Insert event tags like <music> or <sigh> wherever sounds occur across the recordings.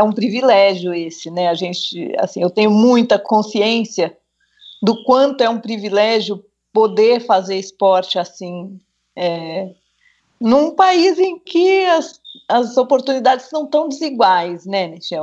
é um privilégio esse, né? A gente, assim, eu tenho muita consciência do quanto é um privilégio poder fazer esporte assim, é, num país em que as, as oportunidades são tão desiguais, né, Michel?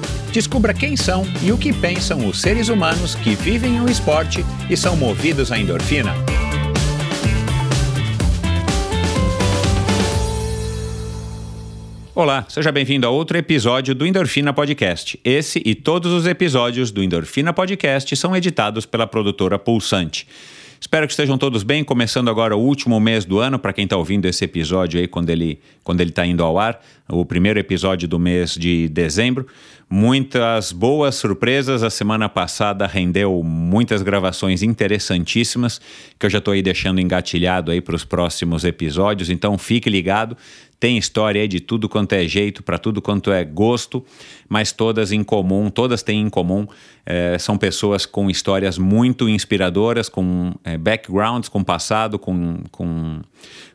Descubra quem são e o que pensam os seres humanos que vivem o esporte e são movidos à endorfina. Olá, seja bem-vindo a outro episódio do Endorfina Podcast. Esse e todos os episódios do Endorfina Podcast são editados pela produtora Pulsante. Espero que estejam todos bem, começando agora o último mês do ano, para quem está ouvindo esse episódio aí quando ele quando ele está indo ao ar, o primeiro episódio do mês de dezembro. Muitas boas surpresas. A semana passada rendeu muitas gravações interessantíssimas que eu já estou aí deixando engatilhado aí para os próximos episódios. Então fique ligado. Tem história aí de tudo quanto é jeito, para tudo quanto é gosto, mas todas em comum, todas têm em comum. É, são pessoas com histórias muito inspiradoras, com é, backgrounds, com passado, com, com,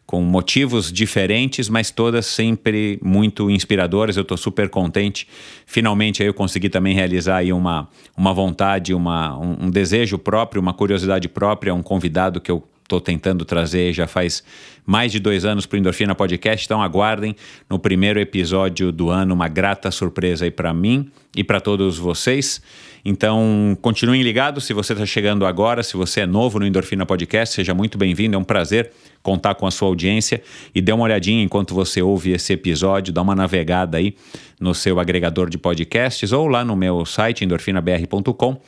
com motivos diferentes, mas todas sempre muito inspiradoras. Eu estou super contente. Finalmente eu consegui também realizar aí uma, uma vontade, uma, um, um desejo próprio, uma curiosidade própria, um convidado que eu estou tentando trazer já faz mais de dois anos para o Endorfina Podcast. Então aguardem no primeiro episódio do ano uma grata surpresa aí para mim e para todos vocês. Então continuem ligados. Se você está chegando agora, se você é novo no Endorfina Podcast, seja muito bem-vindo. É um prazer contar com a sua audiência e dê uma olhadinha enquanto você ouve esse episódio, dá uma navegada aí no seu agregador de podcasts ou lá no meu site endorfinabr.com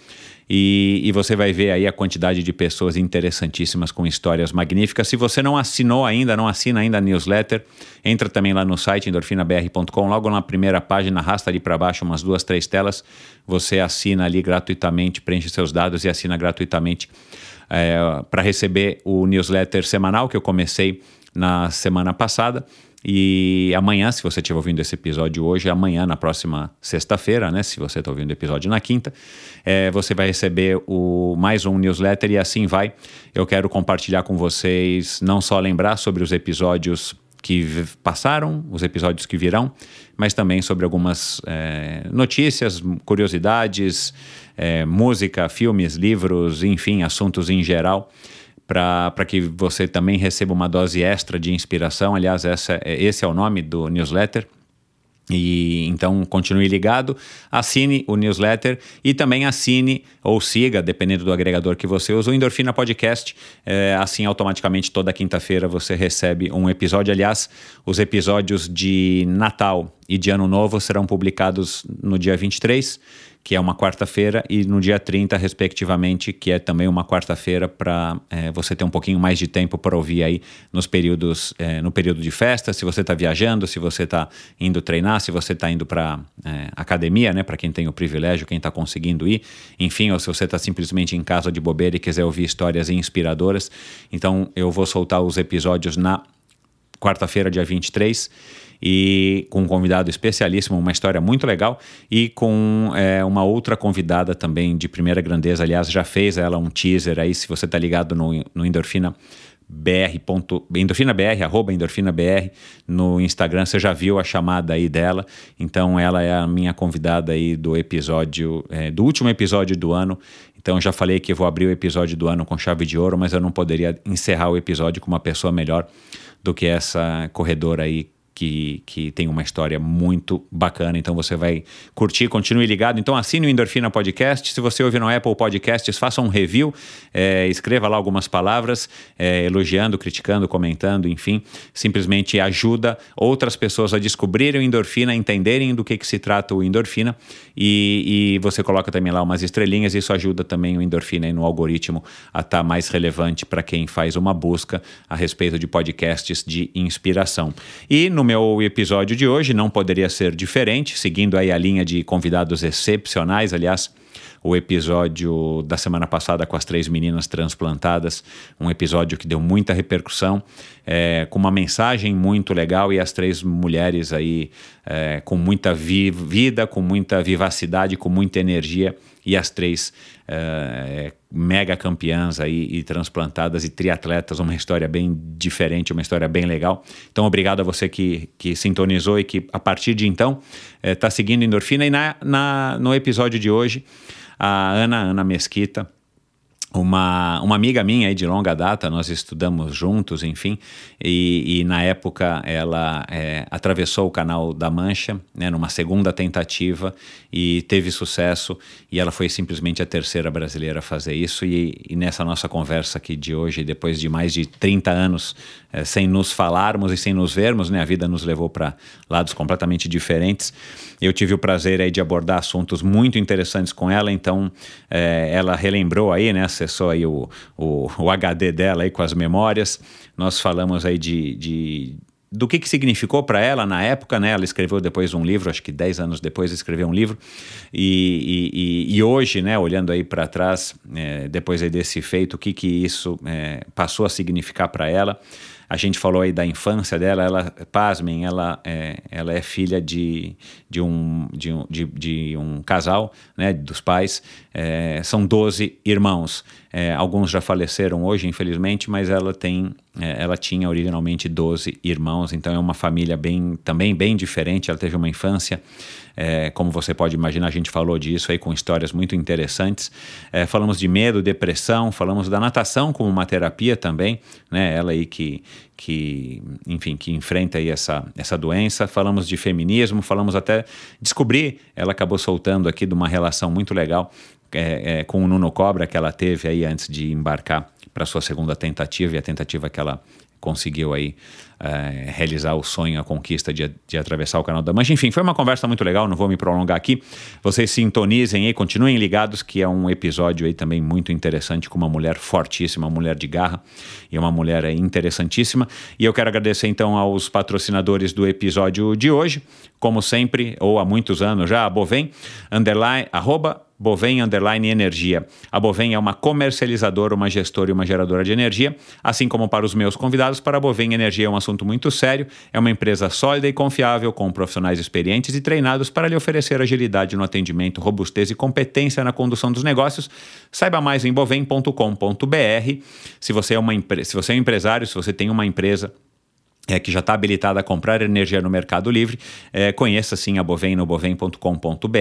e, e, você vai ver aí a quantidade de pessoas interessantíssimas com histórias magníficas. Se você não assinou ainda, não assina ainda a newsletter, entra também lá no site endorfinabr.com, logo na primeira página, arrasta ali para baixo umas duas, três telas, você assina ali gratuitamente, preenche seus dados e assina gratuitamente é, para receber o newsletter semanal que eu comecei na semana passada. E amanhã, se você estiver ouvindo esse episódio hoje, amanhã, na próxima sexta-feira, né? Se você está ouvindo o episódio na quinta, é, você vai receber o, mais um newsletter e assim vai. Eu quero compartilhar com vocês, não só lembrar sobre os episódios que passaram, os episódios que virão, mas também sobre algumas é, notícias, curiosidades, é, música, filmes, livros, enfim, assuntos em geral para que você também receba uma dose extra de inspiração. Aliás, essa, é, esse é o nome do newsletter. E então continue ligado, assine o newsletter e também assine ou siga, dependendo do agregador que você usa, o Endorfina Podcast. É, assim, automaticamente, toda quinta-feira você recebe um episódio. Aliás, os episódios de Natal e de Ano Novo serão publicados no dia 23 que é uma quarta-feira, e no dia 30, respectivamente, que é também uma quarta-feira, para é, você ter um pouquinho mais de tempo para ouvir aí nos períodos, é, no período de festa, se você está viajando, se você está indo treinar, se você está indo para é, academia, né, para quem tem o privilégio, quem está conseguindo ir, enfim, ou se você está simplesmente em casa de bobeira e quiser ouvir histórias inspiradoras. Então, eu vou soltar os episódios na quarta-feira, dia 23 e com um convidado especialíssimo, uma história muito legal, e com é, uma outra convidada também de primeira grandeza. Aliás, já fez ela um teaser aí, se você está ligado no, no Endorfina. BR. Endorfina BR, arroba Endorfina BR no Instagram, você já viu a chamada aí dela. Então, ela é a minha convidada aí do episódio, é, do último episódio do ano. Então, já falei que vou abrir o episódio do ano com chave de ouro, mas eu não poderia encerrar o episódio com uma pessoa melhor do que essa corredora aí que, que tem uma história muito bacana. Então você vai curtir, continue ligado. Então assine o Endorfina Podcast. Se você ouve no Apple Podcasts, faça um review, é, escreva lá algumas palavras, é, elogiando, criticando, comentando, enfim. Simplesmente ajuda outras pessoas a descobrirem o endorfina, entenderem do que, que se trata o endorfina. E, e você coloca também lá umas estrelinhas, isso ajuda também o endorfina no algoritmo a estar tá mais relevante para quem faz uma busca a respeito de podcasts de inspiração. E no meu episódio de hoje não poderia ser diferente, seguindo aí a linha de convidados excepcionais, aliás, o episódio da semana passada com as três meninas transplantadas, um episódio que deu muita repercussão, é, com uma mensagem muito legal e as três mulheres aí é, com muita vi vida, com muita vivacidade, com muita energia e as três é, mega campeãs aí e transplantadas e triatletas, uma história bem diferente, uma história bem legal. Então, obrigado a você que, que sintonizou e que a partir de então está seguindo Endorfina. E na, na, no episódio de hoje, a Ana, Ana Mesquita, uma, uma amiga minha aí de longa data, nós estudamos juntos, enfim, e, e na época ela é, atravessou o canal da Mancha, né, numa segunda tentativa, e teve sucesso, e ela foi simplesmente a terceira brasileira a fazer isso, e, e nessa nossa conversa aqui de hoje, depois de mais de 30 anos é, sem nos falarmos e sem nos vermos, né, a vida nos levou para lados completamente diferentes, eu tive o prazer aí de abordar assuntos muito interessantes com ela, então é, ela relembrou aí, né, acessou aí o, o, o, HD dela aí com as memórias. Nós falamos aí de, de do que, que significou para ela na época, né? Ela escreveu depois um livro, acho que 10 anos depois escreveu um livro. E, e, e hoje, né, olhando aí para trás, é, depois aí desse feito, o que, que isso é, passou a significar para ela. A gente falou aí da infância dela, ela, pasmem, ela é, ela é filha de, de, um, de, um, de, de um casal, né, dos pais, é, são 12 irmãos. É, alguns já faleceram hoje, infelizmente, mas ela tem, é, ela tinha originalmente 12 irmãos, então é uma família bem, também bem diferente. Ela teve uma infância é, como você pode imaginar, a gente falou disso aí com histórias muito interessantes. É, falamos de medo, depressão, falamos da natação como uma terapia também, né? Ela aí que, que enfim, que enfrenta aí essa, essa doença. Falamos de feminismo, falamos até descobrir, ela acabou soltando aqui de uma relação muito legal é, é, com o Nuno Cobra que ela teve aí antes de embarcar para sua segunda tentativa e a tentativa que ela conseguiu aí é, realizar o sonho, a conquista de, de, atravessar o Canal da Mancha. Enfim, foi uma conversa muito legal, não vou me prolongar aqui. Vocês sintonizem aí, continuem ligados, que é um episódio aí também muito interessante, com uma mulher fortíssima, uma mulher de garra e uma mulher interessantíssima. E eu quero agradecer então aos patrocinadores do episódio de hoje, como sempre, ou há muitos anos já, a Bovem, underline, arroba Bovem Underline Energia. A Bovem é uma comercializadora, uma gestora e uma geradora de energia, assim como para os meus convidados, para a Bovem Energia é um assunto muito sério, é uma empresa sólida e confiável, com profissionais experientes e treinados para lhe oferecer agilidade no atendimento, robustez e competência na condução dos negócios. Saiba mais em bovem.com.br. Se você é uma se você é um empresário, se você tem uma empresa é, que já está habilitada a comprar energia no Mercado Livre, é, conheça sim a Bovem no bovem.com.br.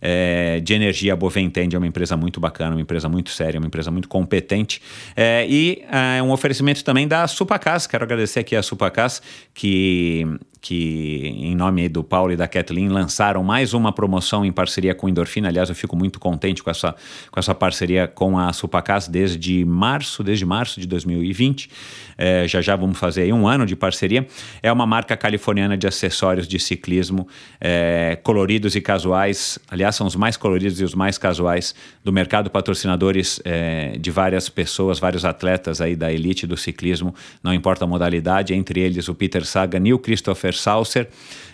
É, de energia, a Bovem entende, é uma empresa muito bacana, uma empresa muito séria, uma empresa muito competente. É, e é um oferecimento também da Supacas. Quero agradecer aqui a Supacas, que que, em nome do Paulo e da Kathleen, lançaram mais uma promoção em parceria com Endorfina. Aliás, eu fico muito contente com essa, com essa parceria com a Supacas desde março, desde março de 2020. É, já já vamos fazer aí um ano de parceria. É uma marca californiana de acessórios de ciclismo é, coloridos e casuais. Aliás, são os mais coloridos e os mais casuais do mercado, patrocinadores é, de várias pessoas, vários atletas aí da elite do ciclismo, não importa a modalidade, entre eles o Peter Sagan e o Christopher Saucer.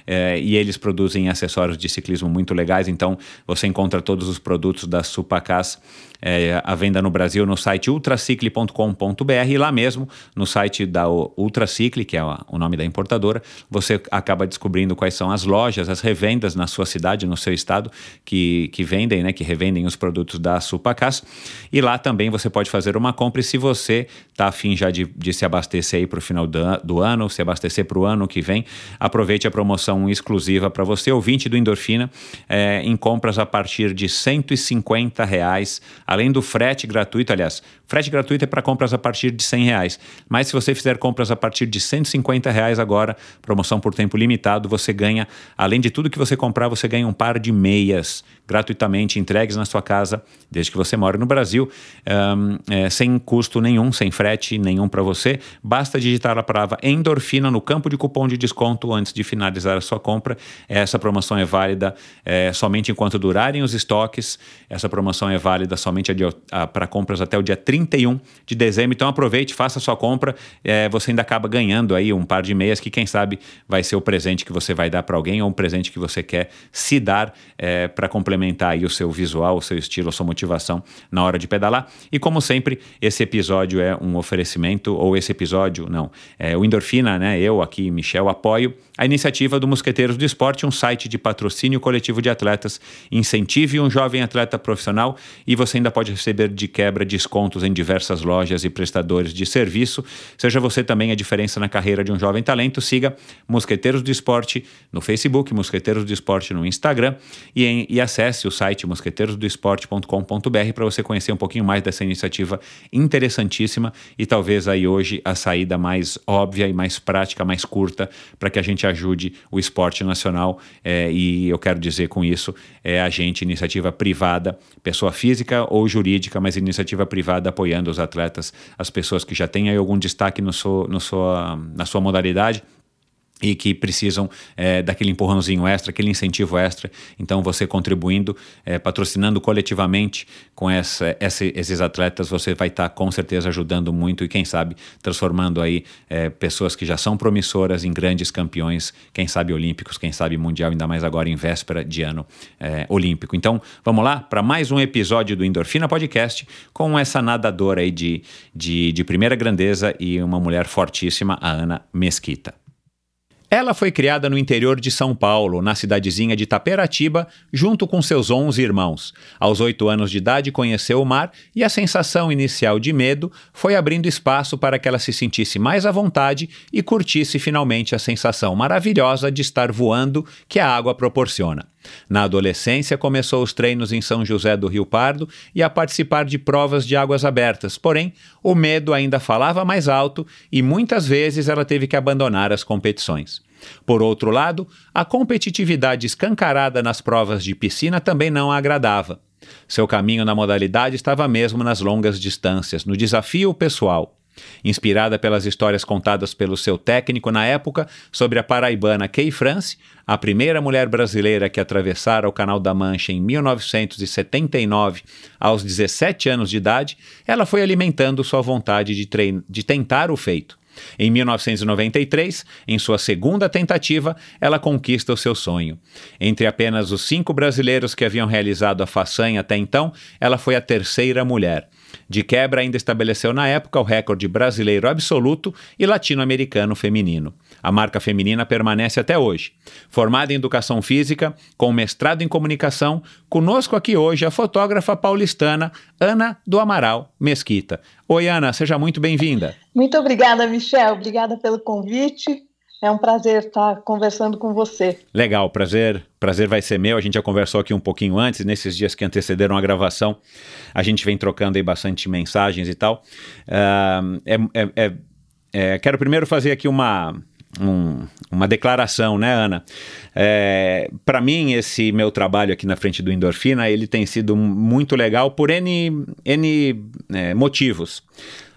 É, e eles produzem acessórios de ciclismo muito legais, então você encontra todos os produtos da Supacas é, à venda no Brasil no site ultracicle.com.br e lá mesmo, no site da Ultracicle, que é o nome da importadora, você acaba descobrindo quais são as lojas, as revendas na sua cidade, no seu estado, que, que vendem, né, que revendem os produtos da Supacas. E lá também você pode fazer uma compra e se você está afim já de, de se abastecer aí para o final do, do ano, se abastecer para o ano que vem, aproveite a promoção exclusiva para você, ouvinte do Endorfina, é, em compras a partir de 150 reais, além do frete gratuito, aliás, frete gratuito é para compras a partir de 100 reais, mas se você fizer compras a partir de 150 reais agora, promoção por tempo limitado, você ganha, além de tudo que você comprar, você ganha um par de meias gratuitamente entregues na sua casa, desde que você mora no Brasil, um, é, sem custo nenhum, sem frete nenhum para você. Basta digitar a palavra endorfina no campo de cupom de desconto antes de finalizar a sua compra. Essa promoção é válida é, somente enquanto durarem os estoques. Essa promoção é válida somente para compras até o dia 31 de dezembro. Então aproveite, faça sua compra. É, você ainda acaba ganhando aí um par de meias que, quem sabe, vai ser o presente que você vai dar para alguém ou um presente que você quer se dar é, para complementar aí o seu visual, o seu estilo, a sua motivação na hora de pedalar. E como sempre, esse episódio é um oferecimento, ou esse episódio, não, é o Endorfina, né? Eu aqui, Michel, apoio a iniciativa do Mosqueteiros do Esporte, um site de patrocínio coletivo de atletas. Incentive um jovem atleta profissional e você ainda pode receber de quebra descontos em diversas lojas e prestadores de serviço. Seja você também a diferença na carreira de um jovem talento, siga Mosqueteiros do Esporte no Facebook, Mosqueteiros do Esporte no Instagram e, em, e acesse o site mosqueteirosdoesporte.com.br para você conhecer um pouquinho mais dessa iniciativa interessantíssima e talvez aí hoje a saída mais óbvia e mais prática, mais curta, para que a gente ajude o esporte nacional. É, e eu quero dizer com isso, é a gente, iniciativa privada, pessoa física ou jurídica, mas iniciativa privada apoiando os atletas, as pessoas que já têm algum destaque no seu, no sua, na sua modalidade e que precisam é, daquele empurrãozinho extra, aquele incentivo extra. Então, você contribuindo, é, patrocinando coletivamente com essa, essa, esses atletas, você vai estar tá, com certeza ajudando muito e, quem sabe, transformando aí é, pessoas que já são promissoras em grandes campeões, quem sabe olímpicos, quem sabe mundial, ainda mais agora em véspera de ano é, olímpico. Então, vamos lá para mais um episódio do Endorfina Podcast com essa nadadora aí de, de, de primeira grandeza e uma mulher fortíssima, a Ana Mesquita. Ela foi criada no interior de São Paulo, na cidadezinha de Taperatiba, junto com seus 11 irmãos. Aos oito anos de idade, conheceu o mar e a sensação inicial de medo foi abrindo espaço para que ela se sentisse mais à vontade e curtisse finalmente a sensação maravilhosa de estar voando que a água proporciona. Na adolescência, começou os treinos em São José do Rio Pardo e a participar de provas de águas abertas, porém, o medo ainda falava mais alto e muitas vezes ela teve que abandonar as competições. Por outro lado, a competitividade escancarada nas provas de piscina também não a agradava. Seu caminho na modalidade estava mesmo nas longas distâncias, no desafio pessoal. Inspirada pelas histórias contadas pelo seu técnico na época sobre a paraibana Kay France, a primeira mulher brasileira que atravessara o Canal da Mancha em 1979, aos 17 anos de idade, ela foi alimentando sua vontade de, de tentar o feito. Em 1993, em sua segunda tentativa, ela conquista o seu sonho. Entre apenas os cinco brasileiros que haviam realizado a façanha até então, ela foi a terceira mulher. De quebra, ainda estabeleceu na época o recorde brasileiro absoluto e latino-americano feminino. A marca feminina permanece até hoje. Formada em educação física, com mestrado em comunicação, conosco aqui hoje a fotógrafa paulistana Ana do Amaral Mesquita. Oi, Ana, seja muito bem-vinda. Muito obrigada, Michel. Obrigada pelo convite. É um prazer estar conversando com você. Legal, prazer, prazer vai ser meu. A gente já conversou aqui um pouquinho antes, nesses dias que antecederam a gravação. A gente vem trocando aí bastante mensagens e tal. Uh, é, é, é, quero primeiro fazer aqui uma, um, uma declaração, né, Ana? É, para mim, esse meu trabalho aqui na frente do Endorfina, ele tem sido muito legal por N, N é, motivos.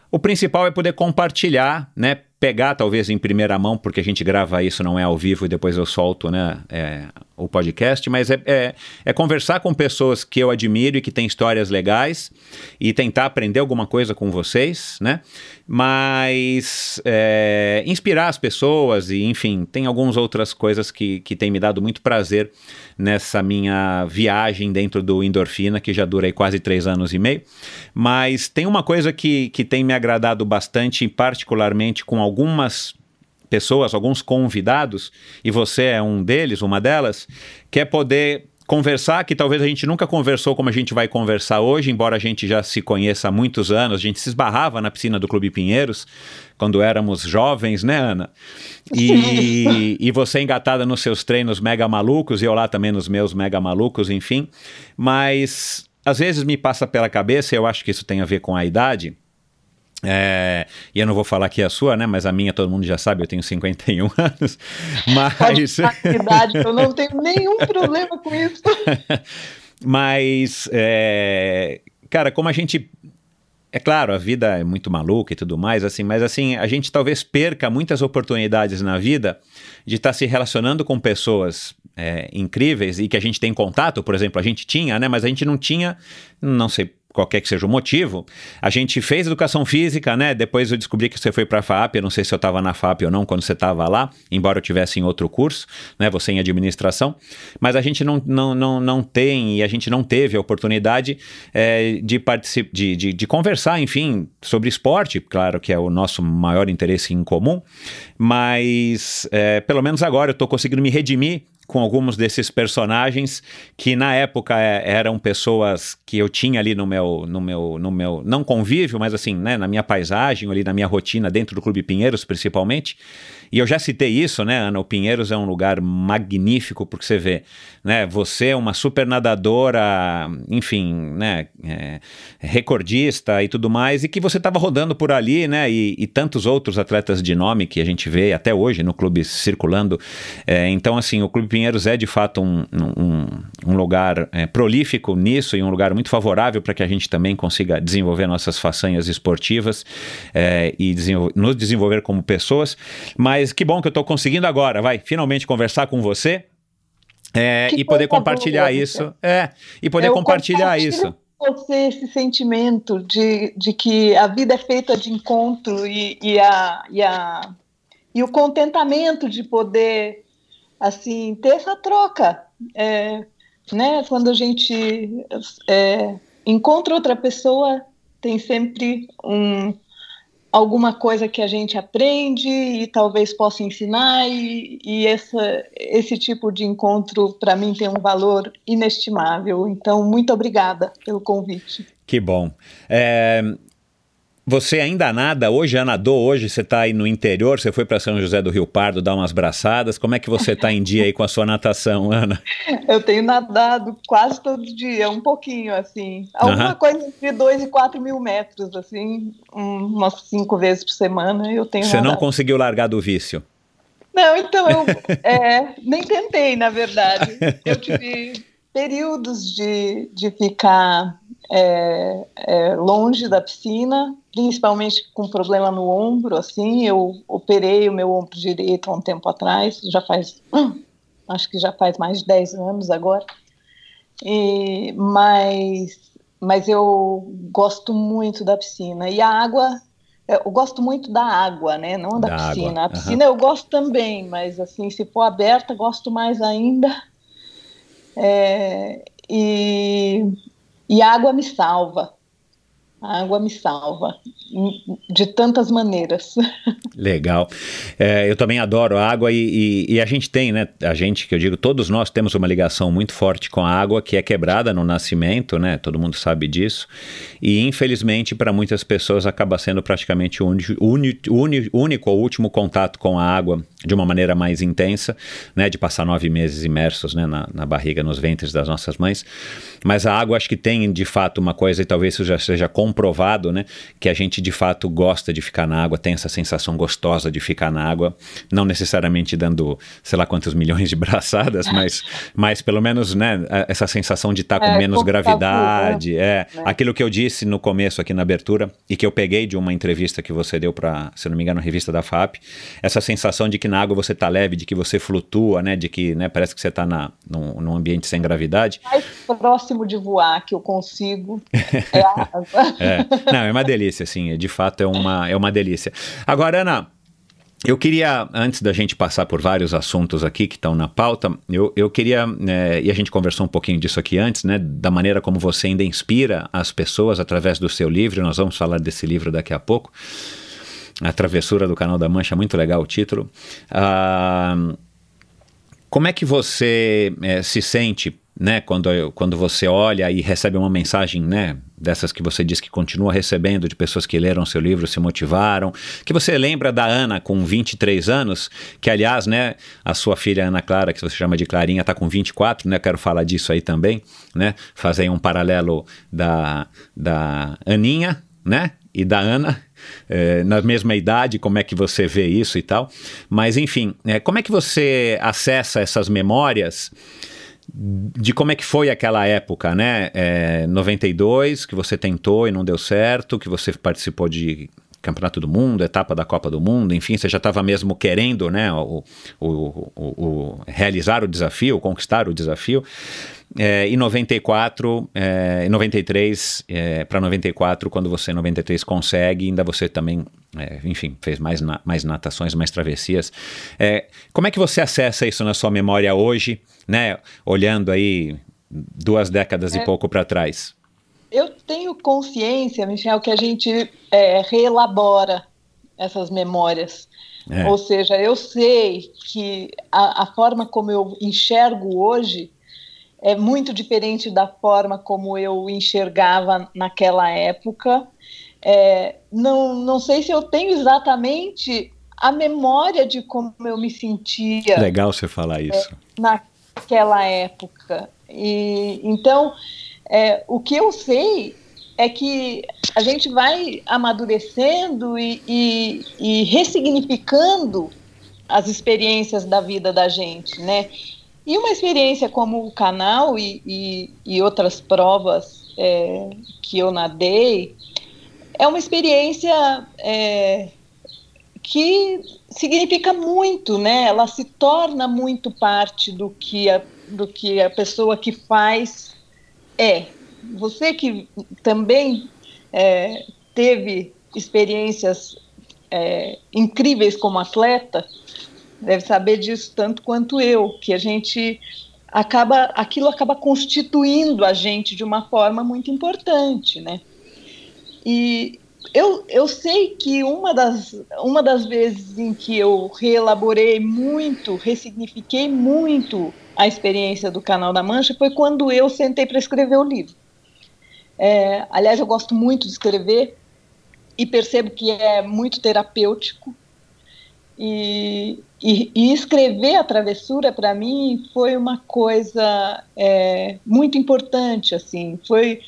O principal é poder compartilhar, né? Pegar talvez em primeira mão, porque a gente grava isso, não é ao vivo e depois eu solto, né? É, o podcast, mas é, é, é, conversar com pessoas que eu admiro e que têm histórias legais e tentar aprender alguma coisa com vocês, né? Mas é, inspirar as pessoas e, enfim, tem algumas outras coisas que, que têm me dado muito prazer nessa minha viagem dentro do Endorfina, que já dura aí quase três anos e meio. Mas tem uma coisa que, que tem me agradado bastante, particularmente com algumas pessoas, alguns convidados, e você é um deles, uma delas, que é poder conversar, que talvez a gente nunca conversou como a gente vai conversar hoje, embora a gente já se conheça há muitos anos, a gente se esbarrava na piscina do Clube Pinheiros, quando éramos jovens, né, Ana? E, <laughs> e você engatada nos seus treinos mega malucos, e eu lá também nos meus mega malucos, enfim. Mas às vezes me passa pela cabeça, e eu acho que isso tem a ver com a idade, é, e eu não vou falar aqui a sua, né? Mas a minha todo mundo já sabe, eu tenho 51 <laughs> anos. Mas. idade, eu não tenho nenhum problema com isso. <laughs> mas, é, cara, como a gente. É claro, a vida é muito maluca e tudo mais, assim, mas assim, a gente talvez perca muitas oportunidades na vida de estar tá se relacionando com pessoas é, incríveis e que a gente tem contato, por exemplo, a gente tinha, né? Mas a gente não tinha, não sei qualquer que seja o motivo, a gente fez educação física, né? Depois eu descobri que você foi para a FAP, eu não sei se eu estava na FAP ou não quando você estava lá, embora eu tivesse em outro curso, né? Você em administração, mas a gente não, não, não, não tem e a gente não teve a oportunidade é, de, particip, de, de, de conversar, enfim, sobre esporte, claro que é o nosso maior interesse em comum, mas é, pelo menos agora eu estou conseguindo me redimir com alguns desses personagens que na época é, eram pessoas que eu tinha ali no meu, no meu, no meu, não convívio, mas assim, né, na minha paisagem, ali na minha rotina dentro do Clube Pinheiros, principalmente. E eu já citei isso, né, Ana? O Pinheiros é um lugar magnífico porque você vê, né? Você é uma super nadadora, enfim, né? É, recordista e tudo mais, e que você estava rodando por ali, né? E, e, tantos outros atletas de nome que a gente vê até hoje no clube circulando. É, então, assim, o Clube Pinheiros é de fato um, um, um lugar é, prolífico nisso e um lugar muito favorável para que a gente também consiga desenvolver nossas façanhas esportivas é, e desenvol nos desenvolver como pessoas. Mas que bom que eu estou conseguindo agora, vai, finalmente conversar com você é, e poder compartilhar boa, isso. É, e poder compartilhar isso. Você esse sentimento de, de que a vida é feita de encontro e, e, a, e, a, e o contentamento de poder assim ter essa troca. É, né? Quando a gente é, encontra outra pessoa, tem sempre um, alguma coisa que a gente aprende e talvez possa ensinar, e, e essa, esse tipo de encontro, para mim, tem um valor inestimável. Então, muito obrigada pelo convite. Que bom. É, você ainda nada hoje, já nadou hoje? Você está aí no interior, você foi para São José do Rio Pardo dar umas braçadas. Como é que você está em dia aí com a sua natação, <laughs> Ana? Eu tenho nadado quase todo dia, um pouquinho assim. Alguma uhum. coisa entre 2 e 4 mil metros, assim, umas cinco vezes por semana eu tenho Você nadado. não conseguiu largar do vício? Não, então eu <laughs> é, nem tentei, na verdade. <laughs> Eu tive períodos de, de ficar é, é, longe da piscina, principalmente com problema no ombro, assim, eu operei o meu ombro direito há um tempo atrás, já faz, hum, <clears throat> acho que já faz mais de 10 anos agora, e, mas, mas eu gosto muito da piscina, e a água, eu gosto muito da água, né, não da, da piscina, água. a piscina uhum. eu gosto também, mas assim, se for aberta, gosto mais ainda, é, e e a água me salva. A água me salva de tantas maneiras. Legal. É, eu também adoro água e, e, e, a gente tem, né? A gente, que eu digo, todos nós temos uma ligação muito forte com a água que é quebrada no nascimento, né? Todo mundo sabe disso. E infelizmente, para muitas pessoas, acaba sendo praticamente o único ou último contato com a água de uma maneira mais intensa, né? De passar nove meses imersos né? na, na barriga, nos ventres das nossas mães. Mas a água, acho que tem de fato uma coisa, e talvez isso já seja comprovado, né? Que a gente de fato gosta de ficar na água, tem essa sensação gostosa de ficar na água, não necessariamente dando, sei lá quantos milhões de <laughs> braçadas, mas, mas pelo menos, né, essa sensação de estar tá com é, menos gravidade, né? é, né? aquilo que eu disse no começo aqui na abertura e que eu peguei de uma entrevista que você deu para, se não me engano, revista da FAP, essa sensação de que na água você está leve, de que você flutua, né, de que, né, parece que você está num, num ambiente sem gravidade. Mais próximo de voar que eu consigo é a <laughs> água. é. Não, é uma delícia, assim, de fato é uma, é uma delícia. Agora, Ana, eu queria, antes da gente passar por vários assuntos aqui que estão na pauta, eu, eu queria, é, e a gente conversou um pouquinho disso aqui antes, né, da maneira como você ainda inspira as pessoas através do seu livro, nós vamos falar desse livro daqui a pouco, A Travessura do Canal da Mancha, muito legal o título. Ah, como é que você é, se sente né? Quando, quando você olha e recebe uma mensagem, né? Dessas que você diz que continua recebendo de pessoas que leram seu livro, se motivaram. Que você lembra da Ana com 23 anos, que aliás, né? A sua filha Ana Clara, que você chama de Clarinha, está com 24, né? Quero falar disso aí também, né? Fazer um paralelo da, da Aninha, né? E da Ana, é, na mesma idade, como é que você vê isso e tal. Mas, enfim, é, como é que você acessa essas memórias de como é que foi aquela época, né? É, 92, que você tentou e não deu certo, que você participou de Campeonato do Mundo, etapa da Copa do Mundo, enfim, você já estava mesmo querendo, né, o, o, o, o, realizar o desafio, conquistar o desafio. É, em 94, é, em 93 é, para 94, quando você em 93 consegue, ainda você também, é, enfim, fez mais, na, mais natações, mais travessias. É, como é que você acessa isso na sua memória hoje, né? Olhando aí duas décadas e é. pouco para trás. Eu tenho consciência, Michel, que a gente reelabora essas memórias. Ou seja, eu sei que a, a forma como eu enxergo hoje é muito diferente da forma como eu enxergava naquela época. É, não, não sei se eu tenho exatamente a memória de como eu me sentia. Legal você falar isso. É, naquela época. E, então, é, o que eu sei é que a gente vai amadurecendo e, e, e ressignificando as experiências da vida da gente, né? E uma experiência como o canal e, e, e outras provas é, que eu nadei é uma experiência é, que significa muito, né? Ela se torna muito parte do que a, do que a pessoa que faz é. Você que também é, teve experiências é, incríveis como atleta, deve saber disso tanto quanto eu, que a gente acaba, aquilo acaba constituindo a gente de uma forma muito importante, né? E eu, eu sei que uma das, uma das vezes em que eu reelaborei muito, ressignifiquei muito a experiência do Canal da Mancha foi quando eu sentei para escrever o livro. É, aliás, eu gosto muito de escrever e percebo que é muito terapêutico e, e, e, escrever a travessura para mim foi uma coisa é, muito importante, assim, foi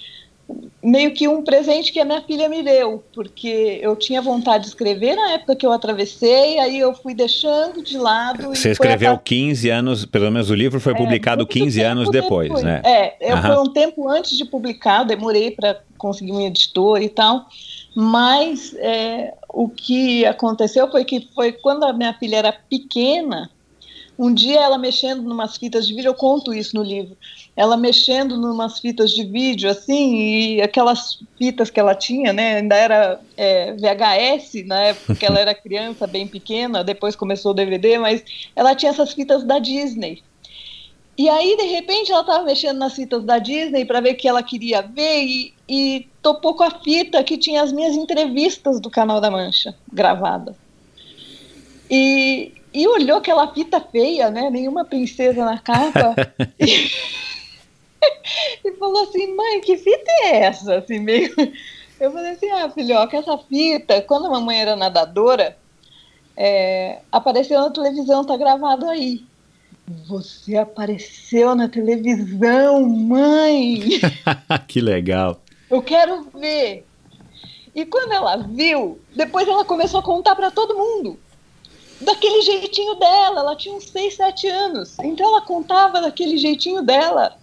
meio que um presente que a minha filha me deu, porque eu tinha vontade de escrever na época que eu atravessei, aí eu fui deixando de lado. Você escreveu a... 15 anos, pelo menos o livro foi é, publicado 15 anos depois, depois, né? É, uhum. foi um tempo antes de publicar, demorei para conseguir um editor e tal. Mas é, o que aconteceu foi que foi quando a minha filha era pequena, um dia ela mexendo numas fitas de vídeo, eu conto isso no livro, ela mexendo numas fitas de vídeo, assim, e aquelas fitas que ela tinha, né, ainda era é, VHS, na época que ela era <laughs> criança, bem pequena, depois começou o DVD, mas ela tinha essas fitas da Disney. E aí, de repente, ela estava mexendo nas fitas da Disney para ver o que ela queria ver e, e topou com a fita que tinha as minhas entrevistas do Canal da Mancha gravadas. E, e olhou aquela fita feia, né? Nenhuma princesa na capa. <laughs> e, e, falou assim, mãe, que fita é essa? Assim, meio... Eu falei assim, ah, filhoca, essa fita, quando a mamãe era nadadora, é, apareceu na televisão, tá gravado aí. Você apareceu na televisão, mãe! <laughs> que legal! Eu quero ver. E quando ela viu, depois ela começou a contar para todo mundo. Daquele jeitinho dela, ela tinha uns 6, 7 anos. Então ela contava daquele jeitinho dela.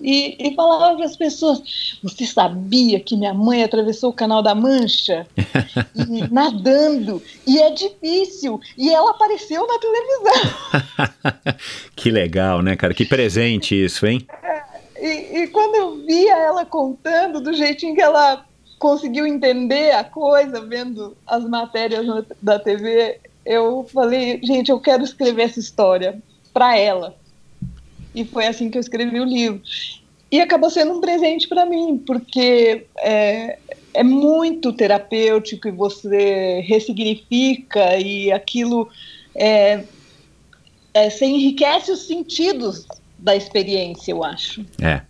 E, e falava para as pessoas: Você sabia que minha mãe atravessou o Canal da Mancha <laughs> e, nadando? E é difícil. E ela apareceu na televisão. <laughs> que legal, né, cara? Que presente isso, hein? É, e, e quando eu via ela contando do jeitinho que ela conseguiu entender a coisa, vendo as matérias da TV, eu falei: Gente, eu quero escrever essa história para ela e foi assim que eu escrevi o livro. E acabou sendo um presente para mim, porque é, é muito terapêutico e você ressignifica e aquilo é, é, você enriquece os sentidos da experiência, eu acho. É.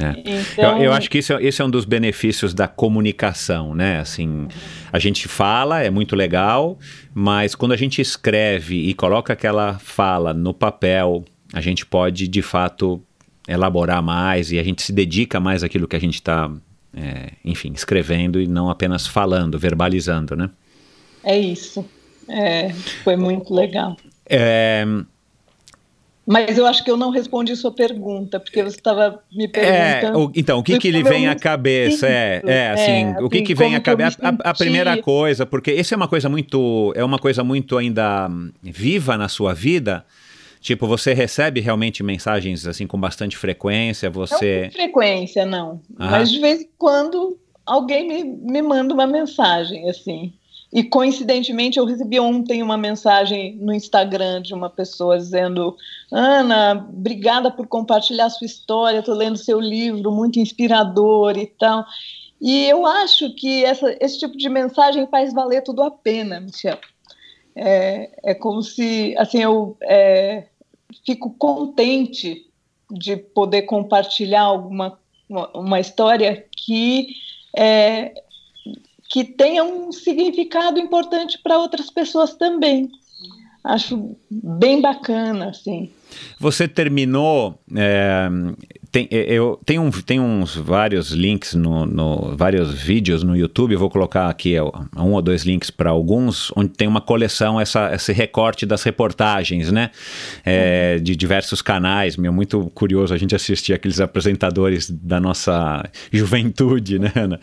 É. Então, Eu, eu acho que isso é, esse é um dos benefícios da comunicação, né? Assim, a gente fala, é muito legal, mas quando a gente escreve e coloca aquela fala no papel, a gente pode, de fato, elaborar mais e a gente se dedica mais àquilo que a gente está, enfim, escrevendo e não apenas falando, verbalizando, né? é isso. É, foi muito legal. É, Mas eu acho que eu não respondi sua pergunta, porque você estava me É, perguntando. o- então, o que que eu vem à cabeça? É, é, assim, É, o que assim, que vem à cabeça? A, a primeira coisa, porque isso é uma coisa muito, é uma coisa muito ainda hum, viva na sua vida. Tipo, você recebe realmente mensagens assim com bastante frequência, Não você... com frequência, não. Mas de vez em quando alguém me, me manda uma mensagem, assim. E coincidentemente eu recebi ontem uma mensagem no Instagram de uma pessoa dizendo: Ana, obrigada por compartilhar sua história, estou lendo seu livro, muito inspirador e tal. E eu acho que essa, esse tipo de mensagem faz valer tudo a pena, Michel. É, é como se, assim, eu é, fico contente de poder compartilhar alguma uma, uma história que é, que tenha um significado importante para outras pessoas também. Acho bem bacana, assim. Você terminou. é, tem, eu, tem, um, tem uns vários links, no, no- vários vídeos no YouTube. Eu vou colocar aqui ó, um ou dois links para alguns, onde tem uma coleção, essa, esse recorte das reportagens, né? É, de diversos canais. Meu, muito curioso a gente assistir aqueles apresentadores da nossa juventude, né, Ana?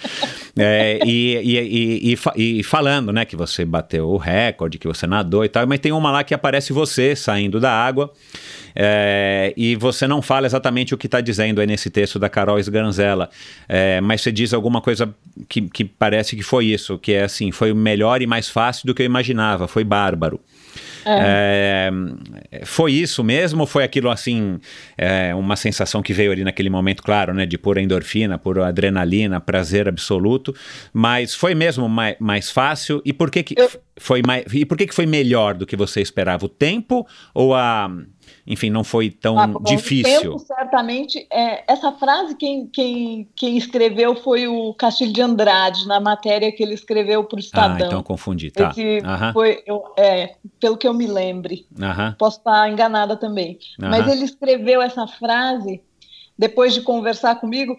É, e, e, e, e falando, né, que você bateu o recorde, que você nadou e tal, mas tem uma lá que aparece você saindo da água. É, e você não fala exatamente o que está dizendo aí nesse texto da Carol Sganzella, é, mas você diz alguma coisa que, que parece que foi isso, que é assim, foi melhor e mais fácil do que eu imaginava, foi bárbaro. É, foi isso mesmo ou foi aquilo assim, é, uma sensação que veio ali naquele momento, claro, né, de pura endorfina, pura adrenalina, prazer absoluto, mas foi mesmo mais, mais fácil e por que que Eu- foi mais, e por que que foi melhor do que você esperava? O tempo ou a, enfim, não foi tão Ah, bom, difícil? tempo, certamente, é, essa frase quem, quem, quem escreveu foi o Castilho de Andrade, na matéria que ele escreveu para o Ah, Estadão. então eu confundi, tá. Aham, foi, eu- é, pelo que eu me lembre. aham, Posso estar enganada também. Mas ele escreveu essa frase depois de conversar comigo.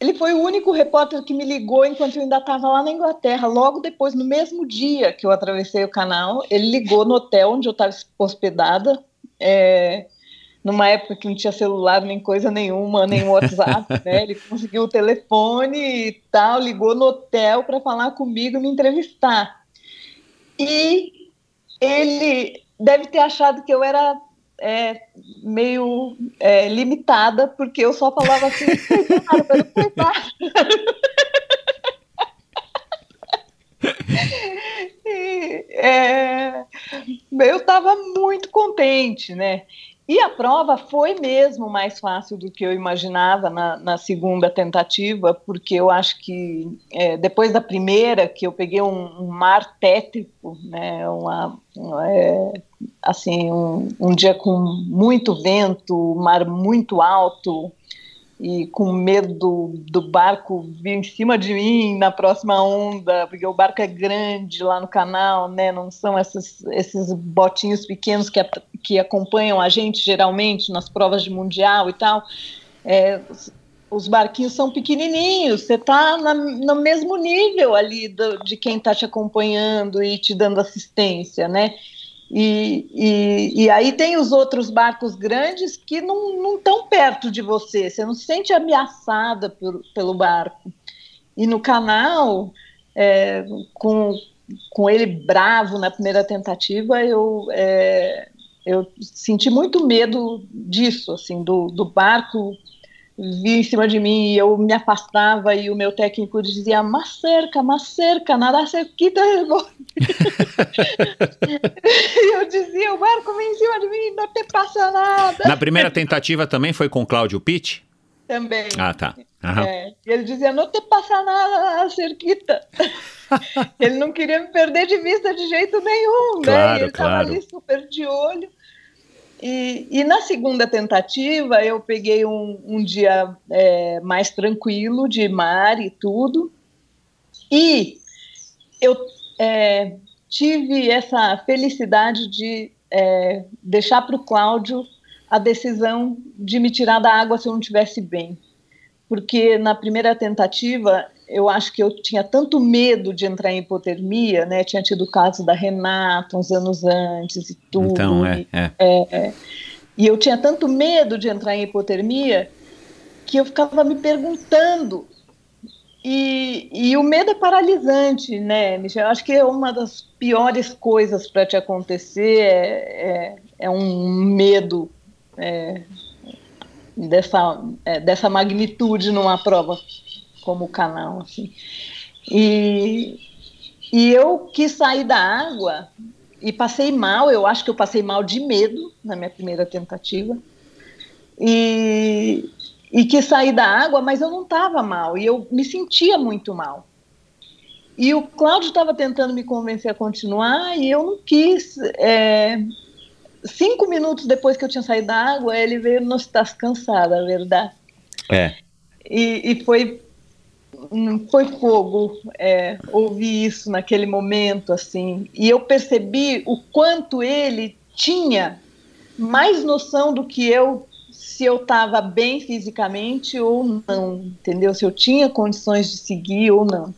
Ele foi o único repórter que me ligou enquanto eu ainda estava lá na Inglaterra. Logo depois, no mesmo dia que eu atravessei o canal, ele ligou no hotel onde eu estava hospedada. É, numa época que não tinha celular nem coisa nenhuma, nem WhatsApp, <laughs> né? Ele conseguiu o telefone e tal, ligou no hotel para falar comigo e me entrevistar. E ele deve ter achado que eu era é, meio é, limitada, porque eu só falava assim, foi bárbaro, foi bárbaro. É, eu estava muito contente, né? E a prova foi mesmo mais fácil do que eu imaginava na, na segunda tentativa, porque eu acho que é, depois da primeira, que eu peguei um, um mar tétrico, né, uma, é, assim, um, um dia com muito vento, mar muito alto, e com medo do, barco vir em cima de mim na próxima onda, porque o barco é grande lá no canal, né? Não são esses, esses botinhos pequenos que, que acompanham a gente geralmente nas provas de mundial e tal. É, os barquinhos são pequenininhos, você está no mesmo nível ali do, de quem está te acompanhando e te dando assistência, né? E, e, e, aí tem os outros barcos grandes que não estão perto de você, você não se sente ameaçada por, pelo barco. E no canal, é, com, com ele bravo na primeira tentativa, eu, é, eu senti muito medo disso, assim, do, do barco vir em cima de mim e eu me afastava e o meu técnico dizia, mas cerca, mas cerca, nada cerquita. <laughs> e eu dizia, o barco vem em cima de mim, não te passa nada. Na primeira tentativa também foi com Cláudio Pitt? Também. Ah, tá. É, e ele dizia, não te passa nada, cerquita. <laughs> ele não queria me perder de vista de jeito nenhum, claro, né? E ele estava claro. ali super de olho. E, e, na segunda tentativa, eu peguei um, um dia é, mais tranquilo, de mar e tudo, e eu é, tive essa felicidade de é, deixar para o Cláudio a decisão de me tirar da água se eu não estivesse bem. Porque na primeira tentativa, eu acho que eu tinha tanto medo de entrar em hipotermia, né? Tinha tido o caso da Renata uns anos antes e tudo. Então, é, é. é e eu tinha tanto medo de entrar em hipotermia que eu ficava me perguntando. E, e o medo é paralisante, né, Michel? Eu acho que é uma das piores coisas para te acontecer é, é, é um medo é, dessa, é, dessa magnitude numa prova como o canal. Assim. E, e eu quis sair da água e passei mal, eu acho que eu passei mal de medo na minha primeira tentativa. E, e quis sair da água, mas eu não estava mal, e eu me sentia muito mal. E o Cláudio estava tentando me convencer a continuar, e eu não quis. É, cinco minutos depois que eu tinha saído da água, ele veio, não estás cansada, verdade. É. E, e foi foi fogo é, ouvir isso naquele momento assim. E eu percebi o quanto ele tinha mais noção do que eu se eu estava bem fisicamente ou não entendeu? Se eu tinha condições de seguir ou não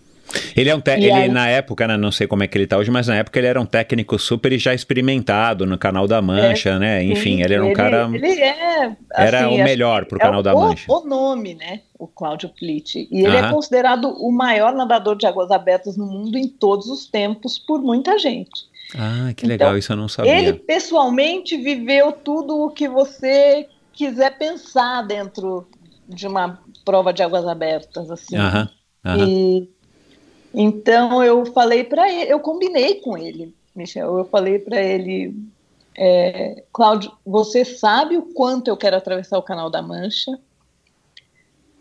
ele é um ele aí... na época, né, não sei como é que ele está hoje, mas na época ele era um técnico super já experimentado no canal da Mancha, é, né? Enfim, sim, ele era um ele, cara Ele é assim, era o melhor para o canal da Mancha. O nome, né? O Cláudio Plitt. E ele é considerado o maior nadador de águas abertas no mundo em todos os tempos por muita gente. Ah, que legal, então, isso eu não sabia. Ele pessoalmente viveu tudo o que você quiser pensar dentro de uma prova de águas abertas, assim. Aham, aham. E então eu falei para ele, eu combinei com ele, Michel, eu falei para ele, é, Cláudio, você sabe o quanto eu quero atravessar o Canal da Mancha?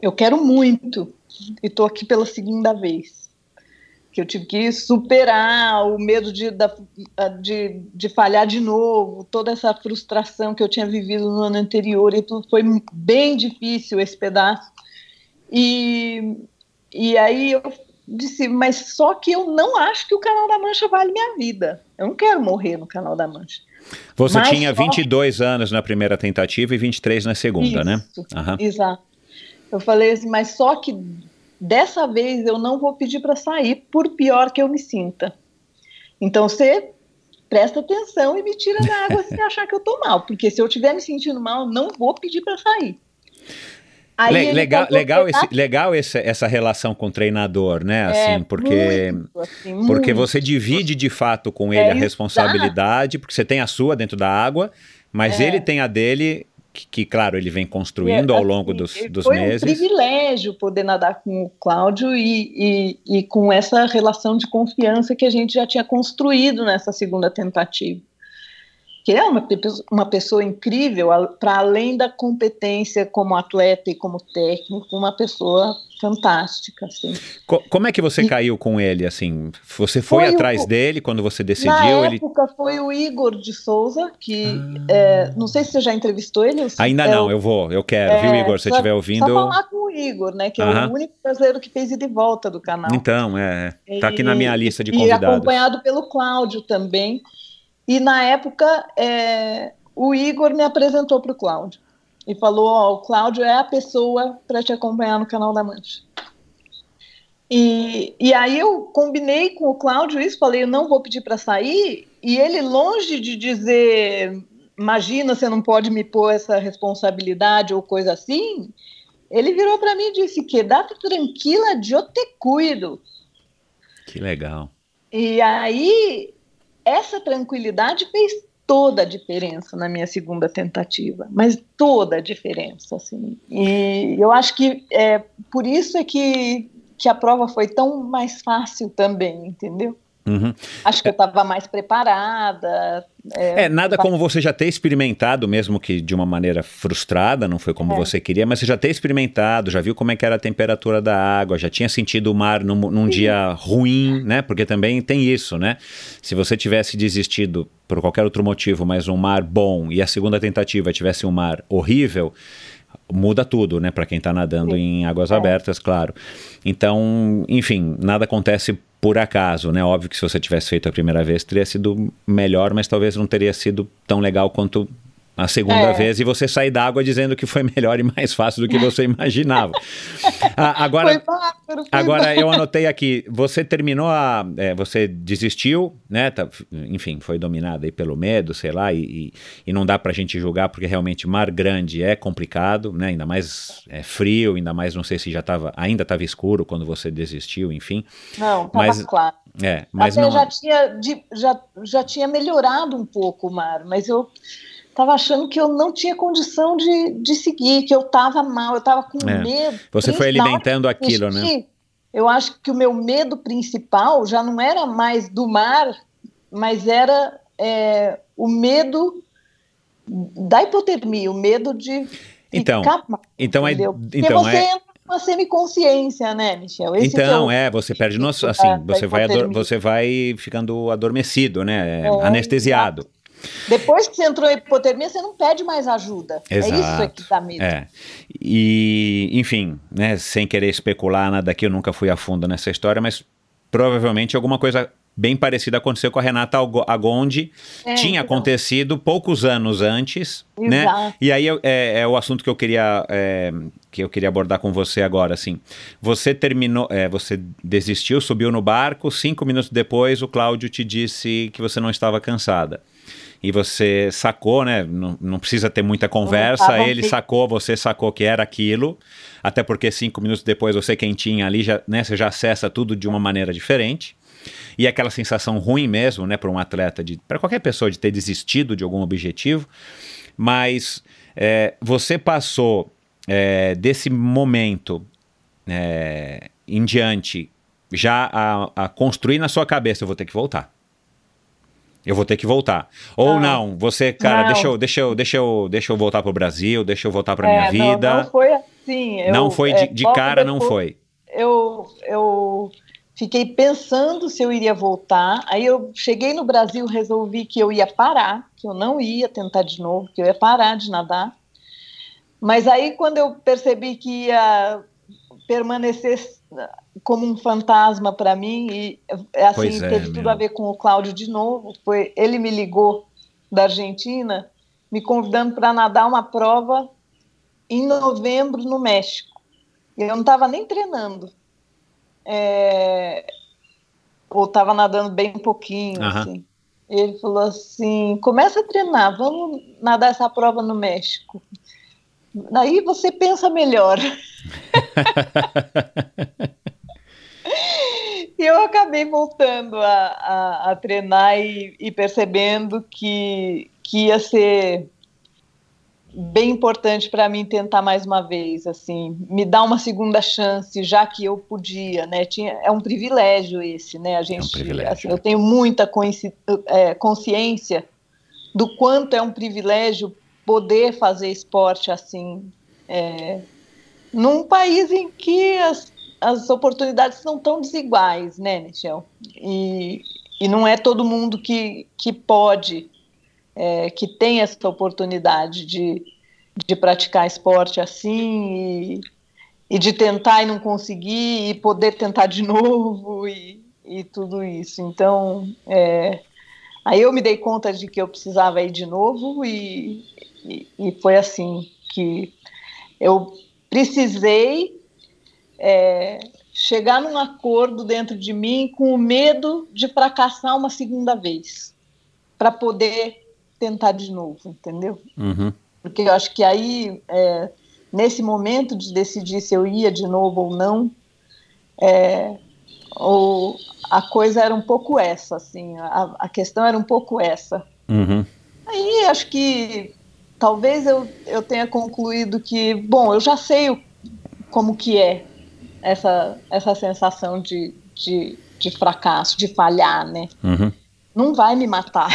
Eu quero muito e estou aqui pela segunda vez. Que eu tive que superar o medo de, de, de falhar de novo, toda essa frustração que eu tinha vivido no ano anterior, e tudo foi bem difícil esse pedaço. E, e aí eu disse, mas só que eu não acho que o Canal da Mancha vale minha vida. Eu não quero morrer no Canal da Mancha. Você mas tinha 22 só... anos na primeira tentativa e 23 na segunda, né? Isso, né? Uhum. Exato. Eu falei assim, mas só que dessa vez eu não vou pedir para sair, por pior que eu me sinta. Então você presta atenção e me tira da água se <laughs> achar que eu tô mal, porque se eu estiver me sentindo mal, não vou pedir para sair. Le legal, legal, esse, legal esse, essa relação com o treinador, né? É, assim, porque, muito, assim, porque você divide de fato com ele é, a responsabilidade, porque você tem a sua dentro da água, mas é. ele tem a dele, que, que, claro, ele vem construindo ao longo assim, dos, dos foi meses. Foi um privilégio poder nadar com o Cláudio e, e, e com essa relação de confiança que a gente já tinha construído nessa segunda tentativa que é uma, uma pessoa incrível, para além da competência como atleta e como técnico, uma pessoa fantástica. Assim. como é que você e, caiu com ele? assim? Você foi, foi atrás o, dele quando você decidiu? Na ele... época foi o Igor de Souza, que ah. é, não sei se você já entrevistou ele. Ainda é não, eu vou, eu quero, é, viu, Igor? Se você estiver ouvindo. Só falar com o Igor, né? Que uh -huh. é o único brasileiro que fez ida e volta do canal. Então, é. Tá aqui na minha lista de convidados. E acompanhado pelo Cláudio também. E na época, é, o Igor me apresentou para o Cláudio e falou: Ó, oh, o Cláudio é a pessoa para te acompanhar no canal da Mancha. E, e aí eu combinei com o Cláudio isso, falei: eu não vou pedir para sair. E ele, longe de dizer, imagina, você não pode me pôr essa responsabilidade ou coisa assim, ele virou para mim e disse: que data tranquila, eu te cuido. Que legal. E aí essa tranquilidade fez toda a diferença na minha segunda tentativa, mas toda a diferença, assim. E eu acho que é por isso é que, que a prova foi tão mais fácil também, entendeu? Uhum. Acho que eu estava mais preparada. É, é nada como você já ter experimentado, mesmo que de uma maneira frustrada, não foi como é. você queria, mas você já ter experimentado, já viu como é que era a temperatura da água, já tinha sentido o mar num, num dia ruim, né? Porque também tem isso, né? Se você tivesse desistido por qualquer outro motivo, mas um mar bom e a segunda tentativa tivesse um mar horrível, muda tudo, né, para quem está nadando Sim. em águas é. abertas, claro. Então, enfim, nada acontece por acaso, né? Óbvio que se você tivesse feito a primeira vez teria sido melhor, mas talvez não teria sido tão legal quanto a segunda é. vez e você sair da água dizendo que foi melhor e mais fácil do que você <laughs> imaginava. ah, agora, foi bárbaro, foi agora eu anotei aqui, você terminou a, é, você desistiu, né? Tá, enfim, foi dominada aí pelo medo, sei lá, e, e, e não dá pra gente julgar porque realmente mar grande é complicado, né? Ainda mais é frio, ainda mais não sei se já tava, ainda estava escuro quando você desistiu, enfim. Não, tava mas, claro. É, mas Até não... já tinha, já, já tinha melhorado um pouco o mar, mas eu estava achando que eu não tinha condição de, de seguir, que eu estava mal, eu estava com é. medo. Você foi alimentando aquilo, né? Eu acho que o meu medo principal já não era mais do mar, mas era é, o medo da hipotermia, o medo de então, ficar mal. Então, é, Porque então você é... entra uma semiconsciência, né, Michel? Esse então, é, é, você perde noção, assim, você vai, ador, você vai ficando adormecido, né, é, anestesiado. Depois que você entrou em hipotermia, você não pede mais ajuda. Exato. É isso que dá medo. É. E, enfim, né, sem querer especular nada aqui, eu nunca fui a fundo nessa história, mas provavelmente alguma coisa bem parecida aconteceu com a Renata Agondi. É, Tinha então. acontecido poucos anos antes, né? Exato. né? E aí é, é, o assunto que eu queria é, que eu queria abordar com você agora, assim. Você terminou, é, você desistiu, subiu no barco. Cinco minutos depois, o Cláudio te disse que você não estava cansada e você sacou, né? Não, não precisa ter muita conversa. Ele sacou, você sacou que era aquilo. Até porque cinco minutos depois você quentinha ali, já, né? Você já acessa tudo de uma maneira diferente. E aquela sensação ruim mesmo, né? Para um atleta, para qualquer pessoa, de ter desistido de algum objetivo. Mas é, você passou é, desse momento é, em diante já a, a construir na sua cabeça, eu vou ter que voltar. Eu vou ter que voltar. Ou não, não você, cara, não. deixa eu, deixa eu, deixa eu, deixa eu voltar pro Brasil, deixa eu voltar para é, minha vida. Não, não foi assim. Eu, não foi de, de é, cara, não foi. Eu, eu fiquei pensando se eu iria voltar. Aí eu cheguei no Brasil, resolvi que eu ia parar, que eu não ia tentar de novo, que eu ia parar de nadar. Mas aí quando eu percebi que ia permanecer como um fantasma para mim e é, assim é, teve meu. tudo a ver com o Cláudio de novo. Foi ele me ligou da Argentina me convidando para nadar uma prova em novembro no México. E eu não estava nem treinando. É, ou estava nadando bem pouquinho, uhum. assim. Ele falou assim: começa a treinar, vamos nadar essa prova no México. Daí você pensa melhor. E <laughs> eu acabei voltando a, a, a treinar e, e, percebendo que, que ia ser bem importante para mim tentar mais uma vez, assim, me dar uma segunda chance, já que eu podia, né? Tinha, é um privilégio esse, né? A gente, é um assim, eu tenho muita é, consciência do quanto é um privilégio poder fazer esporte assim, é, num país em que as as oportunidades são tão desiguais, né, Michel? E, e não é todo mundo que, que pode, é, que tem essa oportunidade de, de praticar esporte assim e, e de tentar e não conseguir e poder tentar de <laughs> novo e, e tudo isso. Então, é, aí eu me dei conta de que eu precisava ir de novo e, e, e foi assim que eu precisei é, chegar num acordo dentro de mim com o medo de fracassar uma segunda vez, para poder tentar de novo, entendeu? Uhum. Porque eu acho que aí, é, nesse momento de decidir se eu ia de novo ou não, é, ou a coisa era um pouco essa, assim, a, a questão era um pouco essa. Uhum. Aí acho que talvez eu, eu tenha concluído que, bom, eu já sei o, como que é essa, essa sensação de, de, de fracasso, de falhar, né? Uhum. Não vai me matar.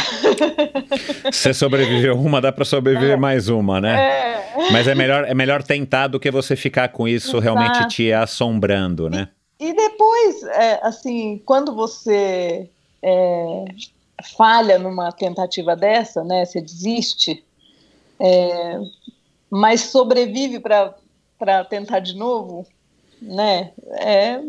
<laughs> Você sobreviveu uma, dá para sobreviver é. mais uma, né? É. Mas é melhor, é melhor tentar do que você ficar com isso Exato. realmente te assombrando, né? E, e depois, é, assim, quando você é, falha numa tentativa dessa, né? Você desiste, é, mas sobrevive para tentar de novo, né? É,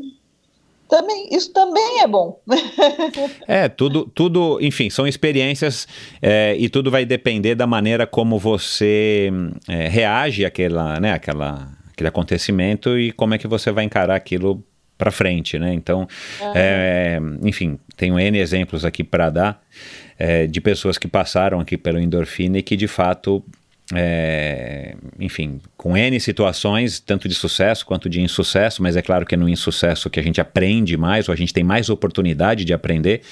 também, isso também é bom. <laughs> é, tudo, tudo, enfim, são experiências é, e tudo vai depender da maneira como você é, reage àquela, né, àquela, aquele acontecimento e como é que você vai encarar aquilo para frente, né? Então, uhum. é, enfim, tenho N exemplos aqui para dar é, de pessoas que passaram aqui pelo endorfina e que de fato é, enfim, com N situações, tanto de sucesso quanto de insucesso, mas é claro que é no insucesso que a gente aprende mais, ou a gente tem mais oportunidade de aprender,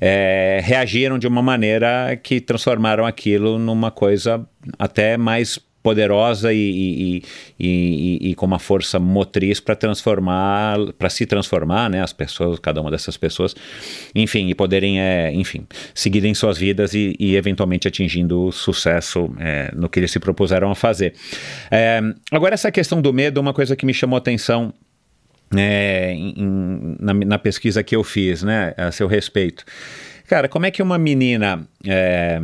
é, reagiram de uma maneira que transformaram aquilo numa coisa até mais poderosa e, e, e, e, com uma força motriz para transformar, para se transformar, né, as pessoas, cada uma dessas pessoas, enfim, e poderem, é, enfim, seguirem suas vidas e, eventualmente atingindo sucesso é, no que eles se propuseram a fazer. É, agora, essa questão do medo, uma coisa que me chamou atenção é, em, na, na, pesquisa que eu fiz, né, a seu respeito. Cara, como é que uma menina é,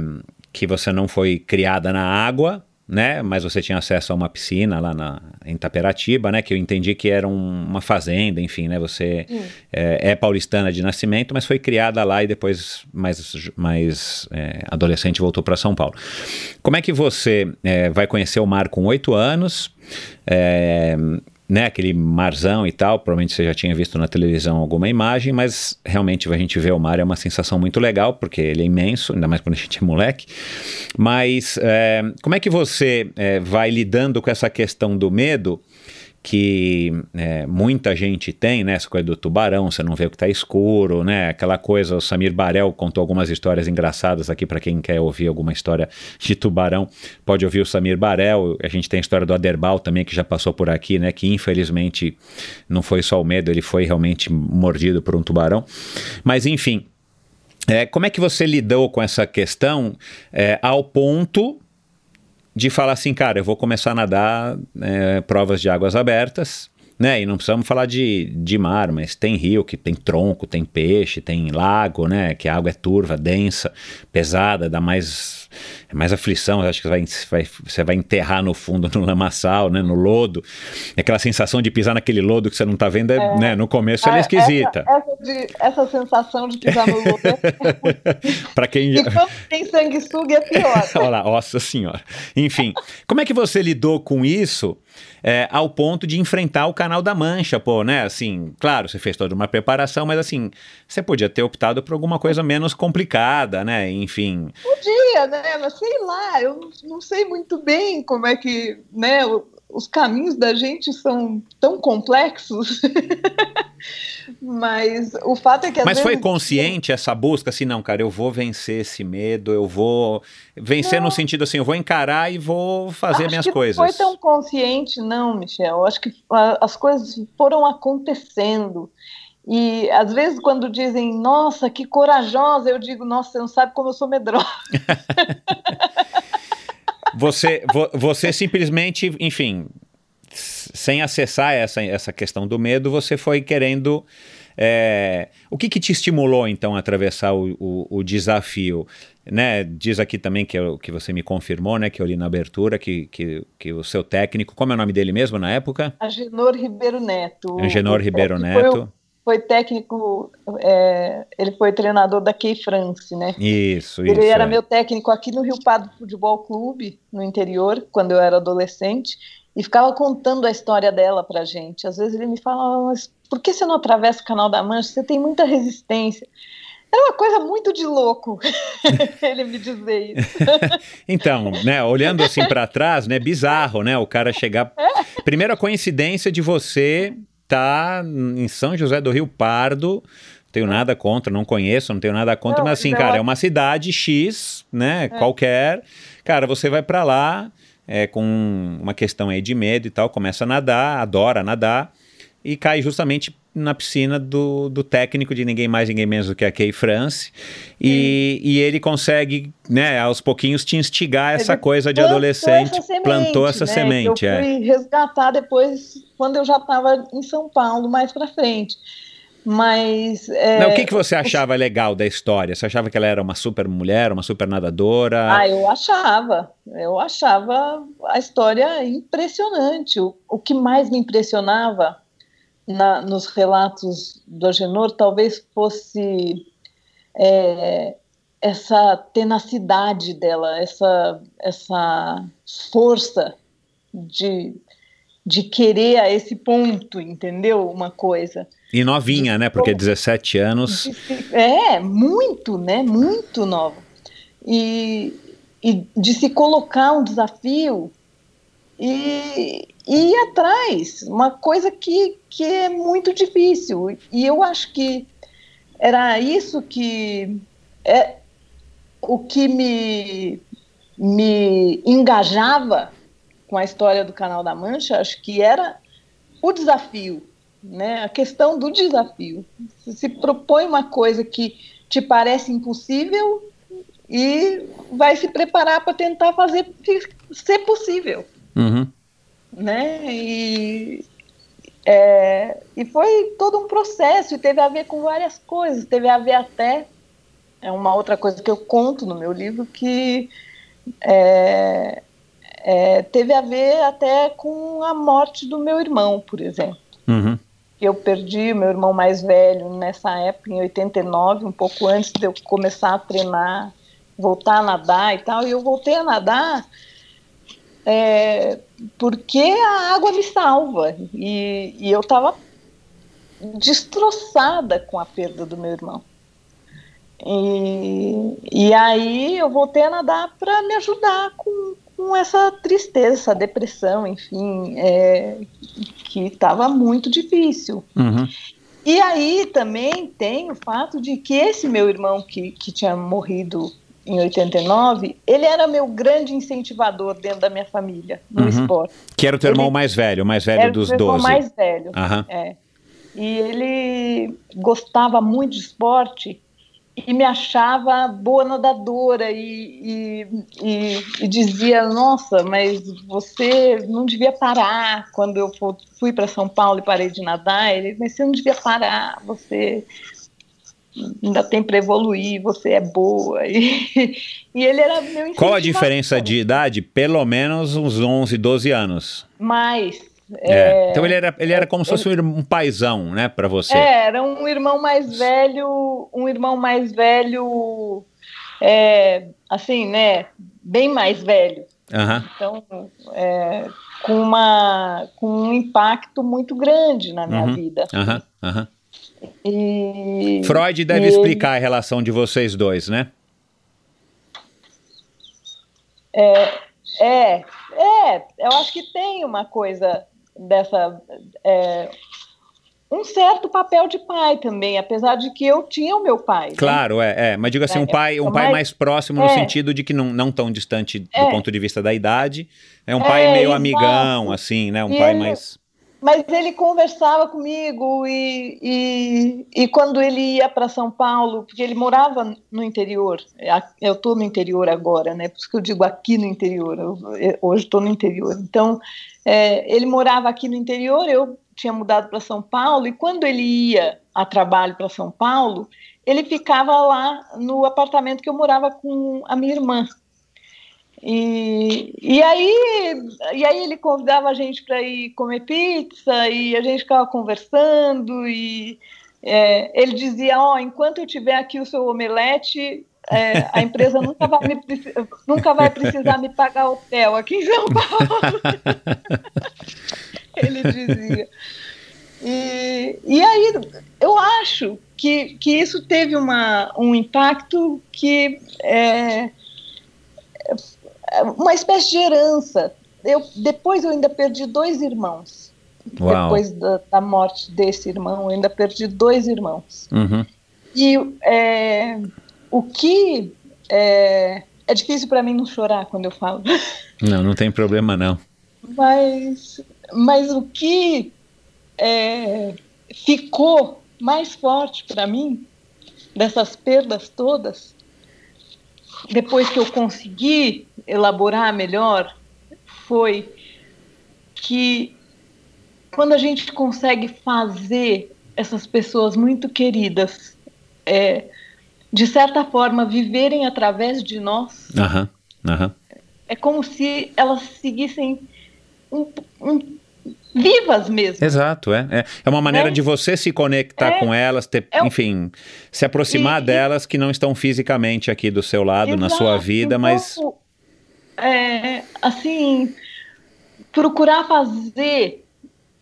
que você não foi criada na água, né? Mas você tinha acesso a uma piscina lá na, em Taperatiba, né? Que eu entendi que era um, uma fazenda, enfim, né? Você hum. é, é, paulistana de nascimento, mas foi criada lá e depois, mais, mais é, adolescente, voltou para São Paulo. Como é que você é, vai conhecer o mar com oito anos? Né, aquele marzão e tal, provavelmente você já tinha visto na televisão alguma imagem, mas realmente a gente ver o mar é uma sensação muito legal, porque ele é imenso, ainda mais quando a gente é moleque. Mas é, como é que você é, vai lidando com essa questão do medo? Que é, muita gente tem, né? Essa coisa do tubarão, você não vê o que está escuro, né? Aquela coisa, o Samir Barel contou algumas histórias engraçadas aqui para quem quer ouvir alguma história de tubarão, pode ouvir o Samir Barel. A gente tem a história do Aderbal também, que já passou por aqui, né? Que infelizmente não foi só o medo, ele foi realmente mordido por um tubarão. Mas enfim, é, como é que você lidou com essa questão é, ao ponto de falar assim, cara, eu vou começar a nadar é, provas de águas abertas, né? E não precisamos falar de, de mar, mas tem rio que tem tronco, tem peixe, tem lago, né? Que a água é turva, densa, pesada, dá mais, é mais aflição. Acho que você vai, vai, você vai enterrar no fundo no lamaçal, né? No lodo. Aquela sensação de pisar naquele lodo que você não está vendo, é, é, né? No começo ela é, é esquisita. Essa, essa, de, essa sensação de pisar no lodo é <laughs> Para quem <laughs> e quando tem sanguessuga é pior. <laughs> Olha lá, nossa senhora. Enfim, como é que você lidou com isso? É, ao ponto de enfrentar o canal da Mancha, pô, né? Assim, claro, você fez toda uma preparação, mas assim, você podia ter optado por alguma coisa menos complicada, né? Enfim. Podia, né? Mas sei lá, eu não sei muito bem como é que, né? Os caminhos da gente são tão complexos. <laughs> Mas o fato é que. Mas vezes... foi consciente essa busca, assim, não, cara, eu vou vencer esse medo, eu vou. Vencer não. no sentido assim, eu vou encarar e vou fazer Acho minhas que coisas. Não foi tão consciente, não, Michel. Acho que as coisas foram acontecendo. E às vezes, quando dizem, nossa, que corajosa, eu digo, nossa, você não sabe como eu sou medrosa. <laughs> você, vo, você simplesmente, enfim, sem acessar essa, essa questão do medo, você foi querendo. É, o que, que te estimulou então a atravessar o, o, o desafio? Né, diz aqui também que, eu, que você me confirmou, né, que eu li na abertura, que, que, que o seu técnico, como é o nome dele mesmo na época? Agenor Ribeiro Neto. Agenor Ribeiro Neto. Foi, técnico, é, ele foi treinador da Key France, né? Isso, ele isso. era é. meu técnico aqui no Rio Pardo Futebol Clube, no interior, quando eu era adolescente e ficava contando a história dela pra gente. Às vezes ele me falava, mas por que você não atravessa o Canal da Mancha? Você tem muita resistência. Era uma coisa muito de louco <laughs> ele me dizer isso. <laughs> então, né, olhando assim para trás, né, bizarro, né, o cara chegar. É. Primeiro a coincidência de você estar tá em São José do Rio Pardo, tenho nada contra, não conheço, não tenho nada contra, não, mas assim, não. cara, é uma cidade X, né, é. qualquer. Cara, você vai para lá, é, com uma questão aí de medo e tal, começa a nadar, adora nadar e cai justamente na piscina do, do técnico de ninguém mais, ninguém menos do que a Kay France. E, e ele consegue, né, aos pouquinhos te instigar essa ele coisa de adolescente. Essa semente, plantou essa né, semente. eu fui é. resgatar depois, quando eu já estava em São Paulo, mais para frente. Mas. É, Não, o que, que você achava legal da história? Você achava que ela era uma super mulher, uma super nadadora? Ah, eu achava. Eu achava a história impressionante. O, o que mais me impressionava na, nos relatos do Agenor talvez fosse é, essa tenacidade dela, essa, essa força de, de querer a esse ponto, entendeu? Uma coisa. E novinha, né? Porque 17 anos. É, muito, né? Muito nova. E, e de se colocar um desafio e, e ir atrás, uma coisa que, que é muito difícil. E eu acho que era isso que é o que me, me engajava com a história do Canal da Mancha, acho que era o desafio, né? A questão do desafio. Você se propõe uma coisa que te parece impossível e vai se preparar para tentar fazer ser possível, Uhum. Né? E é, e foi todo um processo e teve a ver com várias coisas. Teve a ver até é uma outra coisa que eu conto no meu livro que é, é, teve a ver até com a morte do meu irmão, por exemplo. Uhum. Eu perdi meu irmão mais velho nessa época, em 89, um pouco antes de eu começar a treinar, voltar a nadar e tal. E eu voltei a nadar é, porque a água me salva. E, e eu estava destroçada com a perda do meu irmão. E, e aí eu voltei a nadar para me ajudar com, com essa tristeza, essa depressão, enfim, é, que estava muito difícil. Uhum. E aí também tem o fato de que esse meu irmão que, que tinha morrido em 89, ele era meu grande incentivador dentro da minha família, no Uhum. esporte. Que era o teu irmão Ele- mais velho, o mais velho Era dos o irmão 12. mais velho. Aham. É. E ele gostava muito de esporte e me achava boa nadadora e, e, e- e dizia, nossa, mas você não devia parar quando eu fu- fui para São Paulo e parei de nadar. Ele, mas você não devia parar, você ainda tem para evoluir, você é boa. E, <laughs> e ele era meu Qual a diferença de idade? Pelo menos uns 11, 12 anos. Mais. É. Então ele era, ele era como se fosse um, um paizão, né, pra você. É, era um irmão mais velho, um irmão mais velho, é, assim, né, bem mais velho. Aham. Então, é, com, uma, com um impacto muito grande na minha Uhum. vida. Aham. E, Freud deve e ele- explicar a relação de vocês dois, né? É, é, eu acho que tem uma coisa dessa. é, um certo papel de pai também, apesar de que eu tinha o meu pai. né? Claro, é, é. Mas digo assim, um É, pai, um mas- pai mais próximo no é. sentido de que não, não tão distante do É. ponto de vista da idade. É um É, pai meio exato. amigão, assim, né? Um E pai ele- mais. Mas ele conversava comigo e, e, e quando ele ia para São Paulo, porque ele morava no interior, eu estou no interior agora, né? Por isso que eu digo aqui no interior, eu- eu- hoje estou no interior. Então, é, ele morava aqui no interior, eu tinha mudado para São Paulo, e quando ele ia a trabalho para São Paulo, ele ficava lá no apartamento que eu morava com a minha irmã. E, e, aí, e aí ele convidava a gente para ir comer pizza e a gente ficava conversando e é, ele dizia, ó, enquanto eu tiver aqui o seu omelete, é, a empresa nunca vai, me, nunca vai precisar me pagar hotel aqui em São Paulo. <laughs> ele dizia. E, e aí eu acho que, que isso teve uma, um impacto que é, uma espécie de herança. Eu, depois eu ainda perdi dois irmãos. Uau. Depois da, da morte desse irmão, eu ainda perdi dois irmãos. Uhum. E é, o que. É, é difícil para mim não chorar quando eu falo, <laughs> Não, não tem problema, não. mas, mas o que é, ficou mais forte para mim dessas perdas todas, depois que eu consegui elaborar melhor, foi que quando a gente consegue fazer essas pessoas muito queridas, é, de certa forma, viverem através de nós, Aham, aham. é como se elas seguissem um, um, vivas mesmo. Exato, é. É, é uma maneira Né? de você se conectar É. com elas, ter, É um- enfim, se aproximar E- delas que não estão fisicamente aqui do seu lado, na sua Exato. vida, Então, mas. é, assim, procurar fazer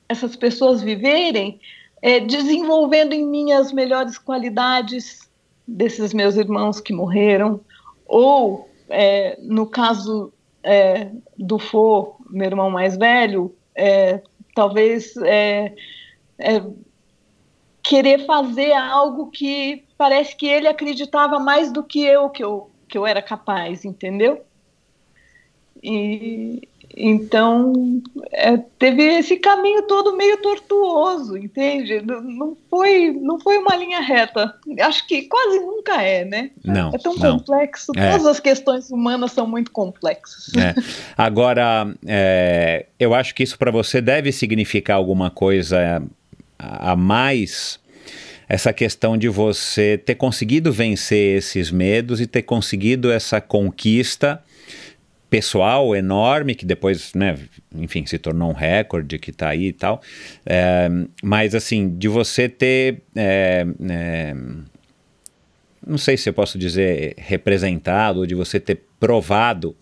essas pessoas viverem, é, desenvolvendo em mim as melhores qualidades desses meus irmãos que morreram, ou, é, no caso do Fô, meu irmão mais velho, é, talvez é, é, querer fazer algo que parece que ele acreditava mais do que eu que eu, que eu era capaz, entendeu? E então é, teve esse caminho todo meio tortuoso, entende? Não, não foi não foi uma linha reta. Acho que quase nunca é, né? Não, É tão não. complexo. É. Todas as questões humanas são muito complexas. É. Agora, é, eu acho que isso para você deve significar alguma coisa a, a mais. Essa questão de você ter conseguido vencer esses medos e ter conseguido essa conquista pessoal enorme, que depois, né, enfim, se tornou um recorde que está aí e tal. É, mas, assim, de você ter. é, é, não sei se eu posso dizer representado, ou de você ter provado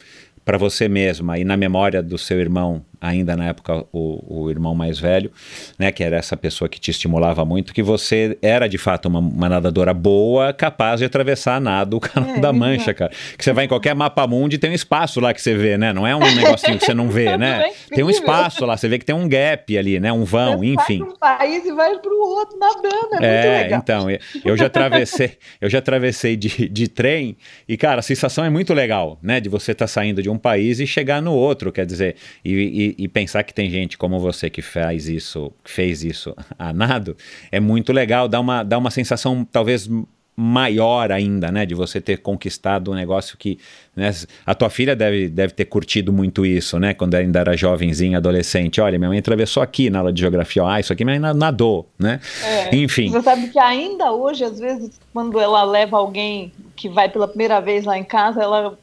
para você mesma e na memória do seu irmão, ainda na época o, o irmão mais velho, né, que era essa pessoa que te estimulava muito, que você era de fato uma, uma nadadora boa, capaz de atravessar a nado o canal É, da. Mancha, cara. Que você vai em qualquer mapa mundi tem um espaço lá que você vê, né? Não é um <laughs> negocinho que você não vê, né? É Tem um espaço lá, você vê que tem um gap ali, né? Um vão, Você enfim. De um país e vai para o outro nadando, é, É, então, eu- já atravessei, eu já atravessei de, de trem e, cara, a sensação é muito legal, né? De você estar saindo de um país e chegar no outro, quer dizer, e, e- e pensar que tem gente como você que faz isso, que fez isso <laughs> a nado, é muito legal, dá uma, dá uma sensação talvez maior ainda, né, de você ter conquistado um negócio que, né, a tua filha deve, deve ter curtido muito isso, né, quando ainda era jovenzinha, adolescente, olha, minha mãe atravessou aqui na aula de geografia, ah, isso aqui minha mãe nadou, né, É. enfim. Você sabe que ainda hoje, às vezes, quando ela leva alguém que vai pela primeira vez lá em casa, ela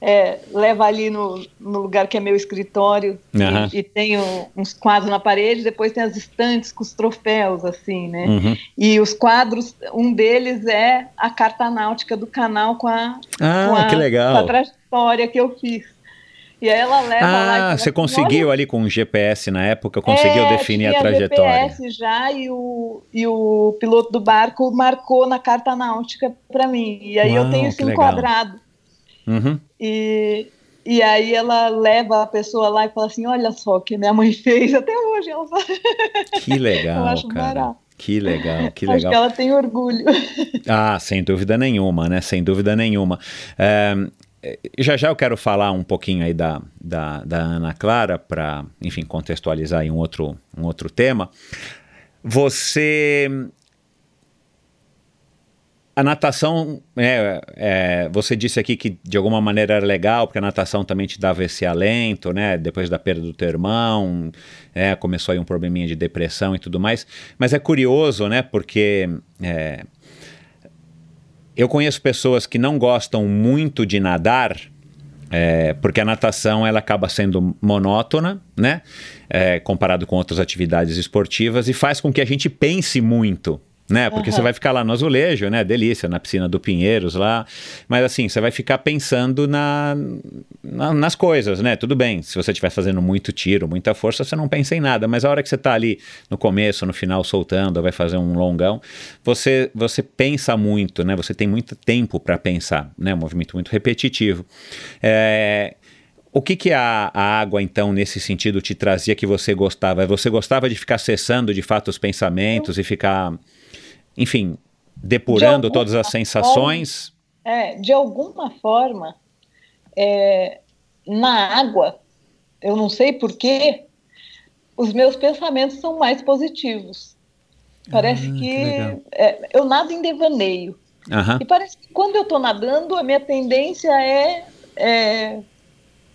é, leva ali no, no lugar que é meu escritório e- Aham. e, tem um- uns quadros na parede, depois tem as estantes com os troféus, assim, né? Uhum. E os quadros, um deles é a carta náutica do canal com a, Ah, com a, que com a legal. trajetória que eu fiz. E aí ela leva lá e Ah, você assim, conseguiu "Olha, ali com o GPS na época, conseguiu é, definir a trajetória. GPS já e o, e o piloto do barco marcou na carta náutica para mim. E aí Uau, eu tenho isso que legal. Uhum. E, e aí ela leva a pessoa lá e fala assim: Olha só o que minha mãe fez. Até hoje ela fala. <laughs> Que legal, Eu acho cara. barato. Que legal, que Acho legal. que ela tem orgulho. <laughs> Ah, sem dúvida nenhuma, né? Sem dúvida nenhuma. É, já já eu quero falar um pouquinho aí da, da, da Ana Clara para, enfim, contextualizar aí um outro, um outro tema. Você a natação, é, é, você disse aqui que de alguma maneira era legal, porque a natação também te dava esse alento, né? Depois da perda do teu irmão, é, começou aí um probleminha de depressão e tudo mais. Mas é curioso, né? Porque é, eu conheço pessoas que não gostam muito de nadar, é, porque a natação ela acaba sendo monótona, né? É, comparado com outras atividades esportivas e faz com que a gente pense muito. Né? Porque Aham. você vai ficar lá no azulejo, né? Delícia, na piscina do Pinheiros lá. Mas assim, você vai ficar pensando na, na- nas coisas, né? Tudo bem, se você estiver fazendo muito tiro, muita força, você não pensa em nada. Mas a hora que você está ali no começo, no final, soltando, vai fazer um longão, você, você pensa muito, né? Você tem muito tempo para pensar, né? Um movimento muito repetitivo. É, o que, que a, a água, então, nesse sentido, te trazia que você gostava? Você gostava de ficar cessando, de fato, os pensamentos e ficar, enfim, depurando alguma todas as sensações? É, de alguma forma, é, na água, eu não sei porquê, os meus pensamentos são mais positivos. Parece Ah, que que, é, eu nado em devaneio. Aham. E parece que quando eu estou nadando, a minha tendência é, é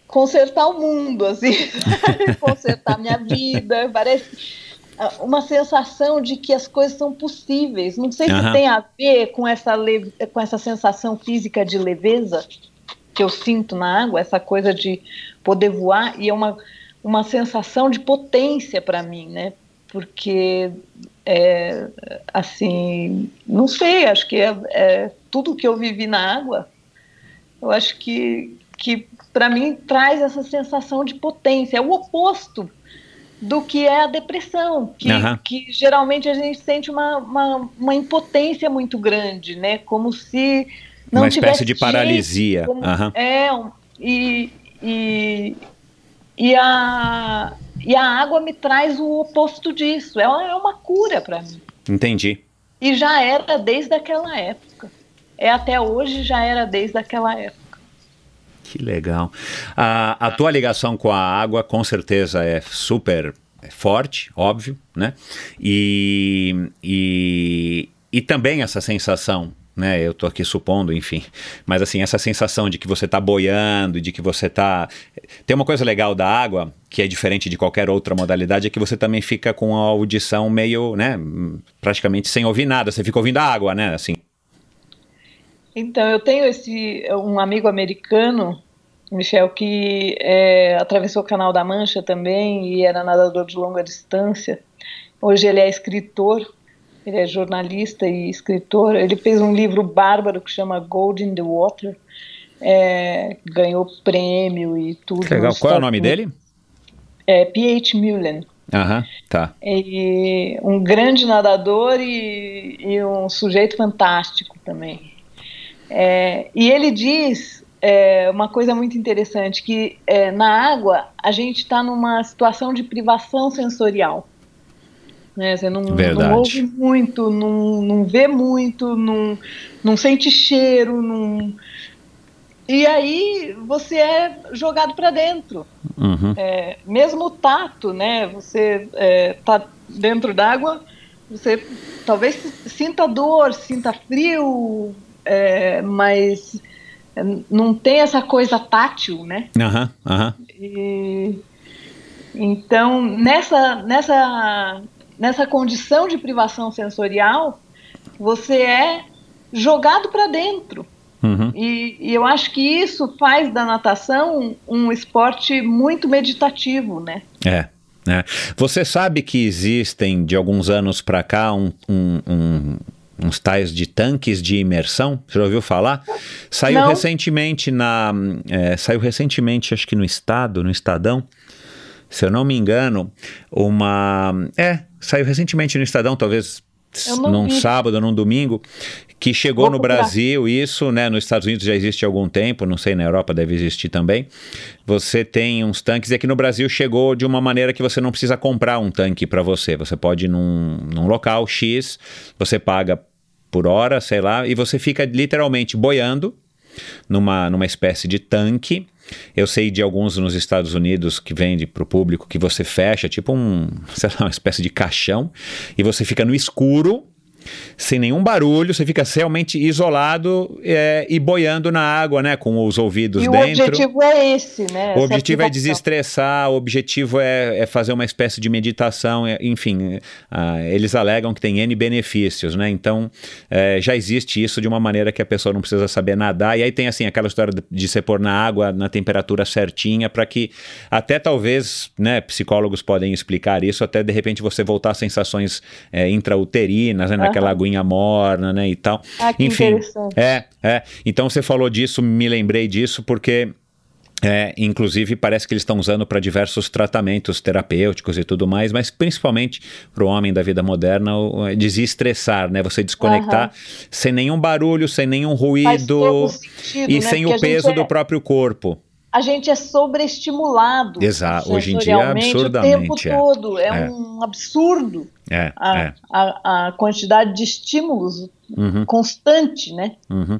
consertar o mundo, assim, <laughs> consertar minha vida. Parece. Uma sensação de que as coisas são possíveis. Não sei Aham. se tem a ver com essa, com essa sensação física de leveza que eu sinto na água, essa coisa de poder voar, e é uma, uma sensação de potência para mim, né? Porque, é, assim, não sei, acho que é, é tudo que eu vivi na água, eu acho que, que para mim traz essa sensação de potência. É o oposto do que é a depressão, que, Aham. que geralmente a gente sente uma, uma, uma impotência muito grande, né? Como se não Uma espécie tivesse de paralisia. jeito, como- Aham. É, e, e, e, a, e a água me traz o oposto disso. É uma, é uma cura para mim. Entendi. E já era desde aquela época. É até hoje, já era desde aquela época. Que legal. A, a tua ligação com a água, com certeza, é super forte, óbvio, né? E, e, e também essa sensação, né? Eu tô aqui supondo, enfim, mas assim, essa sensação de que você tá boiando, de que você tá. Tem uma coisa legal da água, que é diferente de qualquer outra modalidade, é que você também fica com a audição meio, né? Praticamente sem ouvir nada, você fica ouvindo a água, né? Assim. Então, eu tenho esse um amigo americano, Michel, que é, atravessou o Canal da Mancha também e era nadador de longa distância. Hoje ele é escritor, ele é jornalista e escritor. Ele fez um livro bárbaro que chama Gold in the Water, é, ganhou prêmio e tudo. Legal. Qual é o Estados nome dele? É P.H. Mullen. Aham, tá. E um grande nadador e, e um sujeito fantástico também. É, e ele diz é, uma coisa muito interessante, que é, na água a gente está numa situação de privação sensorial. Né? Você não, não ouve muito, não, não vê muito, não, não sente cheiro, não... e aí você é jogado para dentro Uhum. é, mesmo o tato, né? Você é, tá dentro d'água, você talvez sinta dor, sinta frio, é, mas é, não tem essa coisa tátil, né? Aham, aham. E, então nessa nessa nessa condição de privação sensorial, você é jogado para dentro. Uhum. E, e eu acho que isso faz da natação um esporte muito meditativo, né? É. né? Você sabe que existem de alguns anos para cá um- um- um- uns tais de tanques de imersão? Você já ouviu falar? Saiu Não. recentemente na, é, saiu recentemente, acho que no Estado, no Estadão, se eu não me engano, uma, é, saiu recentemente no Estadão, talvez não num vi. sábado, num domingo, que chegou Vou no procurar. Brasil, isso, né, nos Estados Unidos já existe há algum tempo, não sei, na Europa deve existir também. Você tem uns tanques, e aqui no Brasil chegou de uma maneira que você não precisa comprar um tanque para você. Você pode ir num, num local X, você paga por hora, sei lá, e você fica literalmente boiando numa, numa espécie de tanque. Eu sei de alguns nos Estados Unidos que vende para o público que você fecha, tipo um, <laughs> sei lá, uma espécie de caixão, e você fica no escuro, sem nenhum barulho, você fica realmente isolado é, e boiando na água, né? Com os ouvidos e o dentro. objetivo é esse, né? O essa objetivo é desestressar, o objetivo é, é fazer uma espécie de meditação, é- enfim, é, ah, eles alegam que tem N benefícios, né? Então, é, já existe isso de uma maneira que a pessoa não precisa saber nadar, e aí tem assim aquela história de- você pôr na água na temperatura certinha, para que até talvez, né, psicólogos podem explicar isso, até de repente você voltar a sensações intrauterinas, né, naquela aguinha morna, né, e tal. Ah, que Enfim, interessante. é, é. Então você falou disso, me lembrei disso, porque é, inclusive, parece que eles estão usando para diversos tratamentos terapêuticos e tudo mais, mas principalmente para o homem da vida moderna, o- desestressar, né? Você desconectar sem nenhum barulho, sem nenhum ruído sentido, e né? sem Porque o peso é- do próprio corpo. A gente é sobreestimulado. Exato, hoje em dia, sensorialmente absurdamente, O é. tempo todo. É, É. um absurdo É, a, é. a, a quantidade de estímulos Uhum, constante, né? uhum.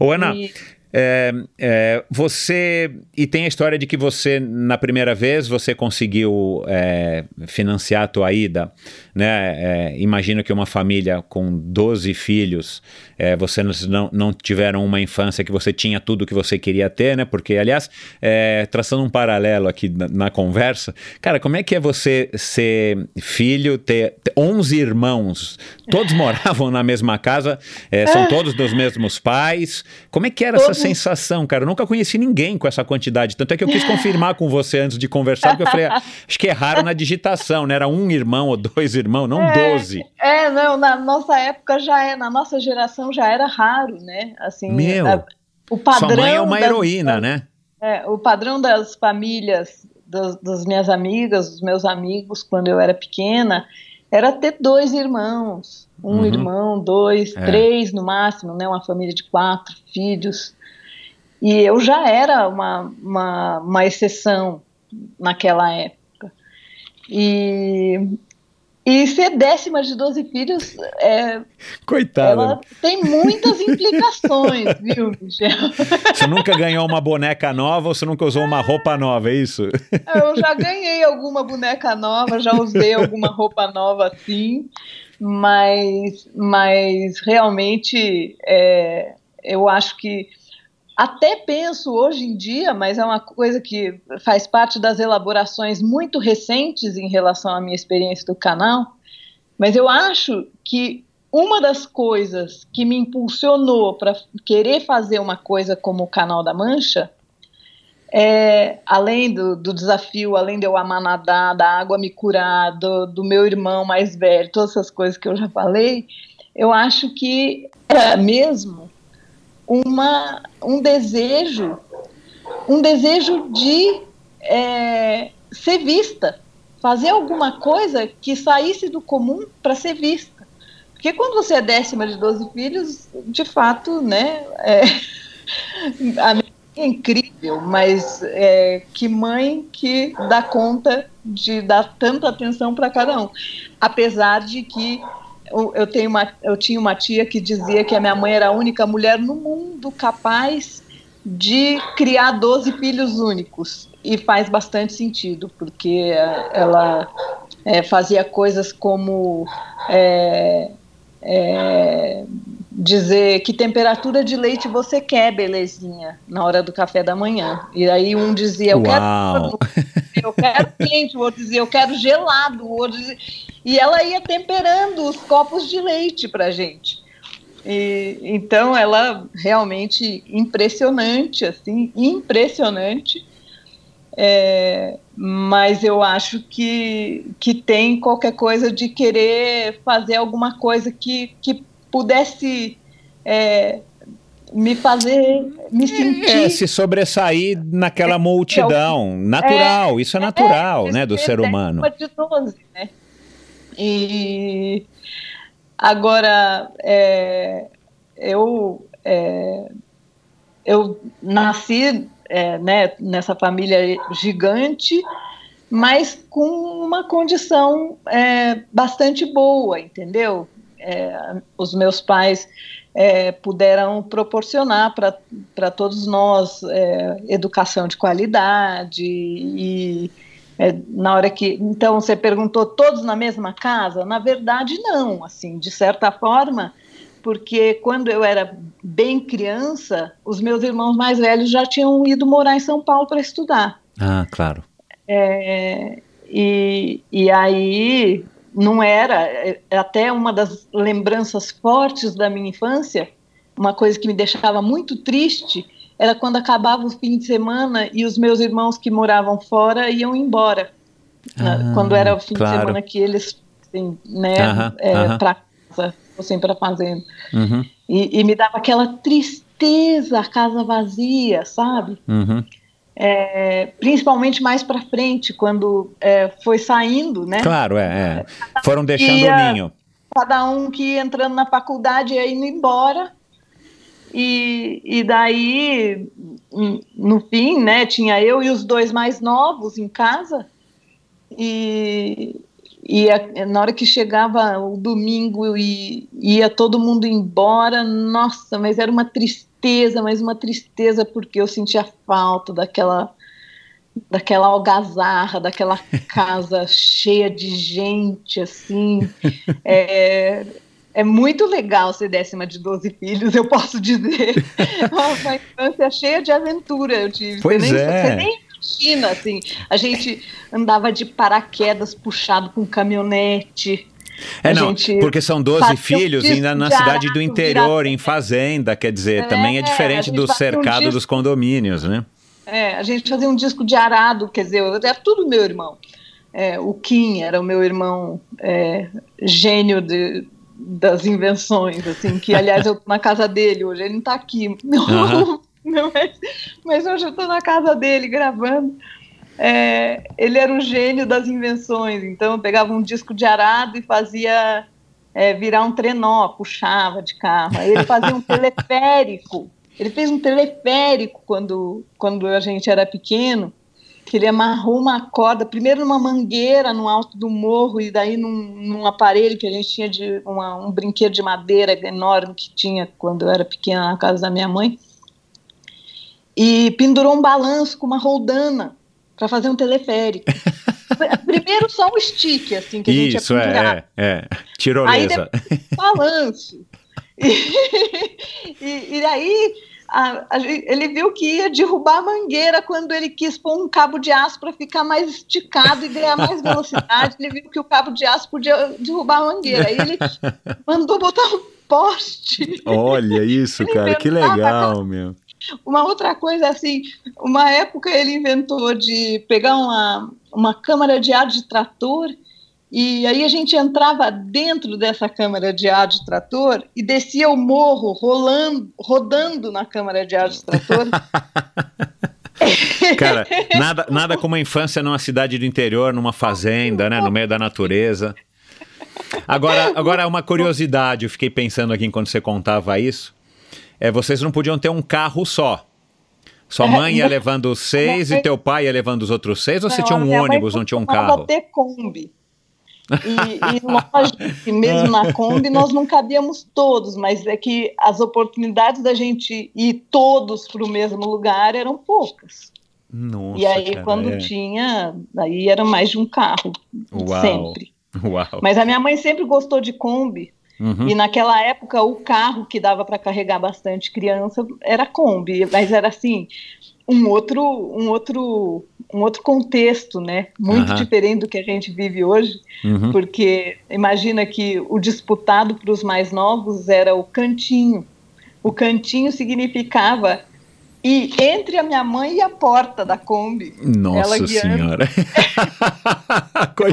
Ô, Ana, E- É, é, você e tem a história de que você na primeira vez você conseguiu é, financiar a tua ida, né? É, imagino que uma família com 12 filhos, é, você não, não tiveram uma infância que você tinha tudo que você queria ter, né? Porque aliás, é, traçando um paralelo aqui na, na, conversa, cara, como é que é você ser filho, ter, ter 11 irmãos, todos <laughs> moravam na mesma casa, são todos dos mesmos pais, como é que era todos... essa sensação, cara. Eu nunca conheci ninguém com essa quantidade. Tanto é que eu quis confirmar com você antes de conversar, porque eu falei, ah, acho que é raro na digitação, né? Era um irmão ou dois irmãos, não é, doze. É, não, na nossa época já é, na nossa geração já era raro, né? Assim, Meu, a, o padrão. Sua mãe é uma das, heroína, né? É, o padrão das famílias das, das minhas amigas, dos meus amigos, quando eu era pequena, era ter dois irmãos, um uhum. irmão, dois, é. três no máximo, né? Uma família de quatro filhos. E eu já era uma, uma, uma exceção naquela época. E, e ser décima de 12 filhos é. Coitada. Ela tem muitas implicações, <laughs> viu, Michel? Você nunca ganhou uma boneca nova ou você nunca usou uma roupa nova, é isso? Eu já ganhei alguma boneca nova, já usei alguma roupa nova sim, mas, mas realmente é, eu acho que até penso hoje em dia, mas é uma coisa que faz parte das elaborações muito recentes em relação à minha experiência do canal, mas eu acho que uma das coisas que me impulsionou para querer fazer uma coisa como o Canal da Mancha, é, além do, do, desafio, além de eu amar nadar, da água me curar, do, do meu irmão mais velho, todas essas coisas que eu já falei, eu acho que era mesmo uma, um desejo, um desejo de é, ser vista, fazer alguma coisa que saísse do comum para ser vista. Porque quando você é décima de 12 filhos, de fato, né, é, <laughs> é incrível, mas é, que mãe que dá conta de dar tanta atenção para cada um. Apesar de que eu, tenho uma, eu tinha uma tia que dizia que a minha mãe era a única mulher no mundo capaz de criar 12 filhos únicos. E faz bastante sentido, porque ela é, fazia coisas como é, é, dizer que temperatura de leite você quer, belezinha, na hora do café da manhã. E aí um dizia, eu Uau. quero, eu quero quente, o outro dizia, eu quero gelado, o outro dizia, e ela ia temperando os copos de leite para gente. E, então ela realmente impressionante, assim, impressionante. É, mas eu acho que, que tem qualquer coisa de querer fazer alguma coisa que, que pudesse é, me fazer me é, sentir. É, se sobressair naquela multidão. Natural, é, isso é natural, é, né, do ser humano. De 12, né? E agora é, eu é, eu nasci é, né, nessa família gigante, mas com uma condição é, bastante boa, entendeu? É, os meus pais é, puderam proporcionar para todos nós é, educação de qualidade e é, na hora que então você perguntou todos na mesma casa? Na verdade não assim de certa forma porque quando eu era bem criança os meus irmãos mais velhos já tinham ido morar em São Paulo para estudar. Ah claro. É, e, e aí não era é, até uma das lembranças fortes da minha infância uma coisa que me deixava muito triste era quando acabava o fim de semana e os meus irmãos que moravam fora iam embora. Né? Ah, quando era o fim claro. de semana que eles, assim, né, uh -huh, é, uh -huh. para casa, fossem para fazenda. Uh uhum. -huh. e, e, me dava aquela tristeza, a casa vazia, sabe? É, principalmente mais para frente, quando é, foi saindo, né? Claro, é. é. Foram deixando o ninho. Cada um que ia entrando na faculdade ia indo embora e, e daí, no fim, né, tinha eu e os dois mais novos em casa, e, E a, na hora que chegava o domingo e ia todo mundo embora, nossa, mas era uma tristeza, mas uma tristeza porque eu sentia falta daquela daquela algazarra, daquela <laughs> casa cheia de gente, assim. É, é muito legal ser décima de 12 filhos, eu posso dizer. <laughs> Uma infância cheia de aventura eu tive. Pois você é. Nem, você nem assim. A gente andava de paraquedas puxado com caminhonete. É, A não, porque são 12 fazia um filhos ainda na de cidade do interior, em fazenda, quer dizer, É, também é diferente do um cercado disco- dos condomínios, né? É, a gente fazia um disco de arado, quer dizer, era tudo meu irmão. É, o Kim era o meu irmão é, gênio de, das invenções, assim, que aliás eu na casa dele hoje, ele não está aqui, Aham. <laughs> <laughs> Não, mas, mas hoje eu estou na casa dele gravando. É, ele era o gênio das invenções, então eu pegava um disco de arado e fazia é, virar um trenó, puxava de carro. Aí ele fazia um <laughs> teleférico. Ele fez um teleférico quando, quando a gente era pequeno, que ele amarrou uma corda, primeiro numa mangueira no alto do morro, e daí num, num aparelho que a gente tinha de uma- um brinquedo de madeira enorme que tinha quando eu era pequena na casa da minha mãe. E pendurou um balanço com uma roldana para fazer um teleférico. <laughs> Primeiro só um stick, assim, que a gente Isso, ia pendurar é, é. Tirolesa. balanço. <laughs> E, e, e aí a- a ele viu que ia derrubar a mangueira quando ele quis pôr um cabo de aço para ficar mais esticado e ganhar mais velocidade. Ele viu que o cabo de aço podia derrubar a mangueira. Aí ele mandou botar um poste. Olha isso, Ele cara, que legal, meu. Uma outra coisa, assim, uma época ele inventou de pegar uma, uma câmara de ar de trator e aí a gente entrava dentro dessa câmara de ar de trator e descia o morro rolando, rodando na câmara de ar de trator. <laughs> Cara, nada, nada como a infância numa cidade do interior, numa fazenda, né, no meio da natureza. Agora, agora uma curiosidade, eu fiquei pensando aqui enquanto você contava isso. É, vocês não podiam ter um carro só. Sua É, mãe ia não- levando os seis e teu pai ia levando os outros seis, ou você tinha um ônibus, não tinha um carro? ter Kombi. E, e lógico que mesmo na Kombi nós não cabíamos todos, mas é que as oportunidades da gente ir todos para o mesmo lugar eram poucas. Nossa, e aí, cara, quando é. tinha, aí era mais de um carro, Uau. sempre. Uau. Mas a minha mãe sempre gostou de Kombi, Uhum. e naquela época o carro que dava para carregar bastante criança era Kombi, mas era assim, um outro, um outro, um outro contexto, né? Muito Aham. diferente do que a gente vive hoje, Uhum. porque imagina que o disputado para os mais novos era o cantinho. O cantinho significava ir entre a minha mãe e a porta da Kombi. Nossa ela senhora. <laughs>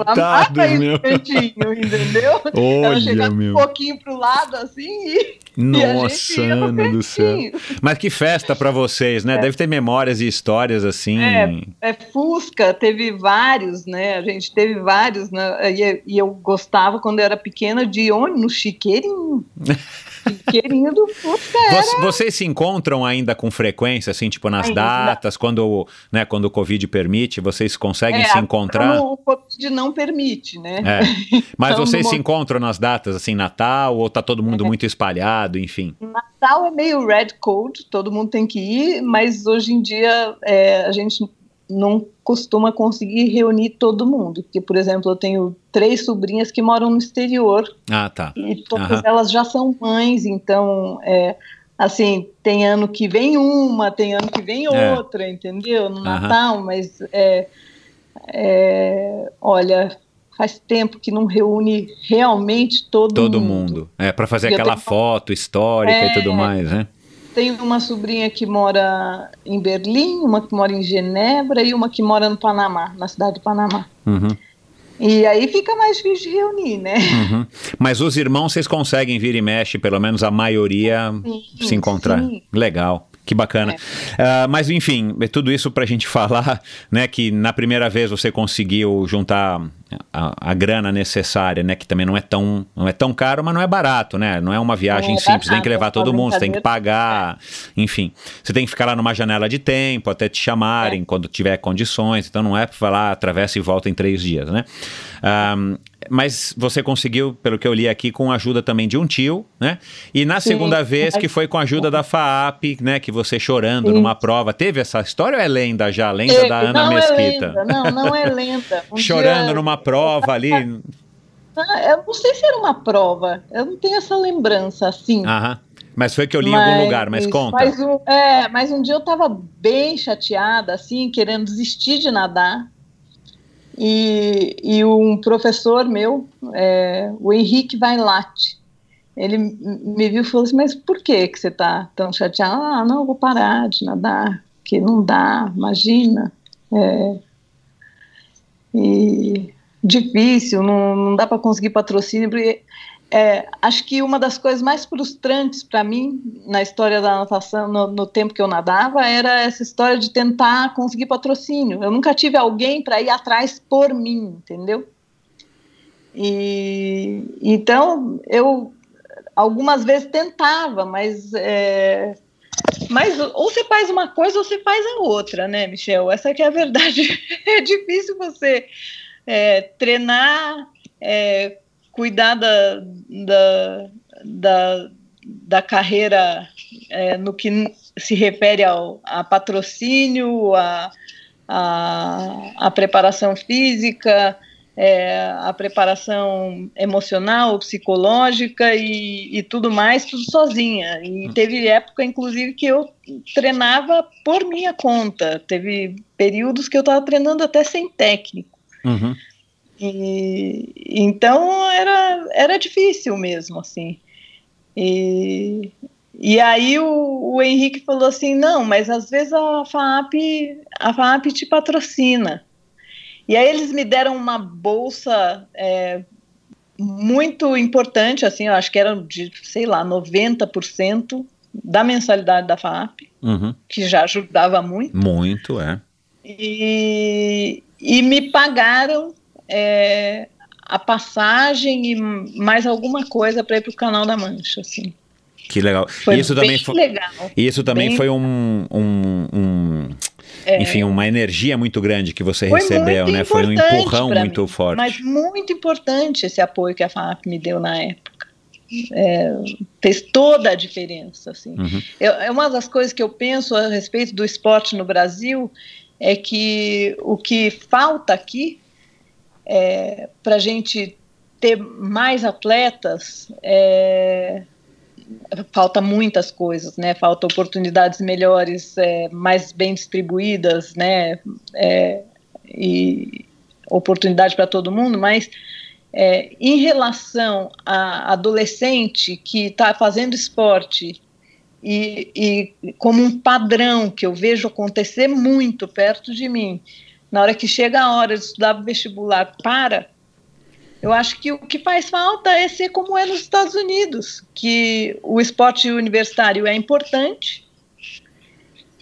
Ela ir meu. cantinho, entendeu? ela Olha, chegava meu. um pouquinho pro lado assim e, e Nossa, Ana do céu. Mas que festa pra vocês, né? Deve ter memórias e histórias assim. É, é, Fusca teve vários, né? A gente teve vários, né? E, e eu gostava quando eu era pequena de no chiqueirinho. <laughs> chiqueirinho do Fusca era. Vo- Vocês se encontram ainda com frequência, assim, tipo nas Ainda. datas, quando, né, quando o Covid permite, vocês conseguem É, se encontrar? O Covid não permite, né? É. Mas <laughs> Então, vocês se encontram nas datas, assim, Natal, ou tá todo mundo muito espalhado, enfim? Natal é meio red code, todo mundo tem que ir, mas hoje em dia é, a gente não costuma conseguir reunir todo mundo. Porque, por exemplo, eu tenho três sobrinhas que moram no exterior Ah, tá. e todas Aham. elas já são mães, então, é, assim, tem ano que vem uma, tem ano que vem É. outra, entendeu? No Aham. Natal, mas, é, é, olha, faz tempo que não reúne realmente todo, Todo mundo. É, pra fazer Eu aquela tenho- foto histórica e É. tudo mais, né? Tenho uma sobrinha que mora em Berlim, uma que mora em Genebra e uma que mora no Panamá, na cidade de Panamá. Uhum, E aí fica mais difícil de reunir, né? uhum. Mas os irmãos, vocês conseguem vir e mexe, pelo menos a maioria Sim, se encontrar. sim. Legal. Que bacana. Ah, mas, enfim, é tudo isso pra gente falar, <laughs> né, que na primeira vez você conseguiu juntar a, a grana necessária, né, que também não é tão não é tão caro, mas não é barato, né? Não é uma viagem Não é simples, tem que barato, levar é todo mundo, você tem que pagar, enfim. Você tem que ficar lá numa janela de tempo até te chamarem quando tiver condições, então não é pra falar atravessa e volta em três dias, né? Ah, mas você conseguiu, pelo que eu li aqui, com a ajuda também de um tio, né? E na Sim, segunda vez, mas- que foi com a ajuda da FAAP, né? Que você chorando Isso. numa prova. Teve essa história ou é lenda já? Lenda Teve, da Ana não Mesquita? é lenda, não, não é <laughs> lenda. Um Chorando dia- numa prova ali. Ah, Eu não sei se era uma prova, eu não tenho essa lembrança assim. Aham. Mas foi que eu li em algum lugar, mas conta. Mas um, é, mas um dia eu estava bem chateada, assim, querendo desistir de nadar. E, e um professor meu, é, o Henrique Vailate, ele me viu e falou assim, mas por que, que você está tão chateada? Ah, não, vou parar de nadar, que não dá, imagina. É, e difícil, não, não dá para conseguir patrocínio, porque é, acho que uma das coisas mais frustrantes para mim na história da natação, no, no tempo que eu nadava, era essa história de tentar conseguir patrocínio. Eu nunca tive alguém para ir atrás por mim, entendeu? E então eu algumas vezes tentava, mas é, mas ou você faz uma coisa ou você faz a outra, né, Michel? Essa que é a verdade. <laughs> É difícil você é, treinar, é, cuidar da, da, da, da carreira é, no que se refere ao a patrocínio, a, a, a preparação física, é, a preparação emocional, psicológica e, e tudo mais, tudo sozinha. E teve época, inclusive, que eu treinava por minha conta. Teve períodos que eu estava treinando até sem técnico. Uhum. E, então era, era difícil mesmo, assim. E, e aí o, o Henrique falou assim, não, mas às vezes a FAAP, a FAAP te patrocina. E aí eles me deram uma bolsa é, muito importante, assim, eu acho que era de, sei lá, 90% da mensalidade da FAAP, Uhum. que já ajudava muito. Muito, é. E, e me pagaram é, a passagem e mais alguma coisa para ir para o Canal da Mancha, assim. Que legal. Foi isso também foi, legal. isso também bem- foi um, um- um- É, enfim, uma energia muito grande que você recebeu, né? Foi um empurrão muito mim, forte. Mas muito importante esse apoio que a FAP me deu na época. É, fez toda a diferença, assim. Uhum. Eu- é uma das coisas que eu penso a respeito do esporte no Brasil é que o que falta aqui é, para a gente ter mais atletas é, falta muitas coisas, né? Falta oportunidades melhores, é, mais bem distribuídas, né? É, e oportunidade para todo mundo, mas é, em relação a adolescente que está fazendo esporte e, e como um padrão que eu vejo acontecer muito perto de mim, na hora que chega a hora de estudar vestibular, para, eu acho que o que faz falta é ser como é nos Estados Unidos, que o esporte universitário é importante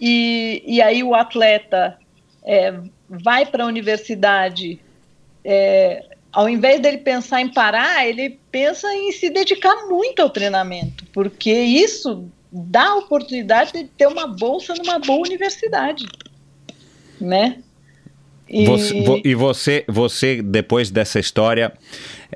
e, e aí o atleta é, vai para a universidade, é, ao invés dele pensar em parar, ele pensa em se dedicar muito ao treinamento, porque isso dá a oportunidade de ter uma bolsa numa boa universidade, né? E- Você- vo- e você, você, depois dessa história,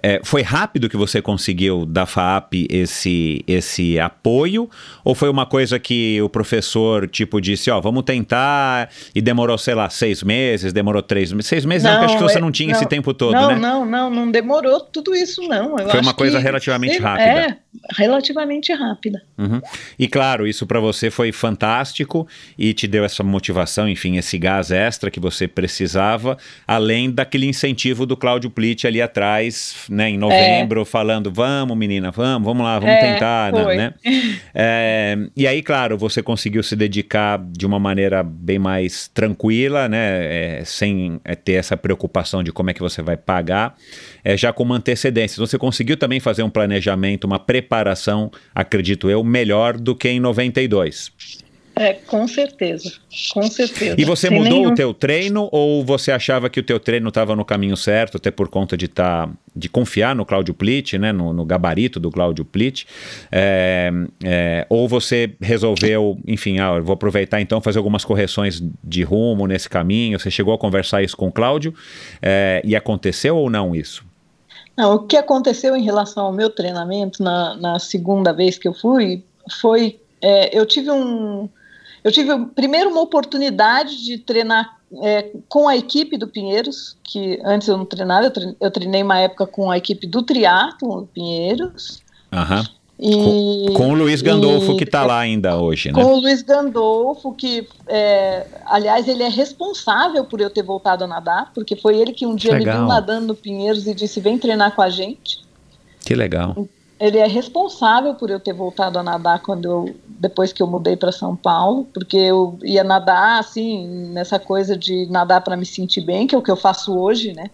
é, foi rápido que você conseguiu da FAAP esse, esse apoio? Ou foi uma coisa que o professor, tipo, disse, ó, vamos tentar, e demorou, sei lá, seis meses, demorou três meses? Seis meses, não, porque acho que você é- não tinha esse tempo todo, não, né? Não, não, não demorou tudo isso, não. Eu Foi uma coisa que- relativamente sei- rápida. É, relativamente rápida. Uhum. E claro, isso para você foi fantástico e te deu essa motivação, enfim, esse gás extra que você precisava, além daquele incentivo do Cláudio Plitt ali atrás, né, em novembro, falando: vamos, menina, vamos, vamos lá, vamos É, tentar, né, foi. né? É, e aí, claro, você conseguiu se dedicar de uma maneira bem mais tranquila, né, é, sem é, ter essa preocupação de como é que você vai pagar, é, já com uma antecedência. Você conseguiu também fazer um planejamento, uma preparação, acredito eu, melhor do que em 92. É, com certeza, com certeza. E você Sem mudou nenhum- o teu treino ou você achava que o teu treino estava no caminho certo, até por conta de tá, de confiar no Cláudio Plitt, né, no, no gabarito do Cláudio Plitt, é, é, ou você resolveu, enfim, ah, vou aproveitar então fazer algumas correções de rumo nesse caminho, você chegou a conversar isso com o Cláudio é, e aconteceu ou não isso? Não, o que aconteceu em relação ao meu treinamento na, na segunda vez que eu fui foi é, eu tive um eu tive primeiro uma oportunidade de treinar é, com a equipe do Pinheiros, que antes eu não treinava, eu treinei uma época com a equipe do triatlo Pinheiros. Uhum. E, com, com, o Luiz Gandolfo, e, que está lá ainda hoje, né? Com o Luiz Gandolfo, que, é, aliás, ele é responsável por eu ter voltado a nadar, porque foi ele que um dia me viu nadando no Pinheiros e disse: vem treinar com a gente. Que legal. Ele é responsável por eu ter voltado a nadar quando eu, depois que eu mudei para São Paulo, porque eu ia nadar assim, nessa coisa de nadar para me sentir bem, que é o que eu faço hoje, né?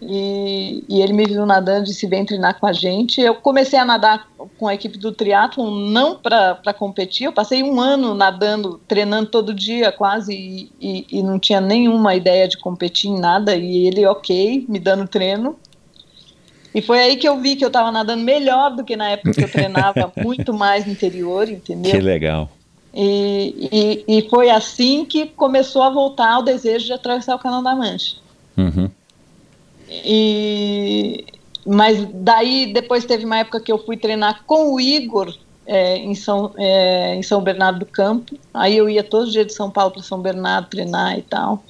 E, e, ele me viu nadando e disse vem treinar com a gente. Eu comecei a nadar com a equipe do triatlo não para competir. Eu passei um ano nadando, treinando todo dia quase e, e, e, não tinha nenhuma ideia de competir em nada. E ele ok, me dando treino. E foi aí que eu vi que eu estava nadando melhor do que na época que eu treinava <laughs> muito mais no interior, entendeu? Que legal. E, e, e foi assim que começou a voltar o desejo de atravessar o Canal da Mancha. Uhum. E, mas daí depois teve uma época que eu fui treinar com o Igor é, em, São, é, em São Bernardo do Campo. Aí eu ia todos os dias de São Paulo para São Bernardo treinar e tal.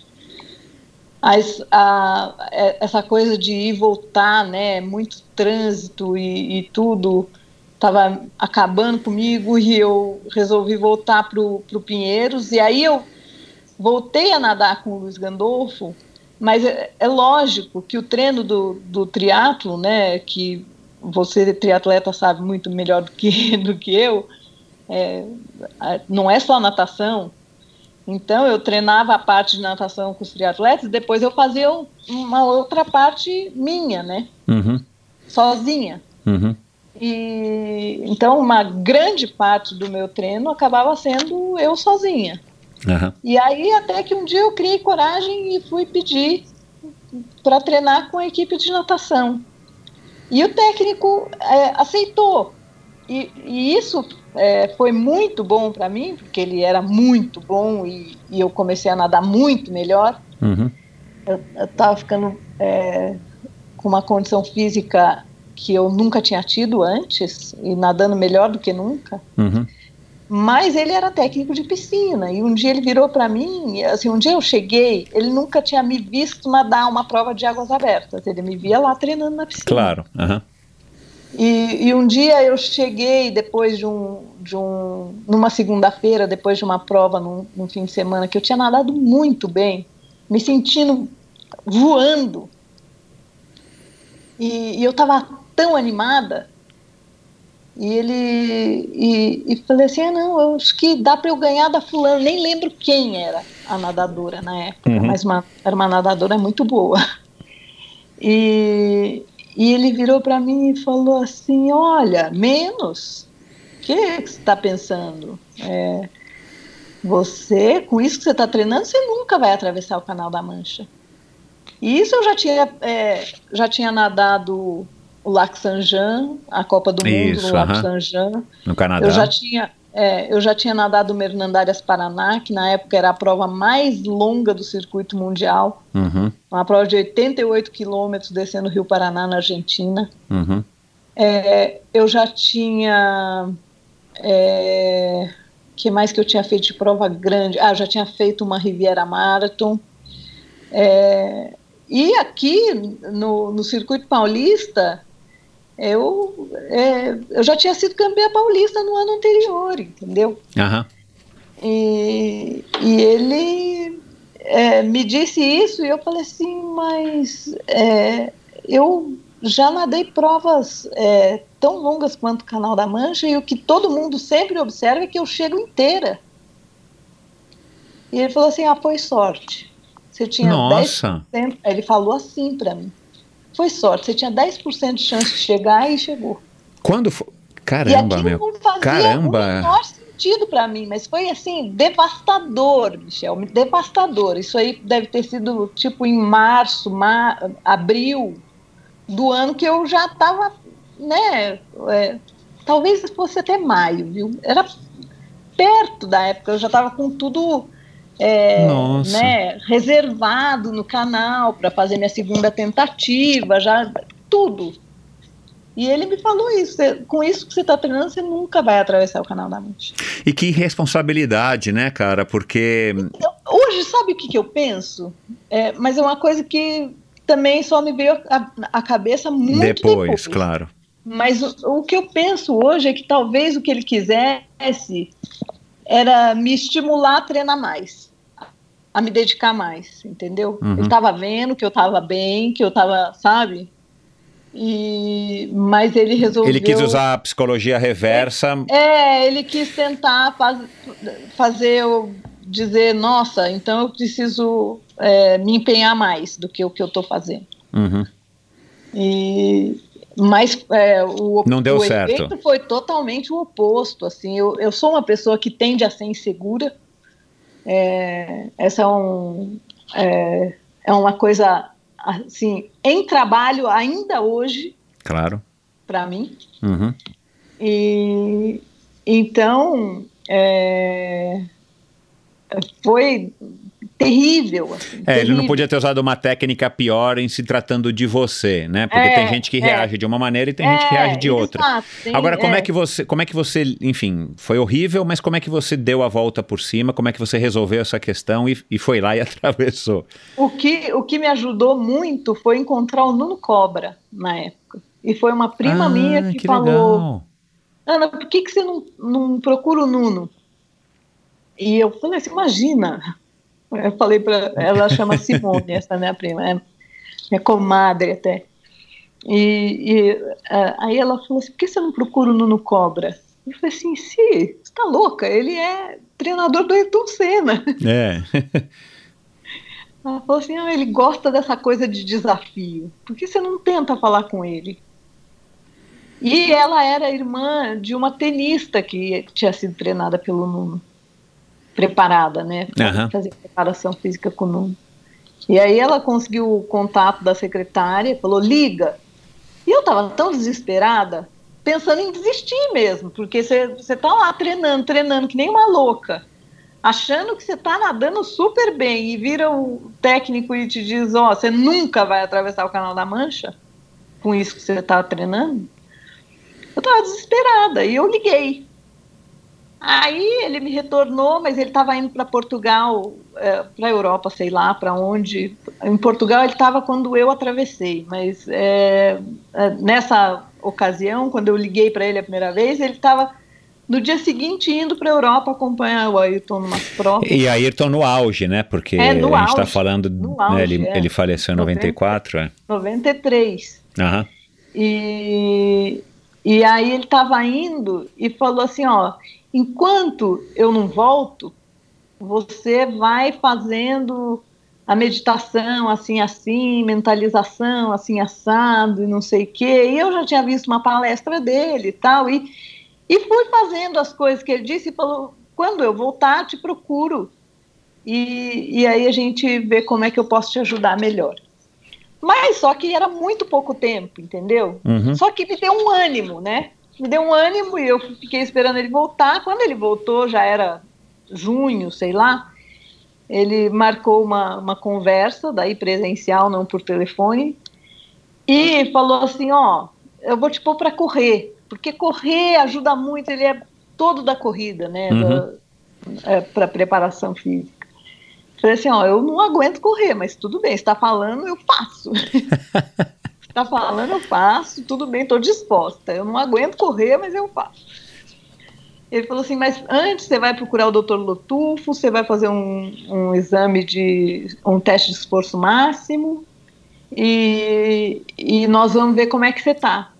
As, a, é, essa coisa de ir voltar, né, muito trânsito e, e tudo, estava acabando comigo e eu resolvi voltar para o Pinheiros. E aí eu voltei a nadar com o Luiz Gandolfo mas é, é lógico que o treino do, do triatlo, né, que você triatleta sabe muito melhor do que, <laughs> do que eu, é, não é só natação. Então eu treinava a parte de natação com os triatletas, depois eu fazia uma outra parte minha, né, uhum. sozinha. Uhum. E então uma grande parte do meu treino acabava sendo eu sozinha. Uhum. E aí até que um dia eu criei coragem e fui pedir para treinar com a equipe de natação. E o técnico é, aceitou. E, e isso é, foi muito bom para mim, porque ele era muito bom e, e, eu comecei a nadar muito melhor. Uhum. Eu estava ficando é, com uma condição física que eu nunca tinha tido antes e nadando melhor do que nunca. Uhum. Mas ele era técnico de piscina e um dia ele virou para mim, assim, um dia eu cheguei, ele nunca tinha me visto nadar uma prova de águas abertas, ele me via lá treinando na piscina. Claro. Uhum. E, e, um dia eu cheguei depois de um, de um numa segunda-feira, depois de uma prova num, num fim de semana que eu tinha nadado muito bem, me sentindo voando. E, e eu estava tão animada e ele e, e falei assim, ah, não, eu acho que dá para eu ganhar da fulana, nem lembro quem era a nadadora na época, uhum. mas uma, era uma nadadora muito boa. E, e ele virou para mim e falou assim, olha, menos, o que, que você está pensando? É, você, com isso que você está treinando, você nunca vai atravessar o Canal da Mancha. E isso eu já tinha, é, já tinha nadado o Lac Saint-Jean, a Copa do Mundo no Lac uh -huh. Saint-Jean. No Canadá. Eu já tinha, é, eu já tinha nadado o Mernandárias Paraná, que na época era a prova mais longa do circuito mundial. Uhum. Uma prova de 88 quilômetros descendo o Rio Paraná, na Argentina. Uhum. É, eu já tinha. É, que mais que eu tinha feito de prova grande? Ah, já tinha feito uma Riviera Marathon. É, e aqui no, no circuito paulista, eu, é, eu já tinha sido campeã paulista no ano anterior, entendeu? Uhum. E, e ele é, me disse isso e eu falei assim, mas é, eu já nadei provas é, tão longas quanto o Canal da Mancha e o que todo mundo sempre observa é que eu chego inteira. E ele falou assim, ah, foi sorte. Você tinha Nossa. 10%, ele falou assim para mim foi sorte. Você tinha 10% de chance de chegar e chegou. Quando foi? Caramba, meu. Não fazia Caramba. o menor sentido para mim, mas foi assim, devastador, Michel, devastador. Isso aí deve ter sido tipo em março, mar, abril do ano que eu já estava, né? É, talvez fosse até maio, viu? Era perto da época, eu já estava com tudo é, né, reservado no canal para fazer minha segunda tentativa, já tudo. E ele me falou isso, com isso que você está treinando, você nunca vai atravessar o Canal da Mancha. E que responsabilidade, né, cara? Porque. Hoje, sabe o que, que eu penso? É, mas é uma coisa que também só me veio à cabeça muito depois. Depois, claro. Mas o, o que eu penso hoje é que talvez o que ele quisesse era me estimular a treinar mais, a me dedicar mais, entendeu? Uhum. Ele estava vendo que eu estava bem, que eu estava, sabe? E, mas ele resolveu. Ele quis usar a psicologia reversa. É, ele quis tentar faz, fazer eu dizer, nossa, então eu preciso é, me empenhar mais do que o que eu estou fazendo. Uhum. E, mas é, o, Não deu o certo. efeito foi totalmente o oposto. Assim, eu, eu sou uma pessoa que tende a ser insegura. É, essa é, um, é, é uma coisa assim em trabalho ainda hoje. Claro. Para mim. Uhum. E então é, foi terrível. Assim, é, terrível. ele não podia ter usado uma técnica pior em se tratando de você, né? Porque é, tem gente que é, reage de uma maneira e tem gente que reage de outra. Exato, tem, Agora, como é. é. que você, como é que você, enfim, foi horrível, mas como é que você deu a volta por cima? Como é que você resolveu essa questão e, e foi lá e <laughs> atravessou? O que, o que me ajudou muito foi encontrar o Nuno Cobra na época. E foi uma prima ah, minha que, que falou: legal. Ana, por que, que você não, não procura o Nuno? E eu falei assim: imagina, eu falei para ela, chama Simone, essa minha prima, é minha comadre até. E, e aí ela falou assim: por que você não procura o Nuno Cobra? Eu falei assim: se, você tá louca, ele é treinador do Ayrton Senna. É. <laughs> Ela falou assim: ah, ele gosta dessa coisa de desafio, por que você não tenta falar com ele? E ela era irmã de uma tenista que tinha sido treinada pelo Nuno preparada, né, uhum. fazer preparação física com o Nuno. E aí ela conseguiu o contato da secretária, falou, liga. E eu estava tão desesperada, pensando em desistir mesmo, porque você tá lá treinando, treinando, que nem uma louca, achando que você tá nadando super bem, e vira o técnico e te diz, ó, oh, você nunca vai atravessar o Canal da Mancha com isso que você tá treinando. Eu estava desesperada, e eu liguei. Aí ele me retornou, mas ele estava indo para Portugal, é, para a Europa, sei lá, para onde. Em Portugal ele estava quando eu atravessei, mas é, é, nessa ocasião, quando eu liguei para ele a primeira vez, ele estava no dia seguinte indo para a Europa acompanhar o Ayrton numas provas. E Ayrton no auge, né? Porque é, a gente está falando, né, auge, ele, é. ele faleceu em 94, é? 93. Aham. E, e aí ele estava indo e falou assim, ó, enquanto eu não volto, você vai fazendo a meditação assim assim, mentalização assim assado e não sei o quê. E eu já tinha visto uma palestra dele e tal e e fui fazendo as coisas que ele disse e falou: quando eu voltar, te procuro. E, e aí a gente vê como é que eu posso te ajudar melhor. Mas só que era muito pouco tempo, entendeu? Uhum. Só que me deu um ânimo, né? Me deu um ânimo e eu fiquei esperando ele voltar. Quando ele voltou, já era junho, sei lá, ele marcou uma, uma conversa, daí presencial, não por telefone, e falou assim: Ó, eu vou te pôr para correr, porque correr ajuda muito, ele é todo da corrida, né? Uhum. É, para preparação física. Falei assim, ó, eu não aguento correr, mas tudo bem, está falando, eu faço. <laughs> está falando, eu faço, tudo bem, estou disposta. Eu não aguento correr, mas eu faço. Ele falou assim, mas antes você vai procurar o doutor Lotufo, você vai fazer um, um exame de um teste de esforço máximo e, e nós vamos ver como é que você está.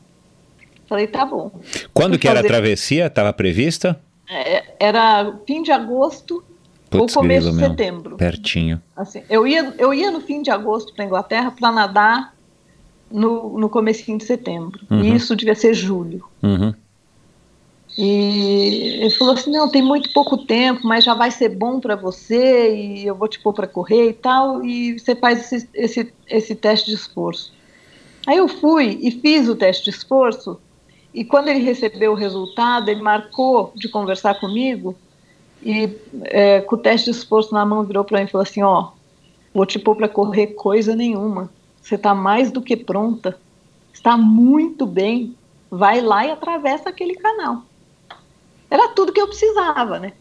Falei, tá bom. Quando que era a travessia? Estava prevista? É, era fim de agosto Putz, ou começo de setembro. Pertinho. Assim, eu, ia, eu ia no fim de agosto para Inglaterra para nadar no, no comecinho de setembro. Uhum. E isso devia ser julho. Uhum. E ele falou assim: não, tem muito pouco tempo, mas já vai ser bom para você e eu vou te pôr para correr e tal. E você faz esse, esse, esse teste de esforço. Aí eu fui e fiz o teste de esforço. E quando ele recebeu o resultado, ele marcou de conversar comigo e é, com o teste de esforço na mão virou para mim e falou assim: Ó, vou te pôr para correr coisa nenhuma. Você está mais do que pronta. está muito bem, vai lá e atravessa aquele canal. Era tudo que eu precisava, né?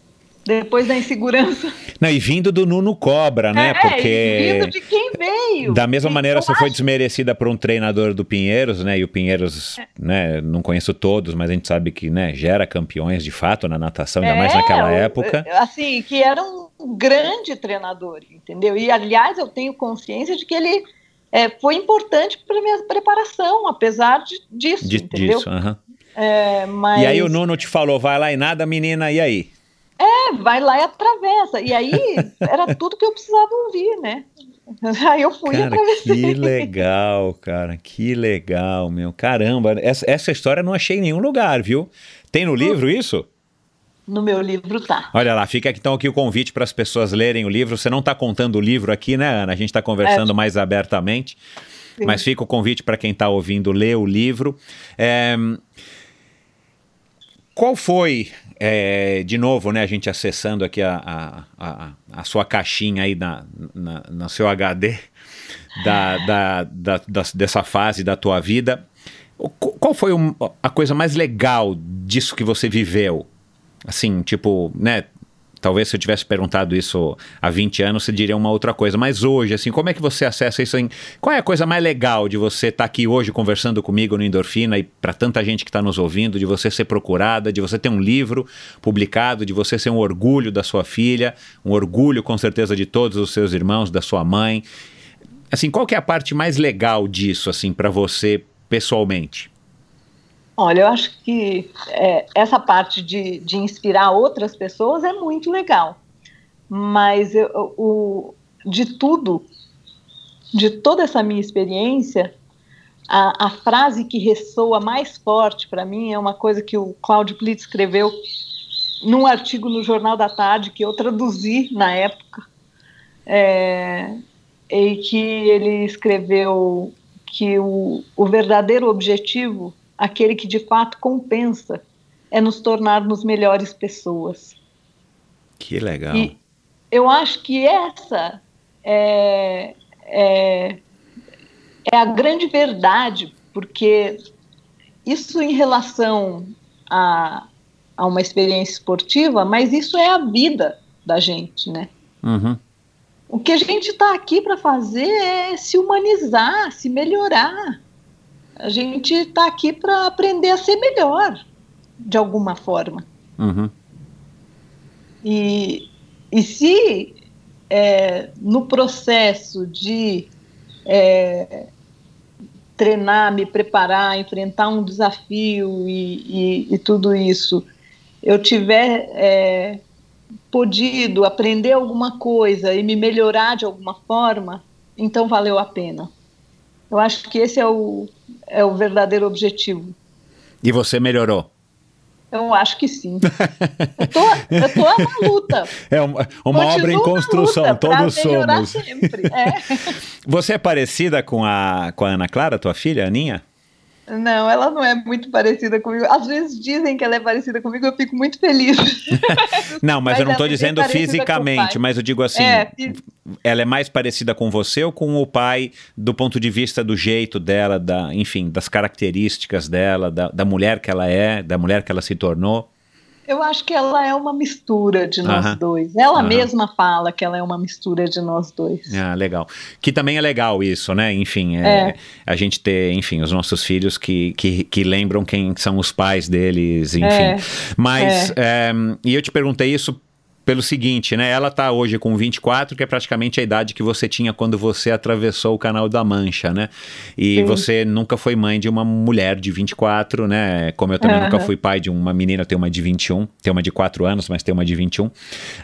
Depois da insegurança. <laughs> Não, e vindo do Nuno Cobra, né? É, Porque. vindo de quem veio. Da mesma E maneira, você foi desmerecida por um treinador do Pinheiros, né? E o Pinheiros, É. né? Não conheço todos, mas a gente sabe que, né? Gera campeões de fato na natação, ainda mais naquela época. Assim, que era um grande treinador, entendeu? E, aliás, eu tenho consciência de que ele é, foi importante para minha preparação, apesar de, disso, De- entendeu? disso, aham. É, mas E aí o Nuno te falou, vai lá e nada, menina, e aí? é, vai lá e atravessa. E aí <laughs> era tudo que eu precisava ouvir, né? <laughs> Aí eu fui e Cara, atravessei. que legal, cara, que legal, meu. Caramba, essa, essa história eu não achei em nenhum lugar, viu? Tem no livro isso? No meu livro tá. Olha lá, fica então aqui o convite para as pessoas lerem o livro. Você não está contando o livro aqui, né, Ana? A gente está conversando É. mais abertamente. Sim. Mas fica o convite para quem está ouvindo ler o livro. É, Qual foi, é, de novo, né, a gente acessando aqui a, a, a, a sua caixinha aí na, na, no seu HD da, da, da- da- dessa fase da tua vida, qual foi a coisa mais legal disso que você viveu? Assim, tipo, né, talvez se eu tivesse perguntado isso há 20 anos, você diria uma outra coisa, mas hoje, assim, como é que você acessa isso? Em, qual é a coisa mais legal de você estar aqui hoje conversando comigo no Endorfina e para tanta gente que está nos ouvindo, de você ser procurada, de você ter um livro publicado, de você ser um orgulho da sua filha, um orgulho com certeza de todos os seus irmãos, da sua mãe. Assim, qual que é a parte mais legal disso, assim, para você pessoalmente? Olha, eu acho que é, essa parte de, de inspirar outras pessoas é muito legal. Mas eu- o, de tudo, de toda essa minha experiência, a, a frase que ressoa mais forte para mim é uma coisa que o Cláudio Plitz escreveu num artigo no Jornal da Tarde que eu traduzi na época, é, e que ele escreveu que o, o verdadeiro objetivo, aquele que de fato compensa, é nos tornarmos melhores pessoas. Que legal. E eu acho que essa é, é, é a grande verdade, porque isso em relação a, a uma experiência esportiva, mas isso é a vida da gente, né? Uhum. O que a gente está aqui para fazer é se humanizar, se melhorar. A gente está aqui para aprender a ser melhor, de alguma forma. Uhum. E, e se é, no processo de é, treinar, me preparar, enfrentar um desafio e, e, e tudo isso, eu tiver é, podido aprender alguma coisa e me melhorar de alguma forma, então valeu a pena. Eu acho que esse é o, é o verdadeiro objetivo. E você melhorou? Eu acho que sim. eu, tô, eu tô na luta. <laughs> É uma, uma obra em construção, todos somos. Sempre. É. <laughs> Você é parecida com a, com a Ana Clara, tua filha, Aninha? Não, ela não é muito parecida comigo. Às vezes dizem que ela é parecida comigo, eu fico muito feliz. <laughs> Não, mas, Mas eu não estou é dizendo o fisicamente, mas eu digo assim, É, ela é mais parecida com você ou com o pai do ponto de vista do jeito dela, da, enfim, das características dela, da, da mulher que ela é, da mulher que ela se tornou? Eu acho que ela é uma mistura de nós Aham. dois. Ela Aham. mesma fala que ela é uma mistura de nós dois. Ah, legal. Que também é legal isso, né? Enfim, é, É. a gente ter, enfim, os nossos filhos que, que, que lembram quem são os pais deles, enfim. É. Mas, é, e eu te perguntei isso pelo seguinte, né? Ela tá hoje com 24, que é praticamente a idade que você tinha quando você atravessou o canal da Mancha, né? E Sim. você nunca foi mãe de uma mulher de 24, né? Como eu também nunca Aham. fui pai de uma menina, tenho uma de 21, tenho uma de 4 anos, mas tenho uma de 21.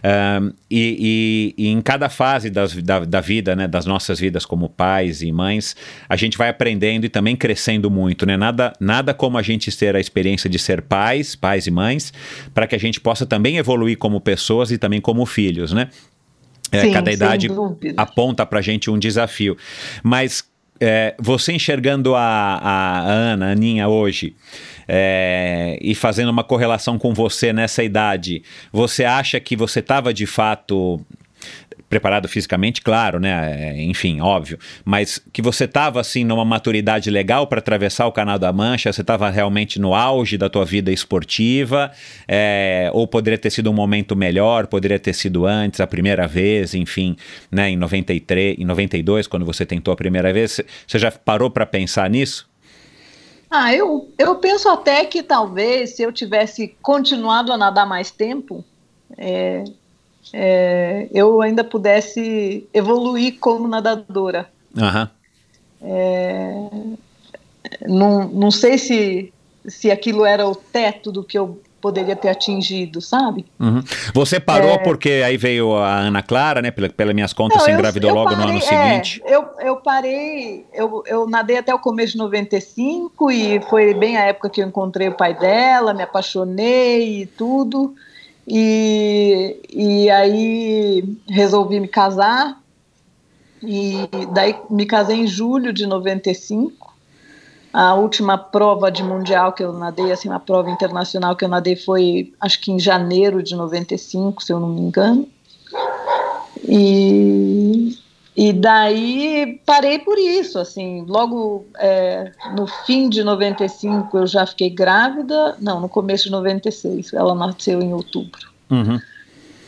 Ahn, e, e- e em cada fase das- da, da vida, né, das nossas vidas como pais e mães, a gente vai aprendendo e também crescendo muito, né? Nada, nada como a gente ter a experiência de ser pais, pais e mães, para que a gente possa também evoluir como pessoas e também como filhos, né? É, Sim, cada idade aponta pra gente um desafio. Mas é, você enxergando a, a Ana, a Aninha hoje, é, e fazendo uma correlação com você nessa idade, você acha que você estava de fato preparado fisicamente, claro, né? É, enfim, óbvio. Mas que você estava assim numa maturidade legal para atravessar o Canal da Mancha, você estava realmente no auge da tua vida esportiva, é, ou poderia ter sido um momento melhor, poderia ter sido antes, a primeira vez, enfim, né? Em 93, em 92, quando você tentou a primeira vez, você já parou para pensar nisso? Ah, eu, eu penso até que talvez se eu tivesse continuado a nadar mais tempo, é, é, eu ainda pudesse evoluir como nadadora. Aham. É, não, não sei se, se aquilo era o teto do que eu poderia ter atingido, sabe? Uhum. Você parou É. porque aí veio a Ana Clara, né? Pela, pelas minhas contas, Não, você eu- engravidou eu logo no parei- ano é, seguinte. eu, eu parei, eu, eu nadei até o começo de 95 e foi bem a época que eu encontrei o pai dela, me apaixonei e tudo. E, e aí resolvi me casar. E daí me casei em julho de 95. A última prova de mundial que eu nadei, assim, uma prova internacional que eu nadei foi, acho que em janeiro de 95, se eu não me engano. E, e daí parei por isso, assim, logo é, no fim de 95 eu já fiquei grávida, não, no começo de 96, ela nasceu em outubro. Uhum.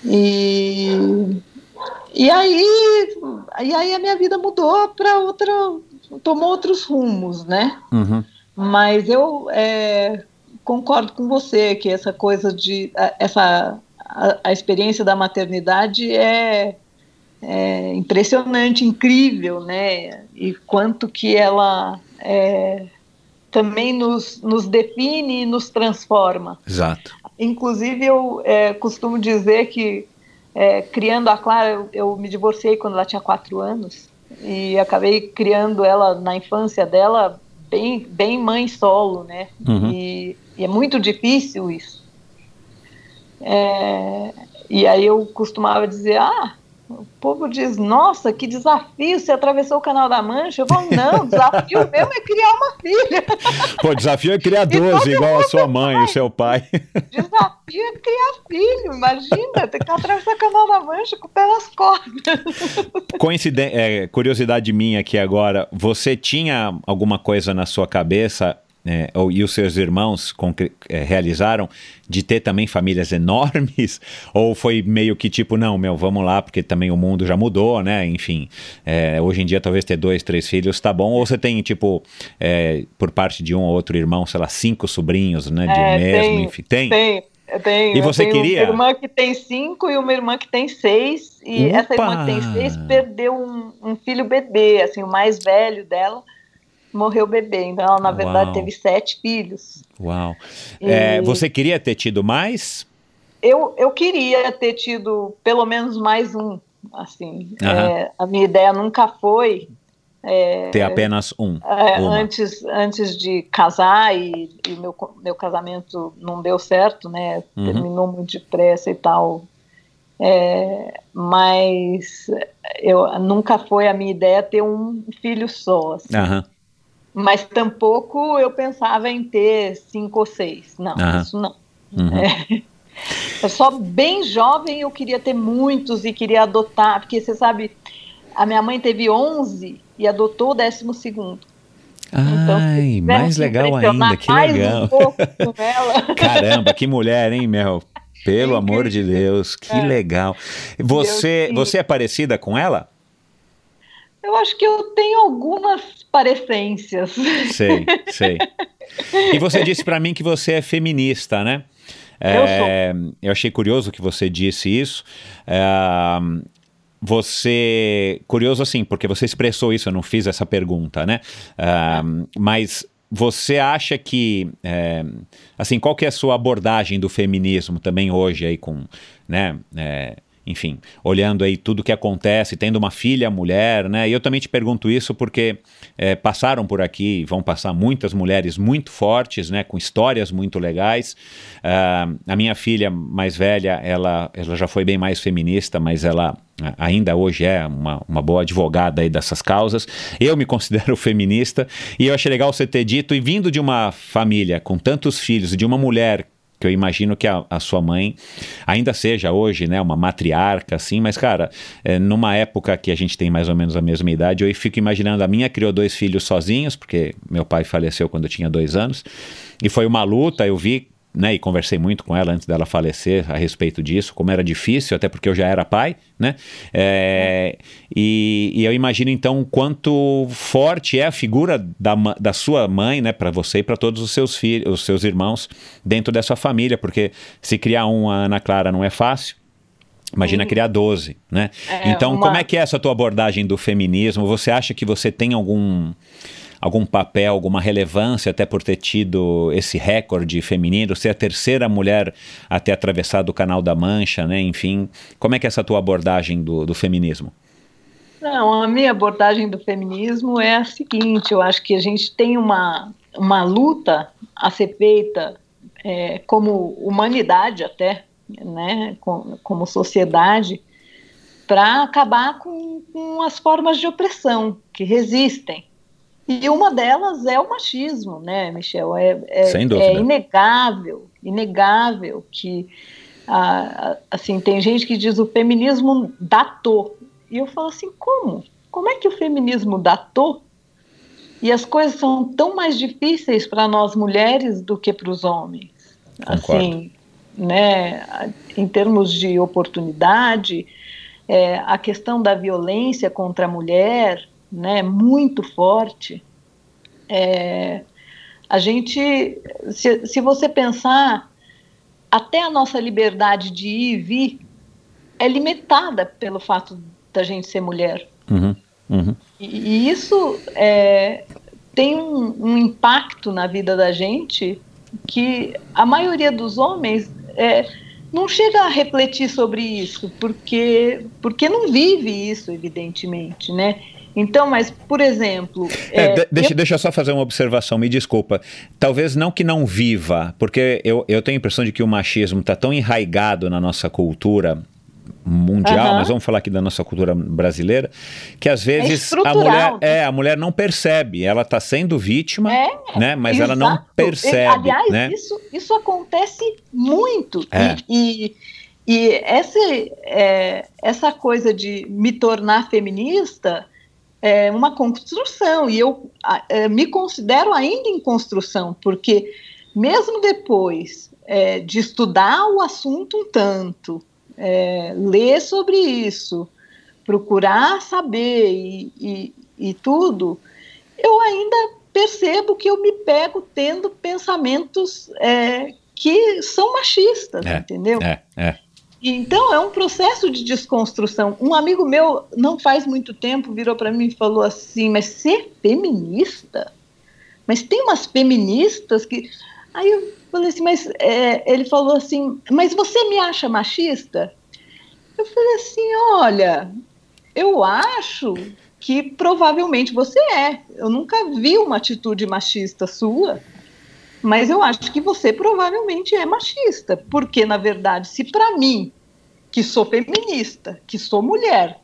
E, e aí, e aí a minha vida mudou para outra, tomou outros rumos, né? Uhum. Mas eu é, concordo com você que essa coisa de essa a, a experiência da maternidade é, é impressionante, incrível, né? E quanto que ela é, também nos, nos define e nos transforma. Exato. Inclusive, eu é, costumo dizer que, é, criando a Clara, eu, eu me divorciei quando ela tinha quatro anos e acabei criando ela na infância dela bem, bem mãe solo, né? Uhum. E, e é muito difícil isso. É, e aí eu costumava dizer, ah, o povo diz, nossa, que desafio, você atravessou o Canal da Mancha. Eu falo, não, desafio <laughs> mesmo é criar uma filha. Pô, o desafio é criar E 12, todo igual a sua mãe e o seu pai. <laughs> Desafio é criar filho, imagina, tem que atravessar o Canal da Mancha com o pé nas cordas. Coinciden é, curiosidade minha aqui agora, você tinha alguma coisa na sua cabeça, é, ou, e os seus irmãos é, realizaram, de ter também famílias enormes? <laughs> Ou foi meio que tipo, não, meu, vamos lá, porque também o mundo já mudou, né? Enfim, é, hoje em dia talvez ter dois, três filhos tá bom. Ou você tem, tipo, é, por parte de um ou outro irmão, sei lá, cinco sobrinhos, né? De É, mesmo, tem, enfim. Tem? Tem, eu tenho. E você eu tenho queria? Uma irmã que tem cinco e uma irmã que tem seis. E Opa! essa irmã que tem seis perdeu um, um filho bebê, assim, o mais velho dela morreu bebê. Então ela, na verdade, Uau. teve sete filhos. Uau. E- É, você queria ter tido mais? Eu, eu queria ter tido pelo menos mais um, assim. Aham. É, a minha ideia nunca foi Ter apenas um. É, antes, antes de casar e, e o meu, meu casamento não deu certo, né? Uhum. Terminou muito depressa e tal. É, mas eu nunca foi a minha ideia ter um filho só. assim. Aham. Mas tampouco eu pensava em ter cinco ou seis. Não, Aham. isso não. Uhum. Eu só bem jovem eu queria ter muitos e queria adotar, porque você sabe, a minha mãe teve 11 e adotou o décimo segundo. Então, Ai, tivesse mais legal ainda, que legal. Um pouco com ela. <laughs> Caramba, que mulher, hein, Mel? Pelo É amor de. Deus, que É. legal. Você, Deus você é parecida com ela? Eu acho que eu tenho algumas parecências. Sei, <laughs> sei. E você disse pra mim que você é feminista, né? Eu É, eu achei curioso que você disse isso. É, você. Curioso assim, porque você expressou isso, eu não fiz essa pergunta, né? É, mas você acha que. é, assim, qual que é a sua abordagem do feminismo também hoje aí com. né? Enfim, olhando aí tudo que acontece, tendo uma filha mulher, né? E eu também te pergunto isso porque é, passaram por aqui, vão passar muitas mulheres muito fortes, né? Com histórias muito legais. Ah, a minha filha mais velha, ela, ela já foi bem mais feminista, mas ela ainda hoje é uma, uma boa advogada aí dessas causas. Eu me considero <laughs> feminista e eu achei legal você ter dito, e vindo de uma família com tantos filhos de uma mulher eu imagino que a, a sua mãe ainda seja hoje, né, uma matriarca, assim, mas, cara, é, numa época que a gente tem mais ou menos a mesma idade, eu fico imaginando, a minha criou dois filhos sozinhos, porque meu pai faleceu quando eu tinha dois anos, e foi uma luta, eu vi né, e conversei muito com ela antes dela falecer a respeito disso, como era difícil, até porque eu já era pai, né? É, e, e, eu imagino então quanto forte é a figura da, da sua mãe, né, para você e para todos os seus filhos, os seus irmãos dentro dessa família, porque se criar uma Ana Clara não é fácil. Imagina Sim. criar 12, né? É, então, uma... como é que é essa tua abordagem do feminismo? Você acha que você tem algum algum papel, alguma relevância, até por ter tido esse recorde feminino, ser a terceira mulher a ter atravessado o Canal da Mancha, né? Enfim, como é que é essa tua abordagem do, do feminismo? Não, a minha abordagem do feminismo é a seguinte: eu acho que a gente tem uma, uma luta a ser feita é, como humanidade, até, né, como, como sociedade, para acabar com, com, as formas de opressão que resistem. E uma delas é o machismo, né, Michel? É, é, Sem dúvida. é inegável, inegável que ah, assim tem gente que diz o feminismo datou. E eu falo assim, como? Como é que o feminismo datou? E as coisas são tão mais difíceis para nós mulheres do que para os homens. Concordo. Assim, né, em termos de oportunidade, é, a questão da violência contra a mulher, né, muito forte. É, a gente, se, se você pensar, até a nossa liberdade de ir e vir é limitada pelo fato da gente ser mulher. Uhum, uhum. E, e, isso é, tem um, um, impacto na vida da gente que a maioria dos homens é, não chega a refletir sobre isso, porque, porque não vive isso, evidentemente, né? Então, mas, por exemplo. É, é, deixa, eu... deixa eu só fazer uma observação, me desculpa. Talvez não que não viva, porque eu, eu tenho a impressão de que o machismo está tão enraigado na nossa cultura mundial, uhum. mas vamos falar aqui da nossa cultura brasileira, que às é vezes é a mulher né? é a mulher não percebe, ela está sendo vítima, é, né? Mas exato. ela não percebe. Aliás, né? isso, isso acontece muito é. e, e, e essa, é, essa coisa de me tornar feminista é uma construção e eu é, me considero ainda em construção, porque mesmo depois é, de estudar o assunto um tanto, é, ler sobre isso, procurar saber e, e, e tudo, eu ainda percebo que eu me pego tendo pensamentos é, que são machistas, é, entendeu? É, é. Então, é um processo de desconstrução. Um amigo meu, não faz muito tempo, virou para mim e falou assim: Mas ser feminista? Mas tem umas feministas que. Aí eu falei assim: Mas é, ele falou assim: Mas você me acha machista? Eu falei assim: Olha, eu acho que provavelmente você é. Eu nunca vi uma atitude machista sua. Mas eu acho que você provavelmente é machista, porque na verdade, se para mim, que sou feminista, que sou mulher,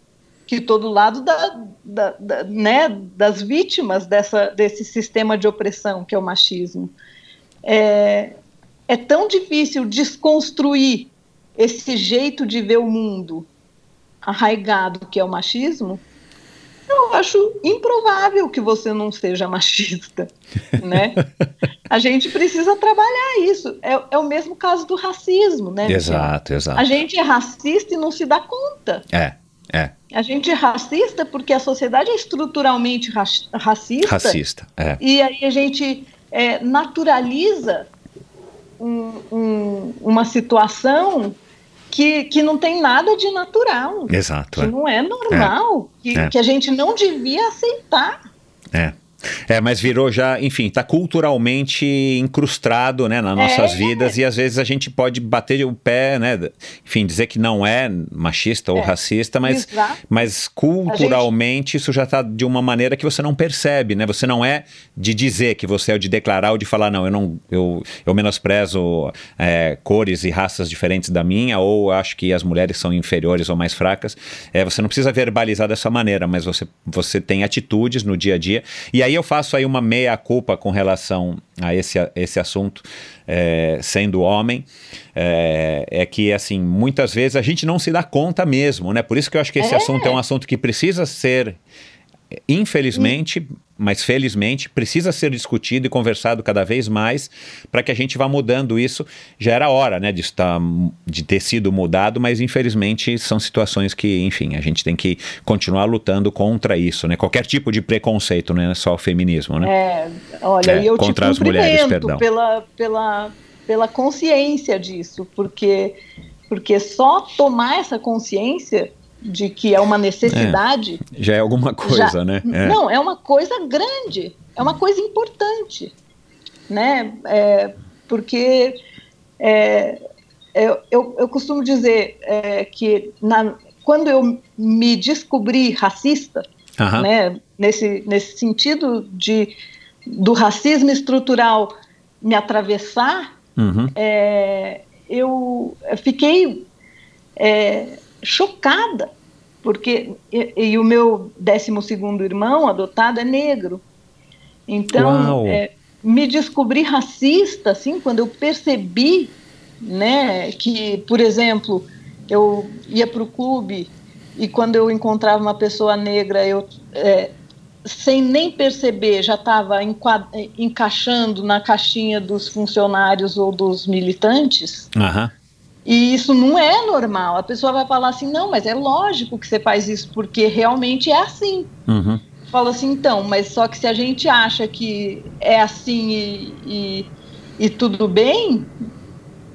que estou do lado da, da, da, né, das vítimas dessa, desse sistema de opressão que é o machismo, é, é tão difícil desconstruir esse jeito de ver o mundo arraigado que é o machismo, eu acho improvável que você não seja machista, <laughs> né? A gente precisa trabalhar isso. É, é o mesmo caso do racismo, né? Exato, exato. A gente é racista e não se dá conta. É, é. A gente é racista porque a sociedade é estruturalmente ra racista. Racista, é. E aí a gente é, naturaliza um, um, uma situação que, que não tem nada de natural. Exato. Que é. não é normal, é. Que, é. que a gente não devia aceitar. É. É, mas virou já, enfim, está culturalmente incrustado, né, nas nossas é. vidas e às vezes a gente pode bater o pé, né, enfim, dizer que não é machista ou é. racista, mas, mas culturalmente gente... isso já está de uma maneira que você não percebe, né, você não é de dizer que você é o de declarar ou de falar, não, eu não, eu, eu menosprezo é, cores e raças diferentes da minha ou acho que as mulheres são inferiores ou mais fracas, é, você não precisa verbalizar dessa maneira, mas você, você tem atitudes no dia a dia e aí aí eu faço aí uma meia-culpa com relação a esse, a esse assunto, é, sendo homem, é, é, que, assim, muitas vezes a gente não se dá conta mesmo, né? Por isso que eu acho que esse É. assunto é um assunto que precisa ser, infelizmente, mas felizmente, precisa ser discutido e conversado cada vez mais para que a gente vá mudando isso. Já era hora, né, de, estar, de ter sido mudado, mas infelizmente são situações que, enfim, a gente tem que continuar lutando contra isso, né? Qualquer tipo de preconceito, não é só o feminismo, né? É, olha, É, e eu contra te as mulheres, perdão. pela, pela, pela consciência disso, porque, porque só tomar essa consciência de que é uma necessidade. Já é alguma coisa, já- né? É. Não, é uma coisa grande, é uma coisa importante, né? É, porque é, eu, eu, eu costumo dizer é, que na, quando eu me descobri racista, né, nesse, nesse sentido de do racismo estrutural me atravessar, Uhum. é, eu fiquei é, chocada, porque e, e o meu 12 irmão adotado é negro. Então, é, me descobri racista, assim, quando eu percebi, né, que, por exemplo, eu ia para o clube e quando eu encontrava uma pessoa negra, eu, é, sem nem perceber, já estava encaixando na caixinha dos funcionários ou dos militantes. Aham. E isso não é normal. A pessoa vai falar assim: não, mas é lógico que você faz isso, porque realmente é assim. Uhum. Fala assim, então, mas só que se a gente acha que é assim e, e, e tudo bem,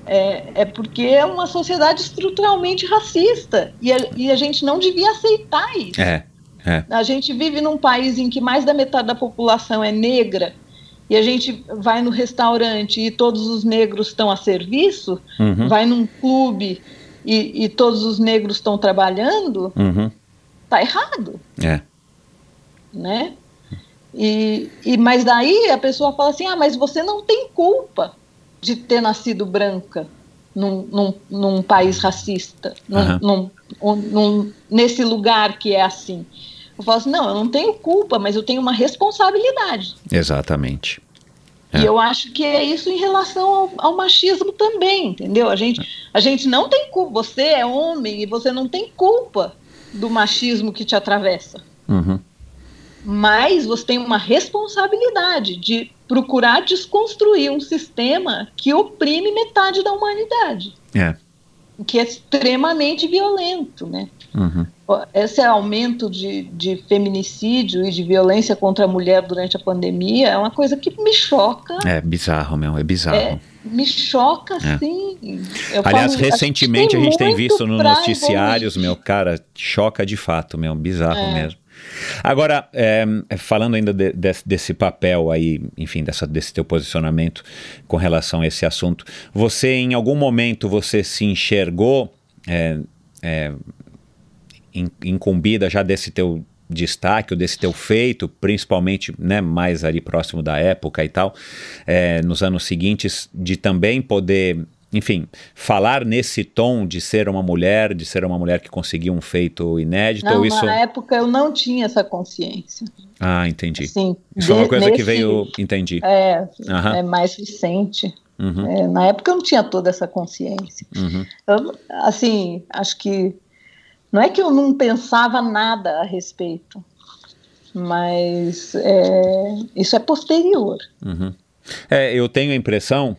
é, é porque é uma sociedade estruturalmente racista. E a, e a gente não devia aceitar isso. É. É. A gente vive num país em que mais da metade da população é negra e a gente vai no restaurante e todos os negros estão a serviço, Uhum. vai num clube e, e todos os negros estão trabalhando, Uhum. tá errado, É. né? E, e mas daí a pessoa fala assim, ah, mas você não tem culpa de ter nascido branca num, num, num país racista, num, Aham. num- um- num- nesse lugar que é assim. Eu falo assim, não, eu não tenho culpa, mas eu tenho uma responsabilidade. Exatamente. É. E eu acho que é isso em relação ao, ao machismo também, entendeu? A gente, a gente não tem culpa, você é homem e você não tem culpa do machismo que te atravessa. Uhum. Mas você tem uma responsabilidade de procurar desconstruir um sistema que oprime metade da humanidade, É. que é extremamente violento, né? Uhum. Esse aumento de, de feminicídio e de violência contra a mulher durante a pandemia é uma coisa que me choca, É bizarro, meu. É bizarro. é, me choca É. sim. Eu Aliás, falo, recentemente a gente tem visto nos noticiários, meu, cara, choca de fato, meu, bizarro É. mesmo. Agora, é, falando ainda de- desse, desse papel aí, enfim, dessa, desse teu posicionamento com relação a esse assunto, você em algum momento você se enxergou é, é, incumbida já desse teu destaque, ou desse teu feito, principalmente né, mais ali próximo da época e tal, é, nos anos seguintes, de também poder, enfim, falar nesse tom de ser uma mulher, de ser uma mulher que conseguiu um feito inédito, Não, isso... na época eu não tinha essa consciência. Ah, entendi. Assim, Isso foi uma de- coisa que nesse- veio, entendi. É, Aham. é mais recente. Uhum, É, na época eu não tinha toda essa consciência. uhum. Eu, assim, acho que não é que eu não pensava nada a respeito, mas é, isso é posterior. Uhum. É, eu tenho a impressão,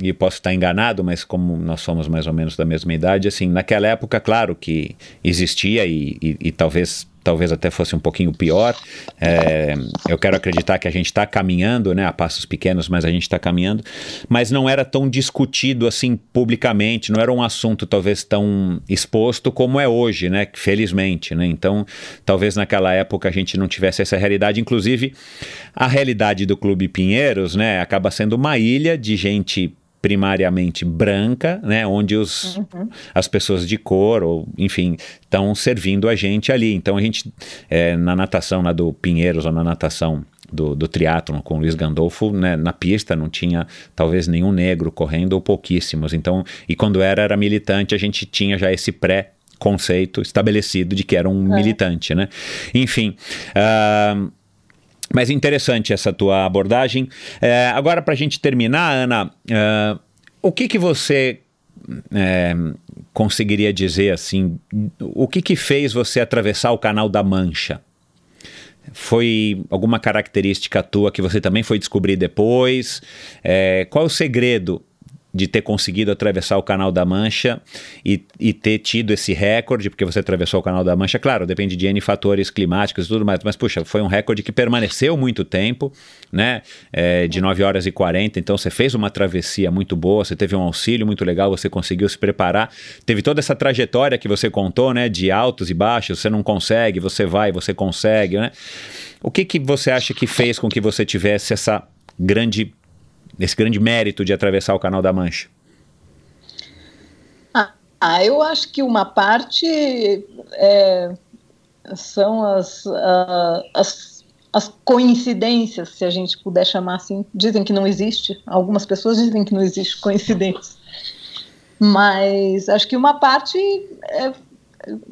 e posso estar enganado, mas como nós somos mais ou menos da mesma idade, assim, naquela época, claro que existia e, e- e talvez talvez até fosse um pouquinho pior. É, eu quero acreditar que a gente está caminhando, né, a passos pequenos, mas a gente está caminhando. Mas não era tão discutido assim publicamente, não era um assunto talvez tão exposto como é hoje, né, felizmente, né. Então, talvez naquela época a gente não tivesse essa realidade. Inclusive, a realidade do Clube Pinheiros, né, acaba sendo uma ilha de gente primariamente branca, né, onde os, as pessoas de cor, ou enfim, estão servindo a gente ali. Então a gente, é, na natação lá do Pinheiros, ou na natação do, do triatlon com o Luiz Gandolfo, né, na pista não tinha talvez nenhum negro correndo, ou pouquíssimos. Então, e quando era, era militante, a gente tinha já esse pré conceito estabelecido de que era um militante, né? Enfim, ah, mas interessante essa tua abordagem. É, agora, para a gente terminar, Ana, é, o que, que você é, conseguiria dizer assim? O que, que fez você atravessar o canal da Mancha? Foi alguma característica tua que você também foi descobrir depois? É, qual é o segredo de ter conseguido atravessar o Canal da Mancha e, e, ter tido esse recorde, porque você atravessou o Canal da Mancha, claro, depende de N fatores climáticos e tudo mais, mas puxa, foi um recorde que permaneceu muito tempo, né? É, de 9 horas e 40, então você fez uma travessia muito boa, você teve um auxílio muito legal, você conseguiu se preparar, teve toda essa trajetória que você contou, né? De altos e baixos, você não consegue, você vai, você consegue, né? O que, que você acha que fez com que você tivesse essa grande esse grande mérito de atravessar o Canal da Mancha? Ah, eu acho que uma parte é, são as, as, as coincidências, se a gente puder chamar assim. Dizem que não existe, algumas pessoas dizem que não existe coincidência. Mas acho que uma parte é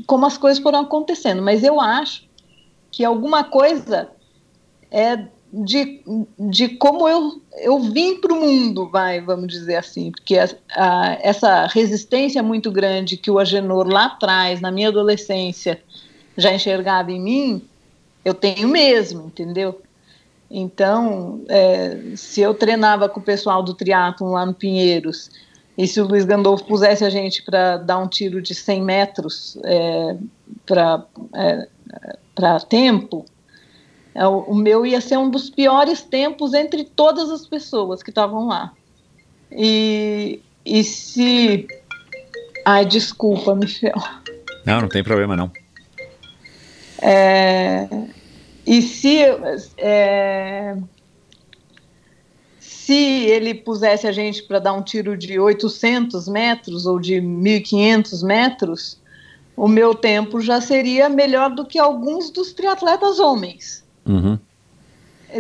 como as coisas foram acontecendo. Mas eu acho que alguma coisa é de, de como eu, eu vim para o mundo, vai, vamos dizer assim, porque a, a, essa resistência muito grande que o Agenor lá atrás, na minha adolescência, já enxergava em mim, eu tenho mesmo, entendeu? Então, é, se eu treinava com o pessoal do triatlon lá no Pinheiros, e se o Luiz Gandolfo pusesse a gente para dar um tiro de 100 metros é, para é, tempo, o meu ia ser um dos piores tempos entre todas as pessoas que estavam lá. E, e se. Ai, desculpa, Michel. Não, não tem problema, não. É, e se. É, se ele pusesse a gente para dar um tiro de 800 metros ou de 1.500 metros, o meu tempo já seria melhor do que alguns dos triatletas homens. Uhum.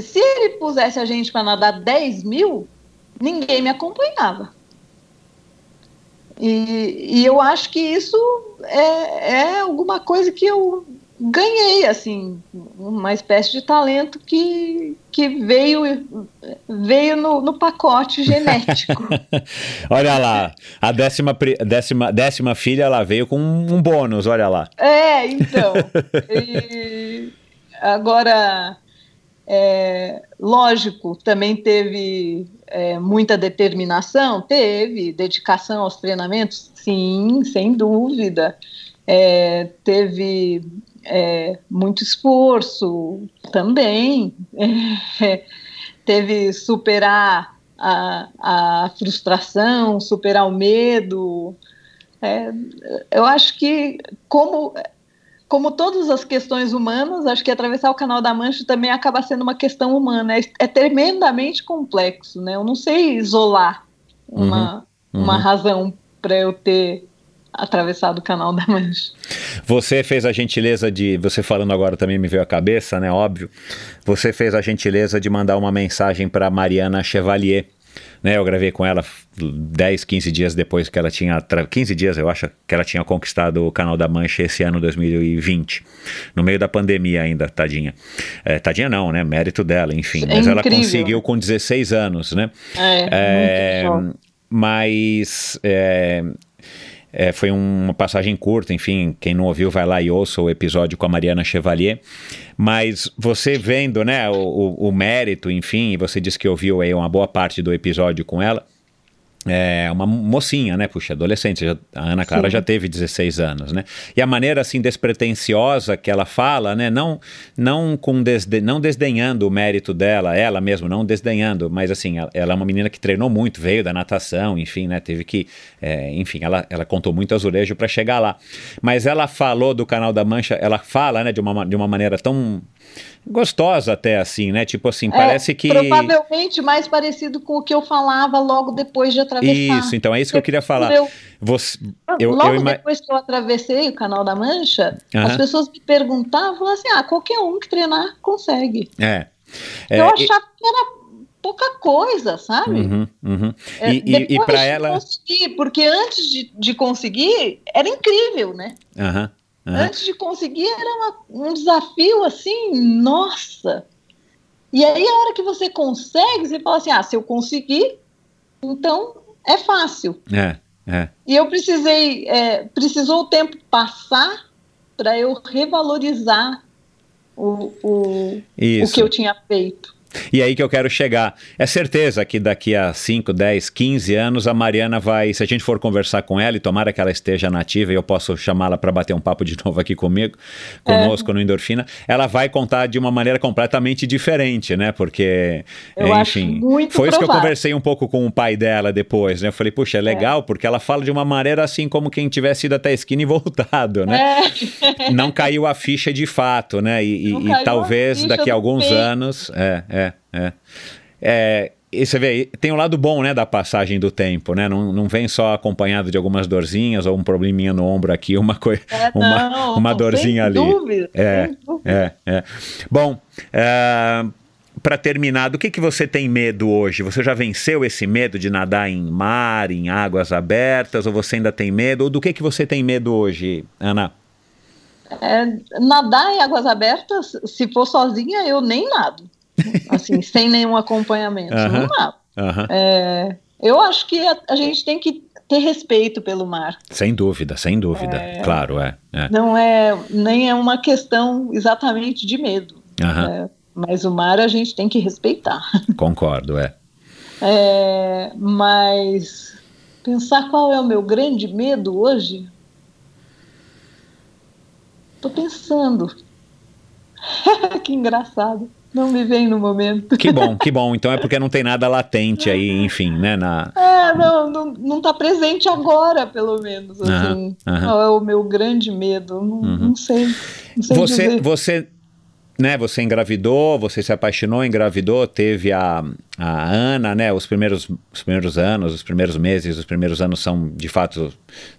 Se ele pusesse a gente para nadar 10 mil, ninguém me acompanhava. E, e, eu acho que isso é, é alguma coisa que eu ganhei, assim, uma espécie de talento que, que veio, veio no, no pacote <laughs> genético. <laughs> olha lá, a décima, décima, décima filha, ela veio com um bônus, olha lá. É, então. <laughs> E, Agora, é, lógico, também teve é, muita determinação, teve dedicação aos treinamentos, sim, sem dúvida. É, teve é, muito esforço também, é, teve superar a, a, frustração, superar o medo. É, eu acho que como como todas as questões humanas, acho que atravessar o Canal da Mancha também acaba sendo uma questão humana. É, é tremendamente complexo, né? Eu não sei isolar uma, uhum, uhum. uma razão para eu ter atravessado o Canal da Mancha. Você fez a gentileza de, você falando agora também me veio à cabeça, né? Óbvio. Você fez a gentileza de mandar uma mensagem para Mariana Chevalier né? Eu gravei com ela 10, 15 dias depois que ela tinha. 15 dias, eu acho, que ela tinha conquistado o canal da Mancha esse ano 2020. No meio da pandemia ainda, tadinha. É, tadinha não, né? Mérito dela, enfim. É mas ela conseguiu com 16 anos, né? É, é mas. É, foi uma passagem curta, enfim, quem não ouviu vai lá e ouça o episódio com a Mariana Chevalier. Mas você vendo né, o, o, o mérito, enfim, você disse que ouviu aí uma boa parte do episódio com ela é uma mocinha, né? Puxa, adolescente. Já, a Ana Clara Sim. já teve 16 anos, né? E a maneira assim despretensiosa que ela fala, né? Não, não com desde, não desdenhando o mérito dela, ela mesma não desdenhando, mas assim, ela, ela, é uma menina que treinou muito, veio da natação, enfim, né? Teve que, é, enfim, ela, ela contou muito azulejo para chegar lá. Mas ela falou do canal da Mancha, ela fala, né? De uma, de uma maneira tão gostosa até assim, né? Tipo assim, é, parece que provavelmente mais parecido com o que eu falava logo depois de atravessar. Isso, então é isso que eu queria falar. Eu, Você, eu, logo eu depois que eu atravessei o Canal da Mancha, as pessoas me perguntavam assim, ah, qualquer um que treinar consegue. É. é eu achava e... que era pouca coisa, sabe? Uhum, uhum. É, e, e, para ela conseguir, porque antes de, de conseguir era incrível, né? Uhum. Uhum. Antes de conseguir, era uma, um desafio assim, nossa. E aí, a hora que você consegue, você fala assim: ah, se eu conseguir, então é fácil. É, é. E eu precisei, é, precisou o tempo passar para eu revalorizar o, o, o que eu tinha feito. E aí que eu quero chegar. É certeza que daqui a 5, 10, 15 anos a Mariana vai, se a gente for conversar com ela e tomara que ela esteja nativa e eu posso chamá-la para bater um papo de <laughs> novo aqui comigo, conosco é. no Endorfina, ela vai contar de uma maneira completamente diferente, né? Porque, eu enfim, foi provável. isso que eu conversei um pouco com o pai dela depois, né? Eu falei, puxa, é, é. legal, é. porque ela fala de uma maneira assim como quem tivesse ido até a esquina e <laughs> voltado, né? É. Não caiu a ficha de fato, né? E, e, e talvez daqui a alguns anos, é, é é. é e você vê, tem o um lado bom, né, da passagem do tempo, né? Não, não vem só acompanhado de algumas dorzinhas ou um probleminha no ombro aqui, <laughs> uma coisa, é, uma, uma dorzinha ali. Dúvida, é, é, é. Bom, é, para terminar, do que que você tem medo hoje? Você já venceu esse medo de nadar em mar, em águas abertas, ou você ainda tem medo? Ou do que que você tem medo hoje, Ana? É, nadar em águas abertas, se for sozinha, eu nem nado assim, sem nenhum acompanhamento. Não dá. É, eu acho que a, a, gente tem que ter respeito pelo mar. Sem dúvida, sem dúvida. É, claro, é, é, Não é nem é uma questão exatamente de medo. É, mas o mar a gente tem que respeitar. <laughs> Concordo, é. é. Mas pensar qual é o meu grande medo hoje? Tô pensando. <laughs> que engraçado. Não me vem no momento. Que bom, <laughs> que bom. Então é porque não tem nada latente aí, enfim, né? Na... É, não, não, não tá presente agora, pelo menos. Assim. Uhum. É o meu grande medo. Não, uhum. não sei. Não sei você, dizer. você né, você engravidou, você se apaixonou, engravidou, teve a, a Ana, né, os primeiros, os primeiros anos, os primeiros meses, os primeiros anos são, de fato,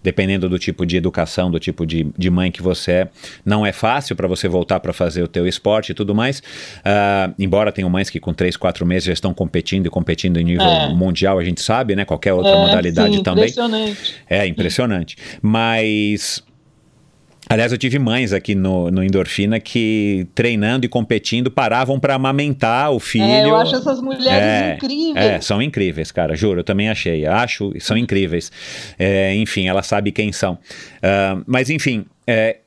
dependendo do tipo de educação, do tipo de, de mãe que você é, não é fácil para você voltar para fazer o teu esporte e tudo mais, uh, embora tenham mães que com três, quatro meses já estão competindo e competindo em nível é. mundial, a gente sabe, né, qualquer outra é, modalidade sim, também. Impressionante. É, impressionante. Mas Aliás, eu tive mães aqui no, no Endorfina que, treinando e competindo, paravam para amamentar o filho. É, eu acho essas mulheres é, incríveis. É, são incríveis, cara, juro, eu também achei. Acho, são incríveis. É, enfim, ela sabe quem são. Uh, mas, enfim, é,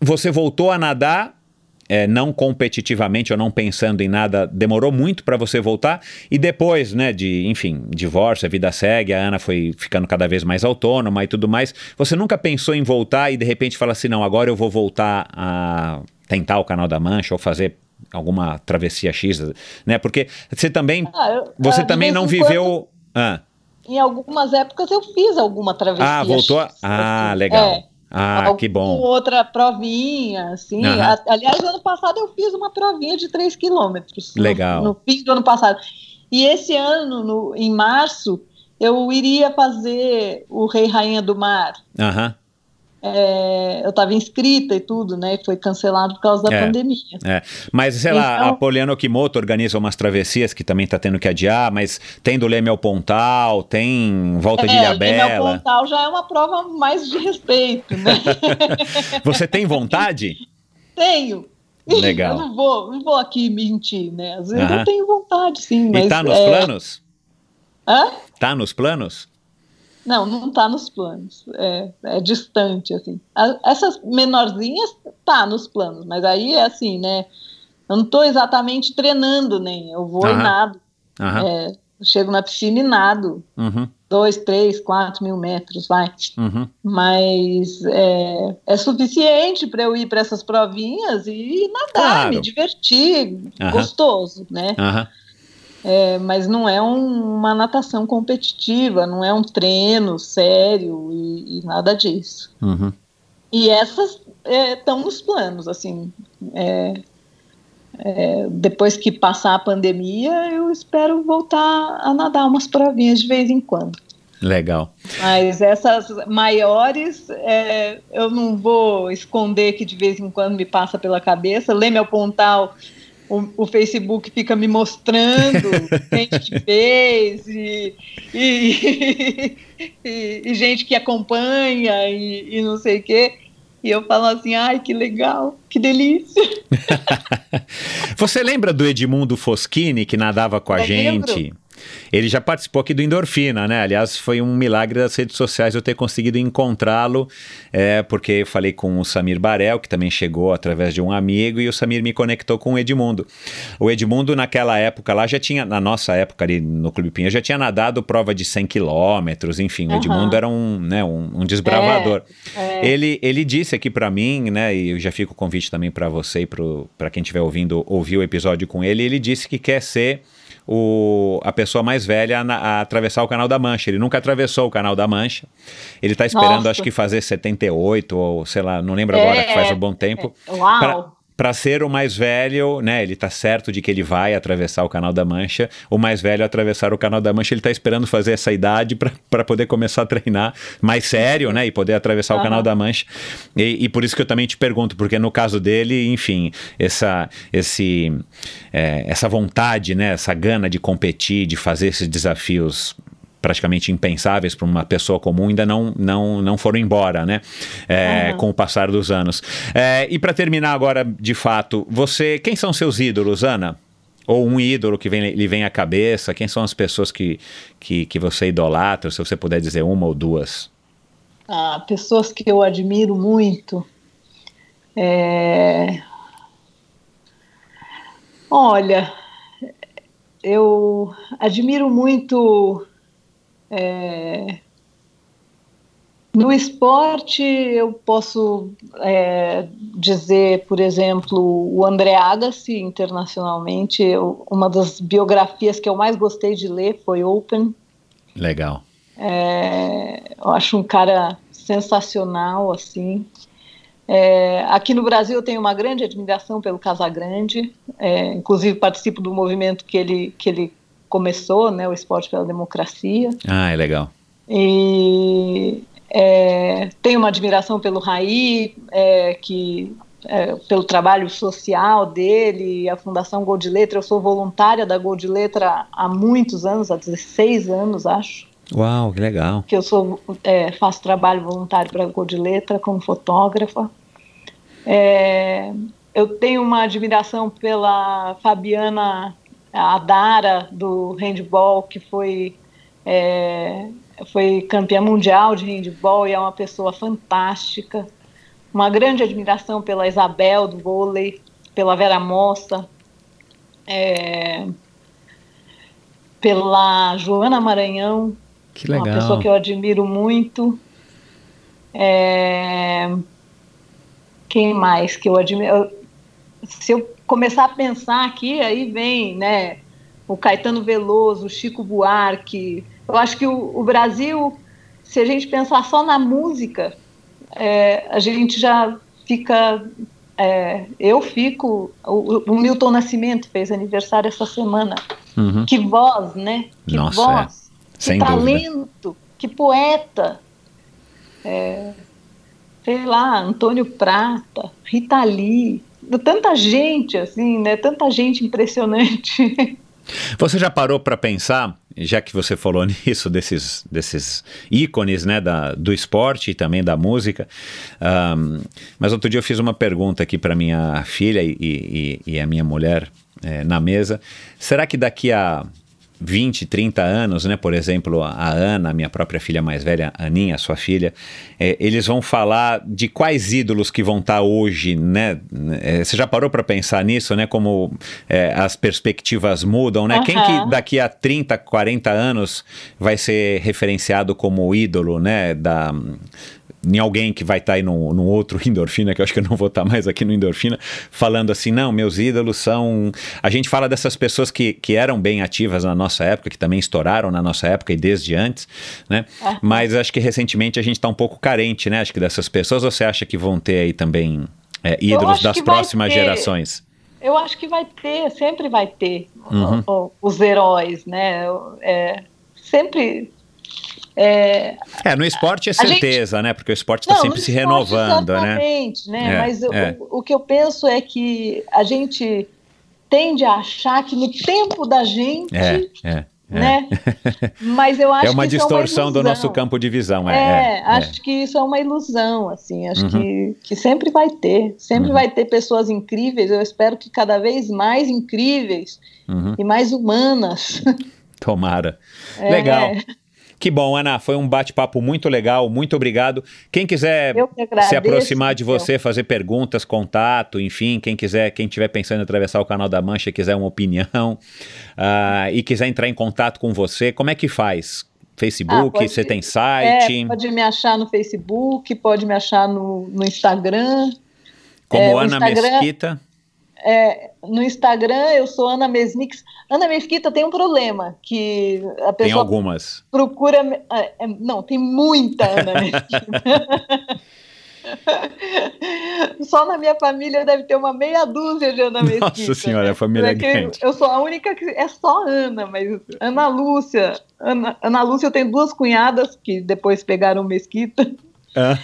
você voltou a nadar é, não competitivamente ou não pensando em nada, demorou muito para você voltar. E depois, né, de, enfim, divórcio, a vida segue, a Ana foi ficando cada vez mais autônoma e tudo mais. Você nunca pensou em voltar e de repente fala assim: não, agora eu vou voltar a tentar o Canal da Mancha ou fazer alguma travessia X, né? Porque você também, ah, eu, você ah, também não viveu. Quando, ah. Em algumas épocas eu fiz alguma travessia. Ah, voltou? X, ah, assim. legal. É. Ah, que bom. Outra provinha, assim. Uhum. Aliás, ano passado eu fiz uma provinha de 3 quilômetros. Legal. No, no, fim do ano passado. E esse ano, no, em março, eu iria fazer o Rei Rainha do Mar. Aham. Uhum é, eu estava inscrita e tudo, né? Foi cancelado por causa da é, pandemia. É. Mas, sei então, lá, a Poliana Okimoto organiza umas travessias que também está tendo que adiar, mas tem do Leme ao Pontal, tem Volta de Ilhabela. É, Leme ao Pontal já é uma prova mais de respeito, né? <laughs> Você tem vontade? Tenho. Legal. <laughs> Eu não vou, não vou aqui mentir, né? Às vezes uh -huh. eu tenho vontade, sim. Mas, e tá nos é... planos? Hã? Tá nos planos? Não, não está nos planos. É, é, distante, assim. essas menorzinhas tá nos planos, mas aí é assim, né? Eu não estou exatamente treinando nem. Eu vou uhum. e nado. Uhum. É, chego na piscina e nado. Uhum. Dois, três, quatro mil metros, vai. Uhum. Mas é, é suficiente para eu ir para essas provinhas e nadar, claro. me divertir, gostoso, né? Uhum. É, mas não é um, uma natação competitiva, não é um treino sério e, e nada disso. Uhum. E essas estão é, nos planos, assim. É, é, depois que passar a pandemia, eu espero voltar a nadar umas provinhas de vez em quando. Legal. Mas essas maiores, é, eu não vou esconder que de vez em quando me passa pela cabeça. Leme ao Pontal o, o, Facebook fica me mostrando <laughs> gente que fez e, e, <laughs> e, e, gente que acompanha e, não sei o quê. E eu falo assim, ai, que legal, que delícia. <laughs> Você lembra do Edmundo Foschini, que nadava com a Eu gente? lembro. Ele já participou aqui do Endorfina, né? Aliás, foi um milagre das redes sociais eu ter conseguido encontrá-lo, é, porque eu falei com o Samir Barel, que também chegou através de um amigo, e o Samir me conectou com o Edmundo. O Edmundo, naquela época lá, já tinha, na nossa época ali no Clube Pinha, já tinha nadado prova de 100 quilômetros, enfim, o Aham. Edmundo era um, né, um, um desbravador. É. Ele, ele disse aqui pra mim, né, e eu já fico o convite também pra você e para quem estiver ouvindo ouvir o episódio com ele, ele disse que quer ser o, a pessoa mais velha a, na- a atravessar o Canal da Mancha. Ele nunca atravessou o Canal da Mancha. Ele tá esperando, Nossa. acho que fazer 78 ou sei lá, não lembro agora, É, que faz um bom tempo. Uau! Pra- Pra ser o mais velho, né? Ele tá certo de que ele vai atravessar o Canal da Mancha. O mais velho atravessar o Canal da Mancha, ele tá esperando fazer essa idade pra poder começar a treinar mais sério, né? E poder atravessar o Aham. Canal da Mancha. E, e por isso que eu também te pergunto, porque no caso dele, enfim, essa, esse, é, essa vontade, né? Essa gana de competir, de fazer esses desafios praticamente impensáveis para uma pessoa comum ainda não, não, não foram embora, né? É, Aham. Com o passar dos anos. É, e para terminar agora, de fato, você, quem são seus ídolos, Ana? Ou um ídolo que vem, lhe vem à cabeça? Quem são as pessoas que, que, que você idolatra? Se você puder dizer uma ou duas. Ah, pessoas que eu admiro muito. É, Olha, eu admiro muito. É, No esporte, eu posso é, dizer, por exemplo, o André Agassi, internacionalmente. Eu- uma das biografias que eu mais gostei de ler foi Open. Legal. É, eu acho um cara sensacional, assim. É, aqui no Brasil eu tenho uma grande admiração pelo Casagrande, é, inclusive participo do movimento que ele, que ele começou, né, o Esporte pela Democracia. Ah, é legal. E é, tenho uma admiração pelo Raí, é, que, é, pelo trabalho social dele, a Fundação Gol de Letra. Eu sou voluntária da Gol de Letra há muitos anos, há 16 anos, acho Uau, que legal. que eu sou é, faço trabalho voluntário para a Cor de Letra como fotógrafa. É, eu tenho uma admiração pela Fabiana Adara do handball, que foi é, foi campeã mundial de handball e é uma pessoa fantástica. Uma grande admiração pela Isabel do vôlei, pela Vera Mossa, é, pela Joana Maranhão, Que uma pessoa que eu admiro muito. É, Quem mais que eu admiro? Eu- Se eu começar a pensar aqui, aí vem, né? O Caetano Veloso, o Chico Buarque. Eu acho que o, o Brasil, se a gente pensar só na música, é, a gente já fica. é, eu fico. O, o Milton Nascimento fez aniversário essa semana. Uhum. Que voz, né? Que Nossa, voz. Que Sem dúvida. talento, que poeta. É, sei lá, Antônio Prata, Rita Lee, tanta gente assim, né? Tanta gente impressionante. <laughs> Você já parou para pensar, já que você falou <laughs> nisso, desses, desses ícones né, da, do esporte e também da música, ahm, mas outro dia eu fiz uma pergunta aqui para minha filha e, e- e a minha mulher eh, na mesa. Será que daqui a 20, 30 anos, né? Por exemplo, a Ana, minha própria filha mais velha, a Aninha, sua filha, eh, eles vão falar de quais ídolos que vão estar hoje, né? Eh, você já parou para pensar nisso, né? Como eh, as perspectivas mudam, né? Quem Aham. que daqui a 30, 40 anos vai ser referenciado como ídolo, né? Da em alguém que vai estar aí no, no outro <laughs> endorfina, que eu acho que eu não vou estar mais aqui no endorfina, falando assim, não, meus ídolos são. A gente fala dessas pessoas que, que eram bem ativas na nossa época, que também estouraram na nossa época e desde antes, né? Aham. Mas acho que recentemente a gente está um pouco carente, né? Acho que dessas pessoas, ou você acha que vão ter aí também é, ídolos das próximas gerações? Eu acho que vai ter, sempre vai ter Uhum. o- o- os heróis, né? É, sempre. É, É, no esporte é A gente- certeza, né? Porque o esporte está sempre se renovando, né? exatamente, né? É, Mas o- é. O, o que eu penso é que a gente tende a achar que no tempo da gente É, é. né? <laughs> Mas eu acho é uma que distorção é uma do nosso campo de visão. É, É, é, acho que isso é uma ilusão, assim, acho Uhum. que, que sempre vai ter, sempre Uhum. vai ter pessoas incríveis, eu espero que cada vez mais incríveis é. Uhum. e mais humanas. Tomara. <laughs> É, Legal. Que bom, Ana. Foi um bate-papo muito legal. Muito obrigado. Quem quiser agradeço, se aproximar de você, fazer perguntas, contato, enfim, quem quiser, quem estiver pensando em atravessar o canal da Mancha, quiser uma opinião <laughs> ah, e quiser entrar em contato com você, como é que faz? Facebook, Ah, você tem site? É, pode me achar no Facebook, pode me achar no, no Instagram. como é, Ana Instagram- Mesquita? É, no Instagram eu sou Ana Mesnix. Ana Mesquita tem um problema, que a Tem pessoa algumas. procura. é, é, não, tem muita Ana Mesquita. <laughs> Só na minha família deve ter uma meia dúzia de Ana Mesquita. Nossa senhora, a família é grande. Eu sou a única que é só Ana, mas Ana Lúcia. Ana, Ana Lúcia, eu tenho duas cunhadas que depois pegaram Mesquita. Ah,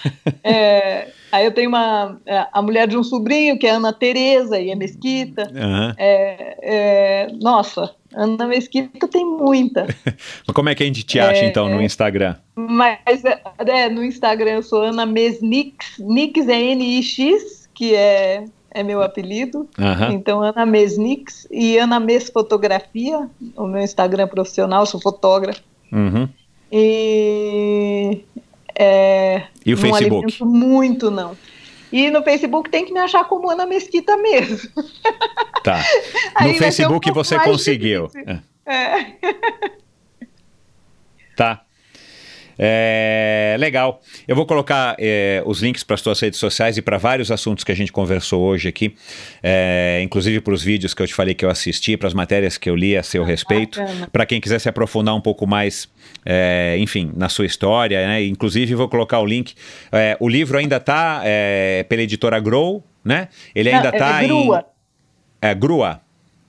É, aí eu tenho uma é, a mulher de um sobrinho que é Ana Teresa e é Mesquita. aham. É, é, nossa, Ana Mesquita tem muita. <laughs> Mas Como é que a gente te acha, É, então, no Instagram? Mas é, é, no Instagram eu sou Ana Mesnix, Nix é N-I-X, que é, é meu apelido. Aham. Então, Ana Mesnix e Ana Mes Fotografia, o meu Instagram profissional, sou fotógrafa. Uhum. E, é, E o Facebook? muito, não. E no Facebook tem que me achar como Ana Mesquita mesmo. Tá. <laughs> No um Facebook pouco você conseguiu. É. É. <laughs> Tá. É, legal. Eu vou colocar é, os links para as tuas redes sociais e para vários assuntos que a gente conversou hoje aqui, é, inclusive para os vídeos que eu te falei que eu assisti, para as matérias que eu li a seu respeito, bacana. para quem quiser se aprofundar um pouco mais, é, enfim, na sua história, né? Inclusive vou colocar o link. É, o livro ainda está pela editora Grow, né? Ele ainda é está em Grua. é, Grua.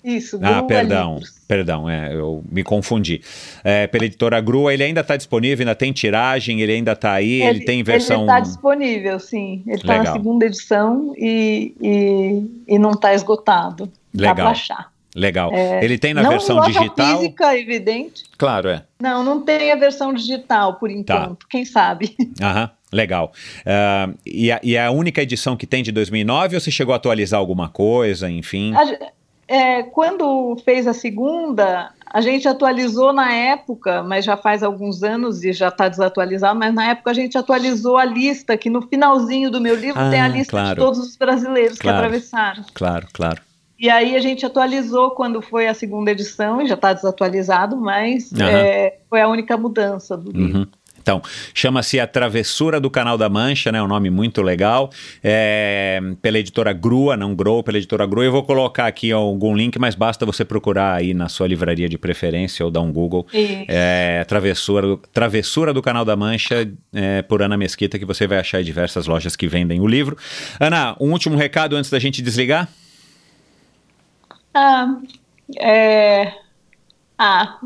Isso, Ah, Grua perdão, Livros. perdão, é, eu me confundi. É, pela editora Grua, ele ainda está disponível, ainda tem tiragem, ele ainda está aí, ele, tem versão. Ele está disponível, sim. Ele está na segunda edição e, e, e não está esgotado. Dá Legal. para achar. Legal. ele tem na não versão digital. física, evidente. Claro, é. Não, não tem a versão digital por Tá. enquanto. Quem sabe? <laughs> Aham, legal. Ah, e, a, e a única edição que tem de 2009 ou você chegou a atualizar alguma coisa, enfim? A é, quando fez a segunda, a gente atualizou na época, mas já faz alguns anos e já está desatualizado, mas na época a gente atualizou a lista, que no finalzinho do meu livro Ah, tem a lista claro. de todos os brasileiros Claro. que atravessaram. Claro, claro. E aí a gente atualizou quando foi a segunda edição, e já está desatualizado, mas Aham. é, foi a única mudança do livro. Uhum. Então, chama-se A Travessura do Canal da Mancha, né? Um nome muito legal. É, pela editora Grua, não Grow, pela editora Grua. Eu vou colocar aqui algum link, mas basta você procurar aí na sua livraria de preferência ou dar um Google. É, Travessura, do- Travessura do Canal da Mancha, é, por Ana Mesquita, que você vai achar em diversas lojas que vendem o livro. Ana, um último recado antes da gente desligar? Ah, é... ah,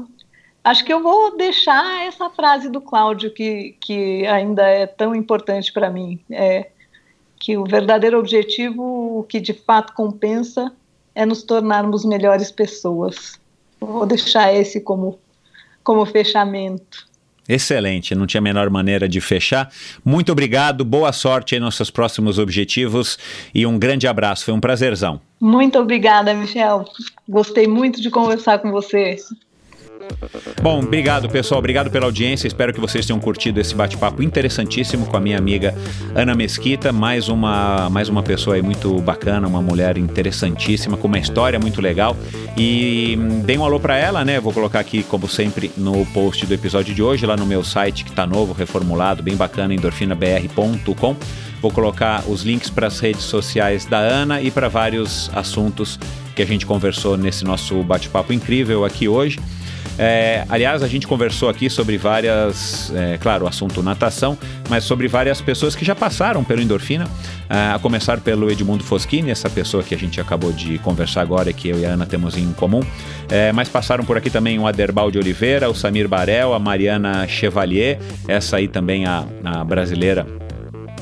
acho que eu vou deixar essa frase do Cláudio que, que ainda é tão importante para mim, é que o verdadeiro objetivo, o que de fato compensa, é nos tornarmos melhores pessoas. Vou deixar esse como, como fechamento. Excelente, não tinha a menor maneira de fechar. Muito obrigado, boa sorte aí nos seus próximos objetivos e um grande abraço, foi um prazerzão. Muito obrigada, Michel. Gostei muito de conversar com você. Bom, obrigado pessoal, obrigado pela audiência. Espero que vocês tenham curtido esse bate-papo interessantíssimo com a minha amiga Ana Mesquita, mais uma, mais uma pessoa aí muito bacana, uma mulher interessantíssima, com uma história muito legal. E hum, dei um alô para ela, né? Vou colocar aqui, como sempre, no post do episódio de hoje, lá no meu site que tá novo, reformulado, bem bacana, endorfinabr.com. Vou colocar os links para as redes sociais da Ana e para vários assuntos que a gente conversou nesse nosso bate-papo incrível aqui hoje. É, aliás, a gente conversou aqui sobre várias, é, claro, o assunto natação, mas sobre várias pessoas que já passaram pelo Endorfina, ah, a começar pelo Edmundo Foschini, essa pessoa que a gente acabou de conversar agora, que eu e a Ana temos em comum, É, mas passaram por aqui também o Aderbal de Oliveira, o Samir Barel, a Mariana Chevalier, essa aí também a, a brasileira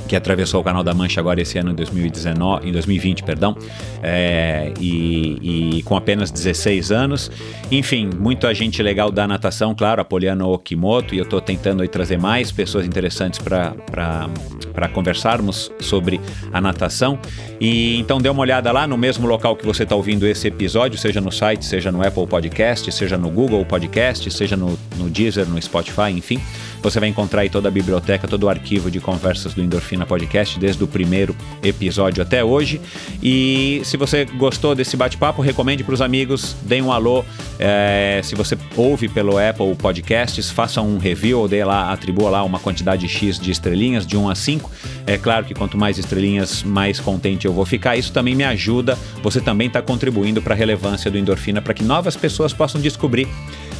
que atravessou o Canal da Mancha agora esse ano em 2019, em 2020, perdão, é, e, e, com apenas 16 anos. Enfim, muita gente legal da natação, claro, a Poliana Okimoto, e eu estou tentando aí trazer mais pessoas interessantes para conversarmos sobre a natação. E então dê uma olhada lá no mesmo local que você está ouvindo esse episódio, seja no site, seja no Apple Podcast, seja no Google Podcast, seja no, no Deezer, no Spotify, enfim. Você vai encontrar aí toda a biblioteca, todo o arquivo de conversas do Endorfina Podcast, desde o primeiro episódio até hoje. E se você gostou desse bate-papo, recomende para os amigos, dê um alô. É, se você ouve pelo Apple Podcasts, faça um review, ou dê lá, atribua lá uma quantidade X de estrelinhas, de 1 a 5. É claro que quanto mais estrelinhas, mais contente eu vou ficar. Isso também me ajuda. Você também está contribuindo para a relevância do Endorfina, para que novas pessoas possam descobrir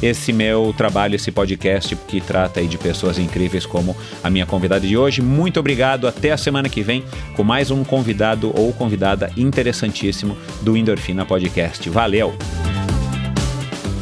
esse meu trabalho, esse podcast que trata aí de pessoas incríveis como a minha convidada de hoje. Muito obrigado, até a semana que vem com mais um convidado ou convidada interessantíssimo do Endorfina Podcast. Valeu!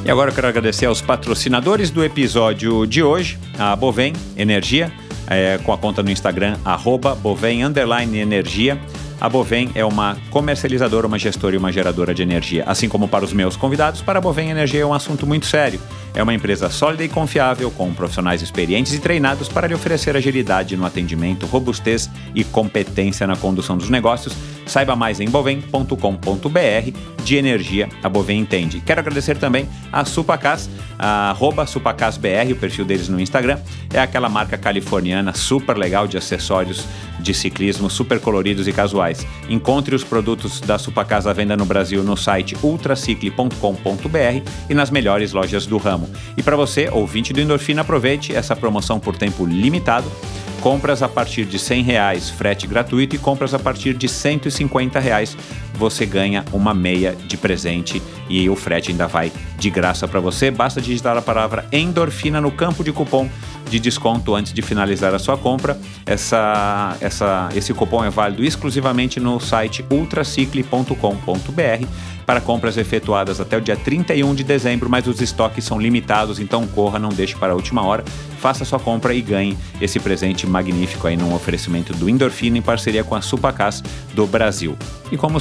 E agora eu quero agradecer aos patrocinadores do episódio de hoje, a Bovem Energia, é, com a conta no Instagram, arroba Bovem Energia. A Bovem é uma comercializadora, uma gestora e uma geradora de energia. Assim como para os meus convidados, para a Bovem Energia é um assunto muito sério. É uma empresa sólida e confiável, com profissionais experientes e treinados para lhe oferecer agilidade no atendimento, robustez e competência na condução dos negócios. Saiba mais em bovem.com.br de energia a Bovem entende. Quero agradecer também a Supacas, a SupacasBR, o perfil deles no Instagram. É aquela marca californiana super legal de acessórios de ciclismo, super coloridos e casuais. Encontre os produtos da Supacas à venda no Brasil no site ultracicle.com.br e nas melhores lojas do ramo. E para você, ouvinte do Endorfina, aproveite essa promoção por tempo limitado. Compras a partir de 100 reais, frete gratuito, e compras a partir de 150 reais, você ganha uma meia de presente e o frete ainda vai de graça para você. Basta digitar a palavra endorfina no campo de cupom de desconto antes de finalizar a sua compra. Essa, essa, esse cupom é válido exclusivamente no site ultracicle.com.br para compras efetuadas até o dia 31 de dezembro, mas os estoques são limitados, então corra, não deixe para a última hora. Faça sua compra e ganhe esse presente magnífico aí num oferecimento do Endorfina em parceria com a Supacas do Brasil. E como